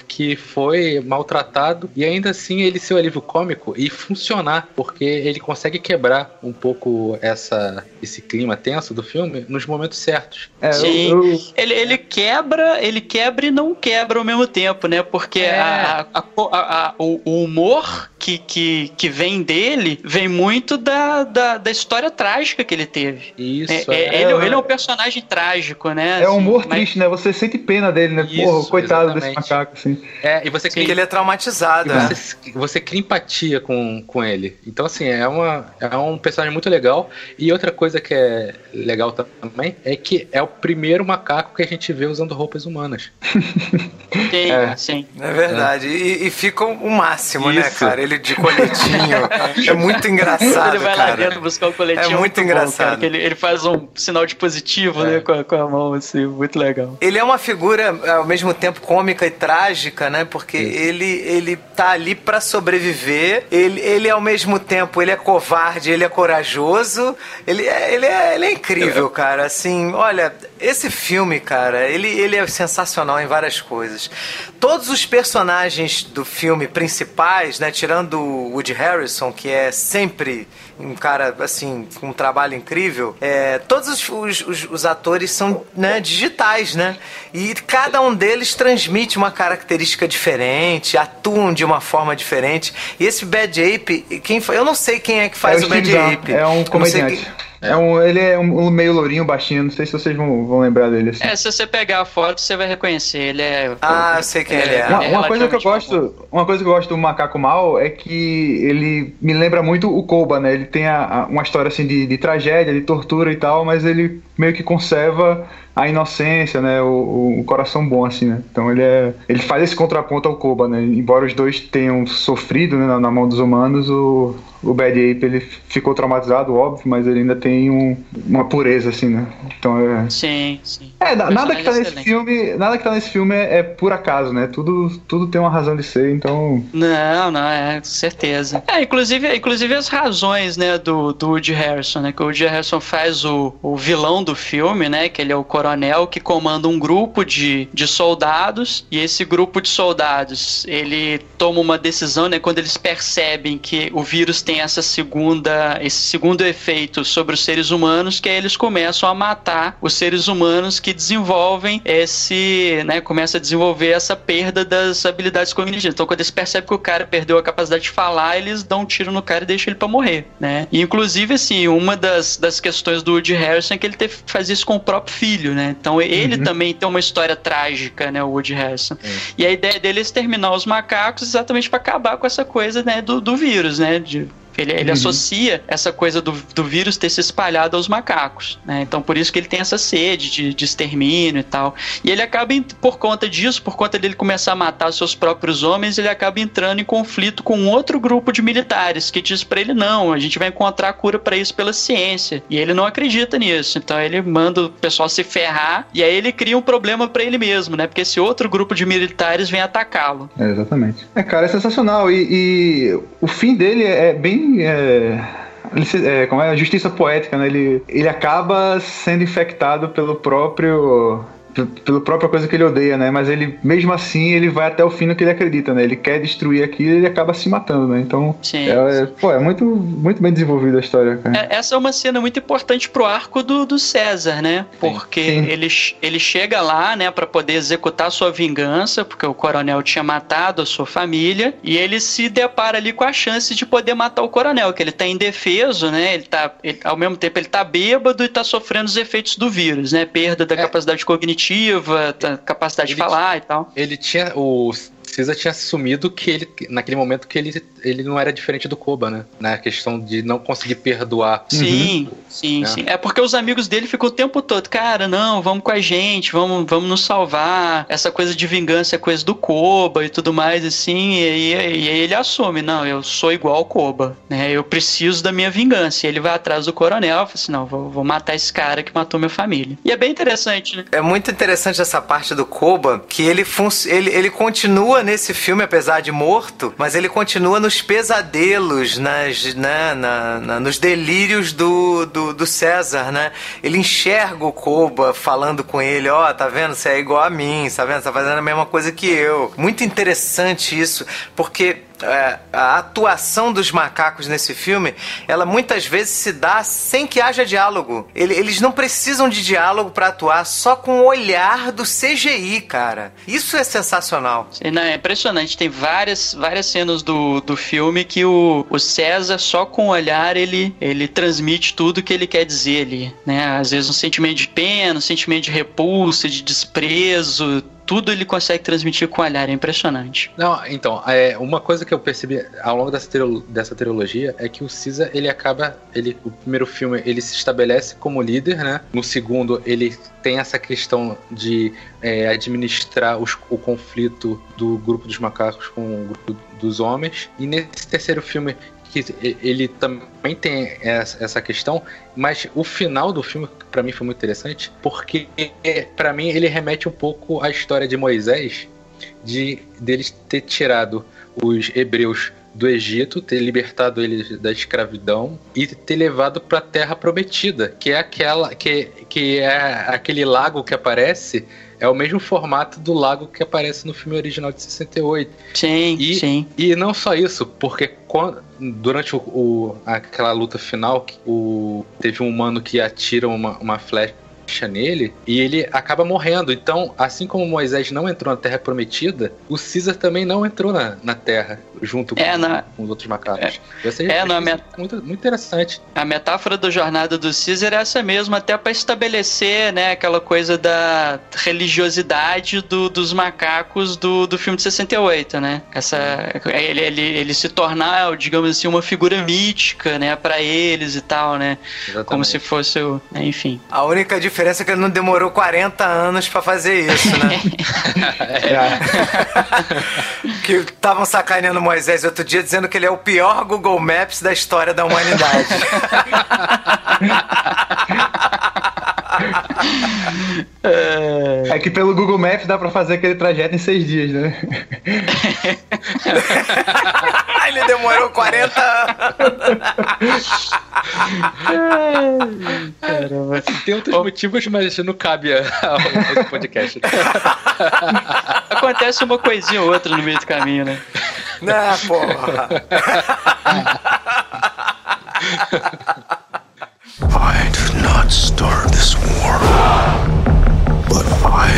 que foi maltratado e ainda assim ele ser o alívio cômico e funcionar, porque ele consegue quebrar um pouco essa esse clima tenso do filme nos momentos certos. É, Sim. eu- eu- Ele, ele quebra, ele quebra e não quebra ao mesmo tempo, né? Porque É. a- a- a- a- o, o humor que, que, que vem dele vem muito da, da, da história trágica que ele teve. Isso. É- é- é. ele, ele é um personagem trágico, né? É um humor Assim, mas- triste, né? Você sente pena dele, né? Isso, Porra, coitado exatamente. desse macaco, assim. É, e você Porque cria, ele é traumatizado, e né? você, você cria empatia com, com ele. Então, assim, é, uma, é um personagem muito legal. E outra coisa que é legal também é que é o primeiro macaco que a gente vê usando roupas humanas. Sim, É. sim. É verdade. E, e fica o máximo, né, Isso. cara? Ele de coletinho. é muito engraçado, ele vai lá cara. dentro buscar o coletinho. É muito bom, engraçado. que ele, ele faz um sinal de positivo, É. né? Com a, com a mão, assim, muito legal. Ele é uma figura ao mesmo tempo cômica e trágica, né? Porque ele ele tá ali pra sobreviver. Ele, ele ao mesmo tempo ele é covarde, ele é corajoso. Ele é, ele é, ele é incrível, cara. Assim, olha, esse filme, cara, ele, ele é sensacional em várias coisas. Todos os personagens do filme principais, né? Tirando o Woody Harrison, que é sempre um cara assim com um trabalho incrível. É, todos os, os- os- atores são né, digitais, né? E cada um deles transmite uma característica diferente, atuam de uma forma diferente. E esse Bad Ape, quem foi? Eu não sei quem é que faz é o Bad Steve Zahn, Ape. É um comediante. É um, ele é um, meio lourinho, baixinho. Não sei se vocês vão, vão lembrar dele. Assim. É, se você pegar a foto, você vai reconhecer. Ele é. Ah, eu sei quem ele é. Uma, uma coisa que eu gosto, uma coisa que eu gosto do Macaco Mal é que ele me lembra muito o Koba, né? Ele tem a- a- uma história assim de, de tragédia, de tortura e tal, mas ele meio que conserva a inocência, né? O, o, coração bom, assim, né? Então ele é. Ele faz esse contraponto ao Koba, né? Embora os dois tenham sofrido né, na, na mão dos humanos, o, o Bad Ape ele ficou traumatizado, óbvio, mas ele ainda tem um, uma pureza, assim, né? Então é. Sim, sim. É, nada que tá nesse filme. Nada que tá nesse filme é, é, por acaso, né? Tudo, tudo tem uma razão de ser, então. Não, não, é, com certeza. É, inclusive, inclusive as razões, né, do, do Woody Harrison, né? Que o Woody Harrison faz o, o vilão do filme, né? Que ele é o coronel que comanda um grupo de, de soldados, e esse grupo de soldados, ele toma uma decisão, né? Quando eles percebem que o vírus tem essa segunda, esse segundo efeito sobre os seres humanos, que aí eles começam a matar os seres humanos que desenvolvem esse, né, começa a desenvolver essa perda das habilidades cognitivas. Então, quando eles percebem que o cara perdeu a capacidade de falar, eles dão um tiro no cara e deixam ele para morrer, né? E, inclusive, assim, uma das, das questões do Woody Harrison é que ele teve que fazer isso com o próprio filho, né? Então, ele uhum. também tem uma história trágica, né, o Woody Harrison. Uhum. E a ideia dele é exterminar os macacos exatamente para acabar com essa coisa, né, do, do vírus, né? De ele, ele uhum. associa essa coisa do, do vírus ter se espalhado aos macacos, né? Então por isso que ele tem essa sede de, de extermínio e tal. E ele acaba, por conta disso, por conta dele começar a matar seus próprios homens, ele acaba entrando em conflito com outro grupo de militares que diz para ele não, a gente vai encontrar cura para isso pela ciência. E ele não acredita nisso. Então ele manda o pessoal se ferrar e aí ele cria um problema para ele mesmo, né? Porque esse outro grupo de militares vem atacá-lo. É, exatamente. É, cara, é sensacional. E, e o fim dele é bem é, é, como é a justiça poética, né? Ele, ele acaba sendo infectado pelo próprio pela própria coisa que ele odeia, né? Mas ele, mesmo assim, ele vai até o fim no que ele acredita, né? Ele quer destruir aquilo e ele acaba se matando, né? Então, sim, é, sim. Pô, é muito, muito bem desenvolvida a história, cara. É, essa é uma cena muito importante pro arco do, do César, né? Porque sim. Ele, ele chega lá, né, para poder executar sua vingança, porque o coronel tinha matado a sua família, e ele se depara ali com a chance de poder matar o coronel, que ele tá indefeso, né? Ele tá, ele, ao mesmo tempo, ele tá bêbado e tá sofrendo os efeitos do vírus, né? Perda da é. capacidade cognitiva cognitiva, capacidade ele, de falar e tal. Ele tinha. O Cisa tinha assumido que ele, naquele momento, que ele, ele não era diferente do Koba, né? Na questão de não conseguir perdoar. Sim, uhum. sim, é. sim. É porque os amigos dele ficam o tempo todo, cara, não, vamos com a gente, vamos, vamos nos salvar. Essa coisa de vingança é coisa do Koba e tudo mais, assim. E, e, e aí ele assume, não, eu sou igual ao Koba, né? Eu preciso da minha vingança. E ele vai atrás do coronel e fala assim, não, vou, vou matar esse cara que matou minha família. E é bem interessante, né? É muito interessante essa parte do Koba, que ele, ele, ele continua nesse filme, apesar de morto, mas ele continua nos pesadelos, nas, né, na, na, nos delírios do, do, do, César, né? Ele enxerga o Koba falando com ele, ó, oh, tá vendo? Você é igual a mim, tá vendo? Você tá fazendo a mesma coisa que eu. Muito interessante isso, porque a atuação dos macacos nesse filme, ela muitas vezes se dá sem que haja diálogo. Eles não precisam de diálogo para atuar, só com o olhar do CGI, cara. Isso é sensacional. Não, é impressionante. Tem várias, várias cenas do, do filme que o, o César, só com o olhar, ele, ele transmite tudo que ele quer dizer ali. Né? Às vezes um sentimento de pena, um sentimento de repulsa, de desprezo, tudo ele consegue transmitir com o olhar, é impressionante. Não, então, é, uma coisa que eu percebi ao longo dessa, dessa trilogia é que o Caesar, ele acaba, ele, o primeiro filme, ele se estabelece como líder, né? No segundo, ele tem essa questão de é, administrar os, o conflito do grupo dos macacos com o grupo dos homens. E nesse terceiro filme, que ele também tem essa questão, mas o final do filme para mim foi muito interessante, porque para mim ele remete um pouco à história de Moisés, de deles ter tirado os hebreus do Egito, ter libertado eles da escravidão e ter levado para a Terra Prometida, que é aquela que, que é aquele lago que aparece é o mesmo formato do lago que aparece no filme original de 68. Sim, e, sim. E não só isso, porque quando, durante o, o, aquela luta final, o, teve um humano que atira uma, uma flecha nele e ele acaba morrendo. Então, assim como Moisés não entrou na Terra Prometida, o Caesar também não entrou na, na Terra junto é, com, na... com, os outros macacos. É, é na met... muito, muito interessante. A metáfora da jornada do Caesar é essa mesmo, até para estabelecer né, aquela coisa da religiosidade do, dos macacos do, do filme de 68, né? Essa, ele, ele, ele se tornar, digamos assim, uma figura mítica, né, para eles e tal, né? Exatamente. Como se fosse o. Né, enfim. A única diferença diferença é que ele não demorou 40 anos pra fazer isso, né? é. que estavam sacaneando Moisés outro dia dizendo que ele é o pior Google Maps da história da humanidade. é que pelo Google Maps dá pra fazer aquele trajeto em seis dias, né? Ele demorou 40 anos. Caramba. Tem outros oh. motivos, mas não cabe ao podcast. Acontece uma coisinha ou outra no meio do caminho, né? Não, porra. I did not start this war, but I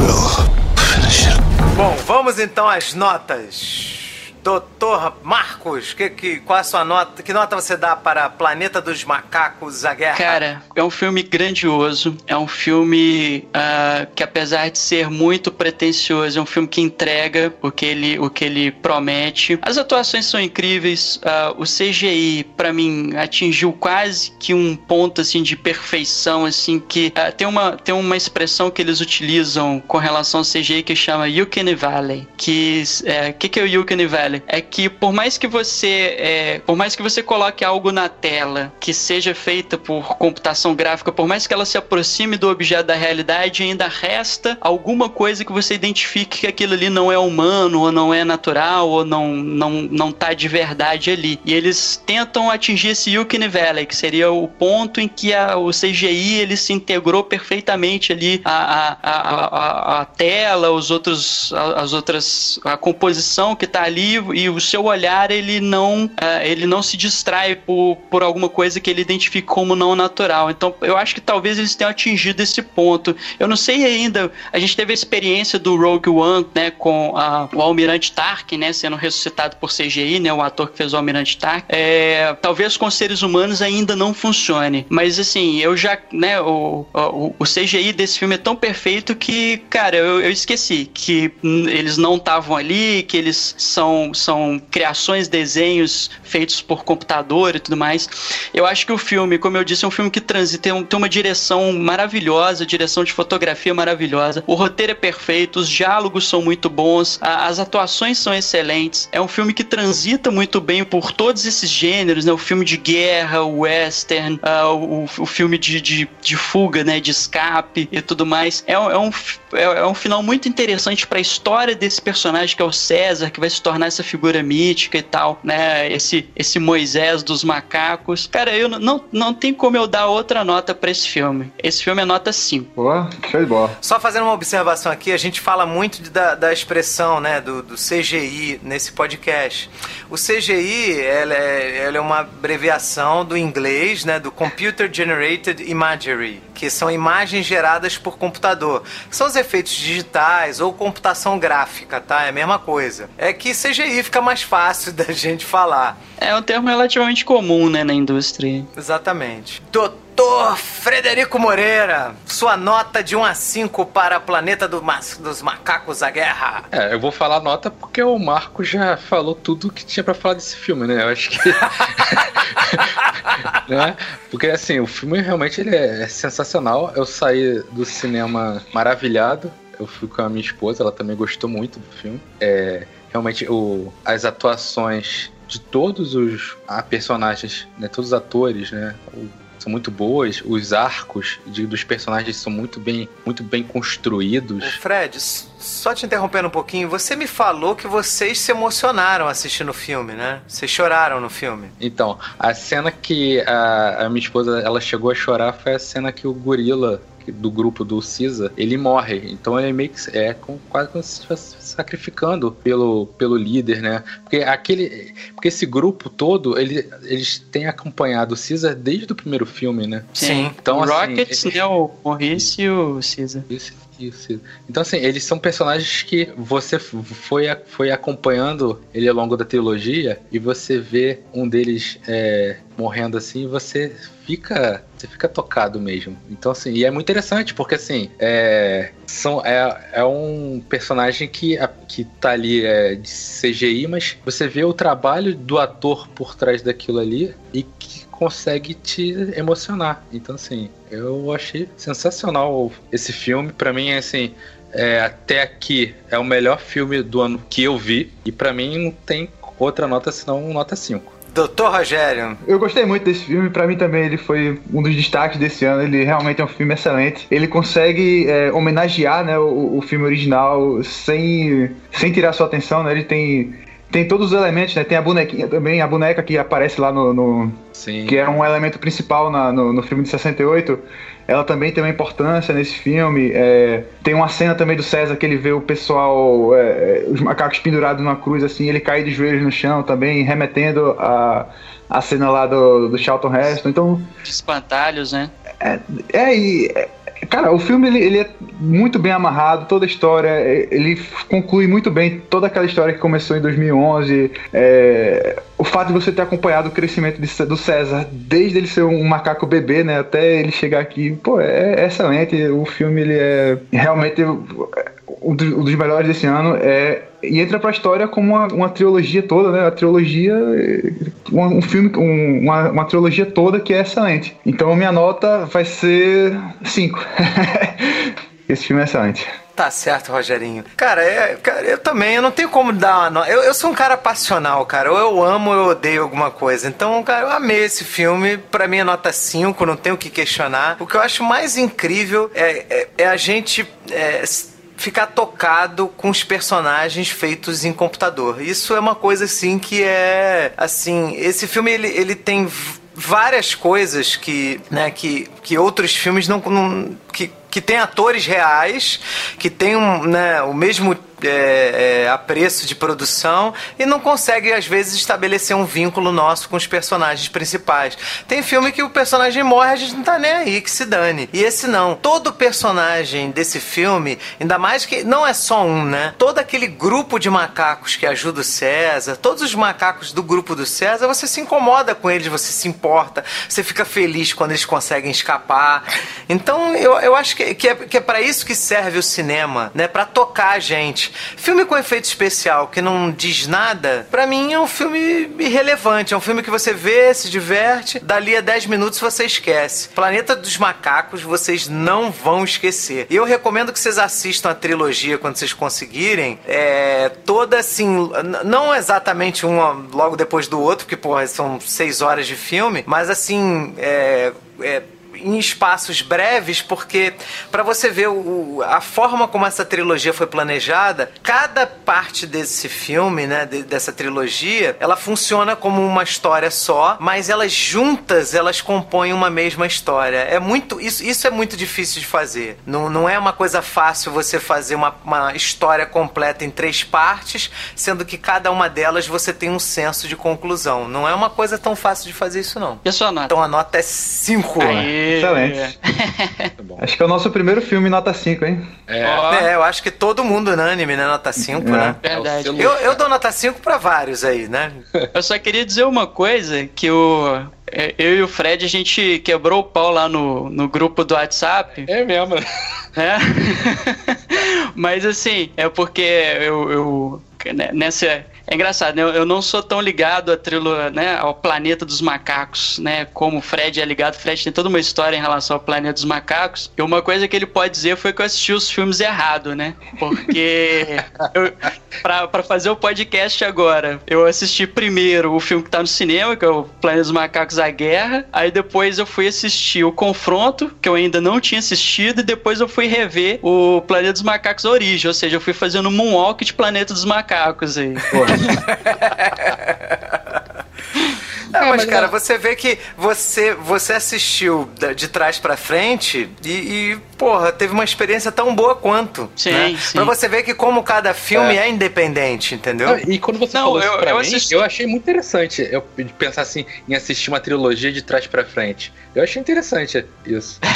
will finish it. Bom, vamos então às notas. Doutor Marcos, que, que, qual a sua nota? Que nota você dá para Planeta dos Macacos, a Guerra? Cara, é um filme grandioso. É um filme uh, que, apesar de ser muito pretencioso, é um filme que entrega o que ele, o que ele promete. As atuações são incríveis. Uh, o CGI, para mim, atingiu quase que um ponto assim de perfeição, assim que uh, tem uma tem uma expressão que eles utilizam com relação ao CGI que chama Yukon Valley. Que é, que que é o Yukon Valley? É que por mais que você é, por mais que você coloque algo na tela que seja feita por computação gráfica, por mais que ela se aproxime do objeto da realidade, ainda resta alguma coisa que você identifique que aquilo ali não é humano, ou não é natural, ou não, não, não tá de verdade ali. E eles tentam atingir esse Yukon Valley, que seria o ponto em que a, o CGI ele se integrou perfeitamente ali a, a, a, a, tela, os outros, as outras, a composição que tá ali e o seu olhar ele não, uh, ele não se distrai por, por alguma coisa que ele identifica como não natural. Então eu acho que talvez eles tenham atingido esse ponto. Eu não sei ainda, a gente teve a experiência do Rogue One, né, com uh, o Almirante Tarkin, né, sendo ressuscitado por CGI, né, o ator que fez o Almirante Tarkin. É, talvez com seres humanos ainda não funcione, mas assim, eu já, né, o, o, o CGI desse filme é tão perfeito que, cara, eu, eu esqueci que eles não estavam ali, que eles são são criações, desenhos feitos por computador e tudo mais. Eu acho que o filme, como eu disse, é um filme que transita, tem, um, uma direção maravilhosa, direção de fotografia maravilhosa. O roteiro é perfeito, os diálogos são muito bons, a, as atuações são excelentes. É um filme que transita muito bem por todos esses gêneros, né? O filme de guerra, o western, uh, o, o filme de, de, de, fuga, né? De escape e tudo mais. É, é um, é, é um final muito interessante para a história desse personagem que é o César, que vai se tornar essa figura mítica e tal, né? Esse, esse Moisés dos macacos. Cara, eu não, não tem como eu dar outra nota para esse filme. Esse filme é nota 5. Boa, show de bola. Só fazendo uma observação aqui, a gente fala muito de, da, da expressão, né, do, do CGI nesse podcast. O CGI, ela é, ela é uma abreviação do inglês, né, do Computer Generated Imagery, que são imagens geradas por computador. São os efeitos digitais ou computação gráfica, tá? É a mesma coisa. É que CGI fica mais fácil da gente falar. É um termo relativamente comum, né, na indústria. Exatamente. Doutor Frederico Moreira, sua nota de 1 a 5 para Planeta do Ma dos Macacos a Guerra. É, eu vou falar nota porque o Marco já falou tudo que tinha para falar desse filme, né? Eu acho que. né? Porque assim, o filme realmente ele é sensacional. Eu saí do cinema maravilhado. Eu fui com a minha esposa, ela também gostou muito do filme. É, realmente o, as atuações de todos os a personagens, né, todos os atores, né, o, são muito boas, os arcos de, dos personagens são muito bem, muito bem construídos. O só te interrompendo um pouquinho, você me falou que vocês se emocionaram assistindo o filme, né? Vocês choraram no filme. Então, a cena que a, a minha esposa ela chegou a chorar foi a cena que o gorila do grupo do Cisa, ele morre. Então ele meio que é com, quase como se estivesse sacrificando pelo, pelo líder, né? Porque aquele. Porque esse grupo todo, ele, eles têm acompanhado o Cisa desde o primeiro filme, né? Sim. Então, o assim, Rockets, ele, né? O Maurice e o Cisa. Isso, isso. Então, assim, eles são personagens que você foi, foi acompanhando ele ao longo da trilogia e você vê um deles é, morrendo assim você fica você fica tocado mesmo. Então, assim, e é muito interessante, porque assim, é, são, é, é um personagem que, que tá ali é, de CGI, mas você vê o trabalho do ator por trás daquilo ali e que consegue te emocionar. Então, assim, eu achei sensacional esse filme. Para mim, é assim, é, até aqui é o melhor filme do ano que eu vi. E para mim não tem outra nota senão nota 5. Doutor Rogério. Eu gostei muito desse filme, para mim também ele foi um dos destaques desse ano. Ele realmente é um filme excelente. Ele consegue é, homenagear né, o, o, filme original sem, sem tirar sua atenção. Né? Ele tem tem todos os elementos, né? Tem a bonequinha também, a boneca que aparece lá no. no que é um elemento principal na, no, no filme de 68 ela também tem uma importância nesse filme. É, tem uma cena também do César que ele vê o pessoal, é, é os macacos pendurados numa cruz, assim, ele cai de joelhos no chão também, remetendo a, a cena lá do, do Charlton Heston. Então. Espantalhos, né? É, é, e, é, Cara, o filme ele, ele, é muito bem amarrado, toda a história, ele conclui muito bem toda aquela história que começou em 2011. É, o fato de você ter acompanhado o crescimento de, do César, desde ele ser um macaco bebê, né, até ele chegar aqui, pô, é, é excelente. O filme ele é realmente um dos melhores desse ano. É, e entra pra história como uma, uma trilogia toda, né? A trilogia. Um, um filme, um, uma, uma trilogia toda que é excelente. Então minha nota vai ser 5. Esse filme é excelente. Tá certo, Rogerinho. Cara, é, cara, eu também, eu não tenho como dar uma. Eu, eu sou um cara passional, cara. Ou eu amo ou eu odeio alguma coisa. Então, cara, eu amei esse filme. Pra mim é nota 5, não tenho o que questionar. O que eu acho mais incrível é, é, é a gente. É, ficar tocado com os personagens feitos em computador. Isso é uma coisa assim que é assim, esse filme ele, ele tem várias coisas que, né, que, que outros filmes não, não que, que tem atores reais, que tem um, né, o mesmo é, é, a preço de produção e não consegue, às vezes, estabelecer um vínculo nosso com os personagens principais. Tem filme que o personagem morre, a gente não tá nem aí, que se dane. E esse não. Todo personagem desse filme, ainda mais que não é só um, né? Todo aquele grupo de macacos que ajuda o César, todos os macacos do grupo do César, você se incomoda com eles, você se importa, você fica feliz quando eles conseguem escapar. Então, eu, eu acho que, que é, que é para isso que serve o cinema, né? Para tocar a gente. Filme com efeito especial que não diz nada, para mim é um filme irrelevante. É um filme que você vê, se diverte, dali a 10 minutos você esquece. Planeta dos Macacos vocês não vão esquecer. E eu recomendo que vocês assistam a trilogia quando vocês conseguirem. É, toda assim, não exatamente um logo depois do outro, porque, porra, são seis horas de filme, mas assim, é, é em espaços breves, porque para você ver o, a forma como essa trilogia foi planejada, cada parte desse filme, né, de, dessa trilogia, ela funciona como uma história só, mas elas juntas elas compõem uma mesma história. É muito isso, isso é muito difícil de fazer. Não, não é uma coisa fácil você fazer uma, uma história completa em três partes, sendo que cada uma delas você tem um senso de conclusão. Não é uma coisa tão fácil de fazer isso não. E a sua nota? Então a nota é 5. Excelente. acho que é o nosso primeiro filme nota 5, hein? É. é, eu acho que todo mundo unânime, né? Nota 5, é. né? Verdade. Eu, eu dou nota 5 pra vários aí, né? Eu só queria dizer uma coisa, que o, é, eu e o Fred, a gente quebrou o pau lá no, no grupo do WhatsApp. É mesmo. É. Mas assim, é porque eu, eu né, nessa é engraçado, né? Eu não sou tão ligado a trilo, né, ao planeta dos macacos, né? Como o Fred é ligado. O Fred tem toda uma história em relação ao planeta dos macacos. E uma coisa que ele pode dizer foi que eu assisti os filmes errado, né? Porque eu, pra, pra fazer o podcast agora, eu assisti primeiro o filme que tá no cinema, que é o Planeta dos Macacos A Guerra. Aí depois eu fui assistir o Confronto, que eu ainda não tinha assistido. E depois eu fui rever o Planeta dos Macacos Origem. Ou seja, eu fui fazendo um moonwalk de Planeta dos Macacos aí. Pô. Não, é, mas, mas, cara, é... você vê que você, você assistiu de trás para frente e, e, porra, teve uma experiência tão boa quanto. Sim, né? sim. Pra você ver que como cada filme é, é independente, entendeu? Não, e quando você Não, falou eu, isso pra eu mim, assisti... eu achei muito interessante eu pensar assim em assistir uma trilogia de trás para frente. Eu achei interessante isso.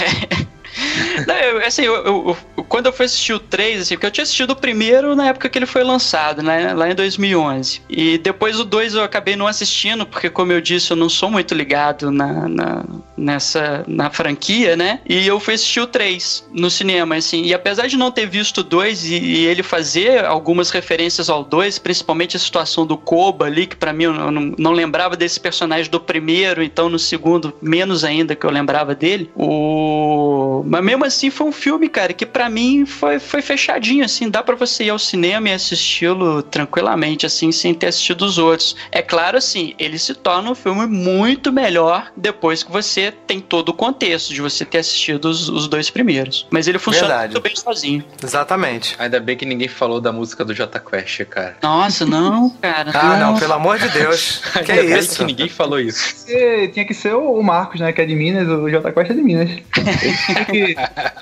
Não, eu, assim, eu, eu, eu, quando eu fui assistir o 3, assim, porque eu tinha assistido o primeiro na época que ele foi lançado, né? Lá em 2011. E depois o 2 eu acabei não assistindo, porque, como eu disse, eu não sou muito ligado na, na, nessa, na franquia, né? E eu fui assistir o 3 no cinema, assim. E apesar de não ter visto o 2 e, e ele fazer algumas referências ao 2, principalmente a situação do Koba ali, que para mim eu não, não lembrava desse personagem do primeiro, então no segundo, menos ainda que eu lembrava dele. O... Mas mesmo assim foi um filme, cara, que para mim foi, foi fechadinho, assim. Dá para você ir ao cinema e assisti-lo tranquilamente, assim, sem ter assistido os outros. É claro, assim, ele se torna um filme muito melhor depois que você tem todo o contexto de você ter assistido os, os dois primeiros. Mas ele funciona Verdade. muito bem sozinho. Exatamente. Ainda bem que ninguém falou da música do J Quest, cara. Nossa, não, cara. ah, não, pelo amor de Deus. que é isso? que ninguém falou isso. tinha que ser o Marcos, né, que é de Minas, o J Quest é de Minas. Ele tinha que,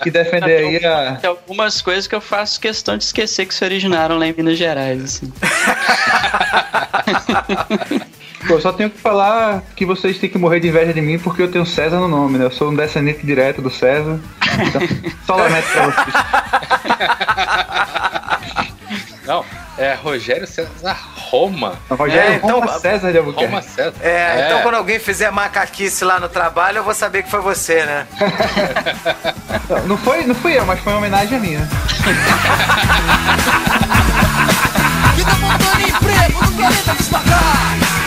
que defender aí a... Tem algumas coisas que eu faço questão de esquecer que se originaram lá em Minas Gerais, assim. Pô, só tenho que falar que vocês têm que morrer de inveja de mim porque eu tenho César no nome, né? Eu sou um descendente direto do César. Então, só lamento pra vocês. Não, é Rogério César Roma. Rogério é, então, Roma César de Albuquerque. Roma César. É, é, então quando alguém fizer macaquice lá no trabalho, eu vou saber que foi você, né? não, não, foi, não fui eu, mas foi uma homenagem a mim, né? Vida montando emprego no planeta devagar.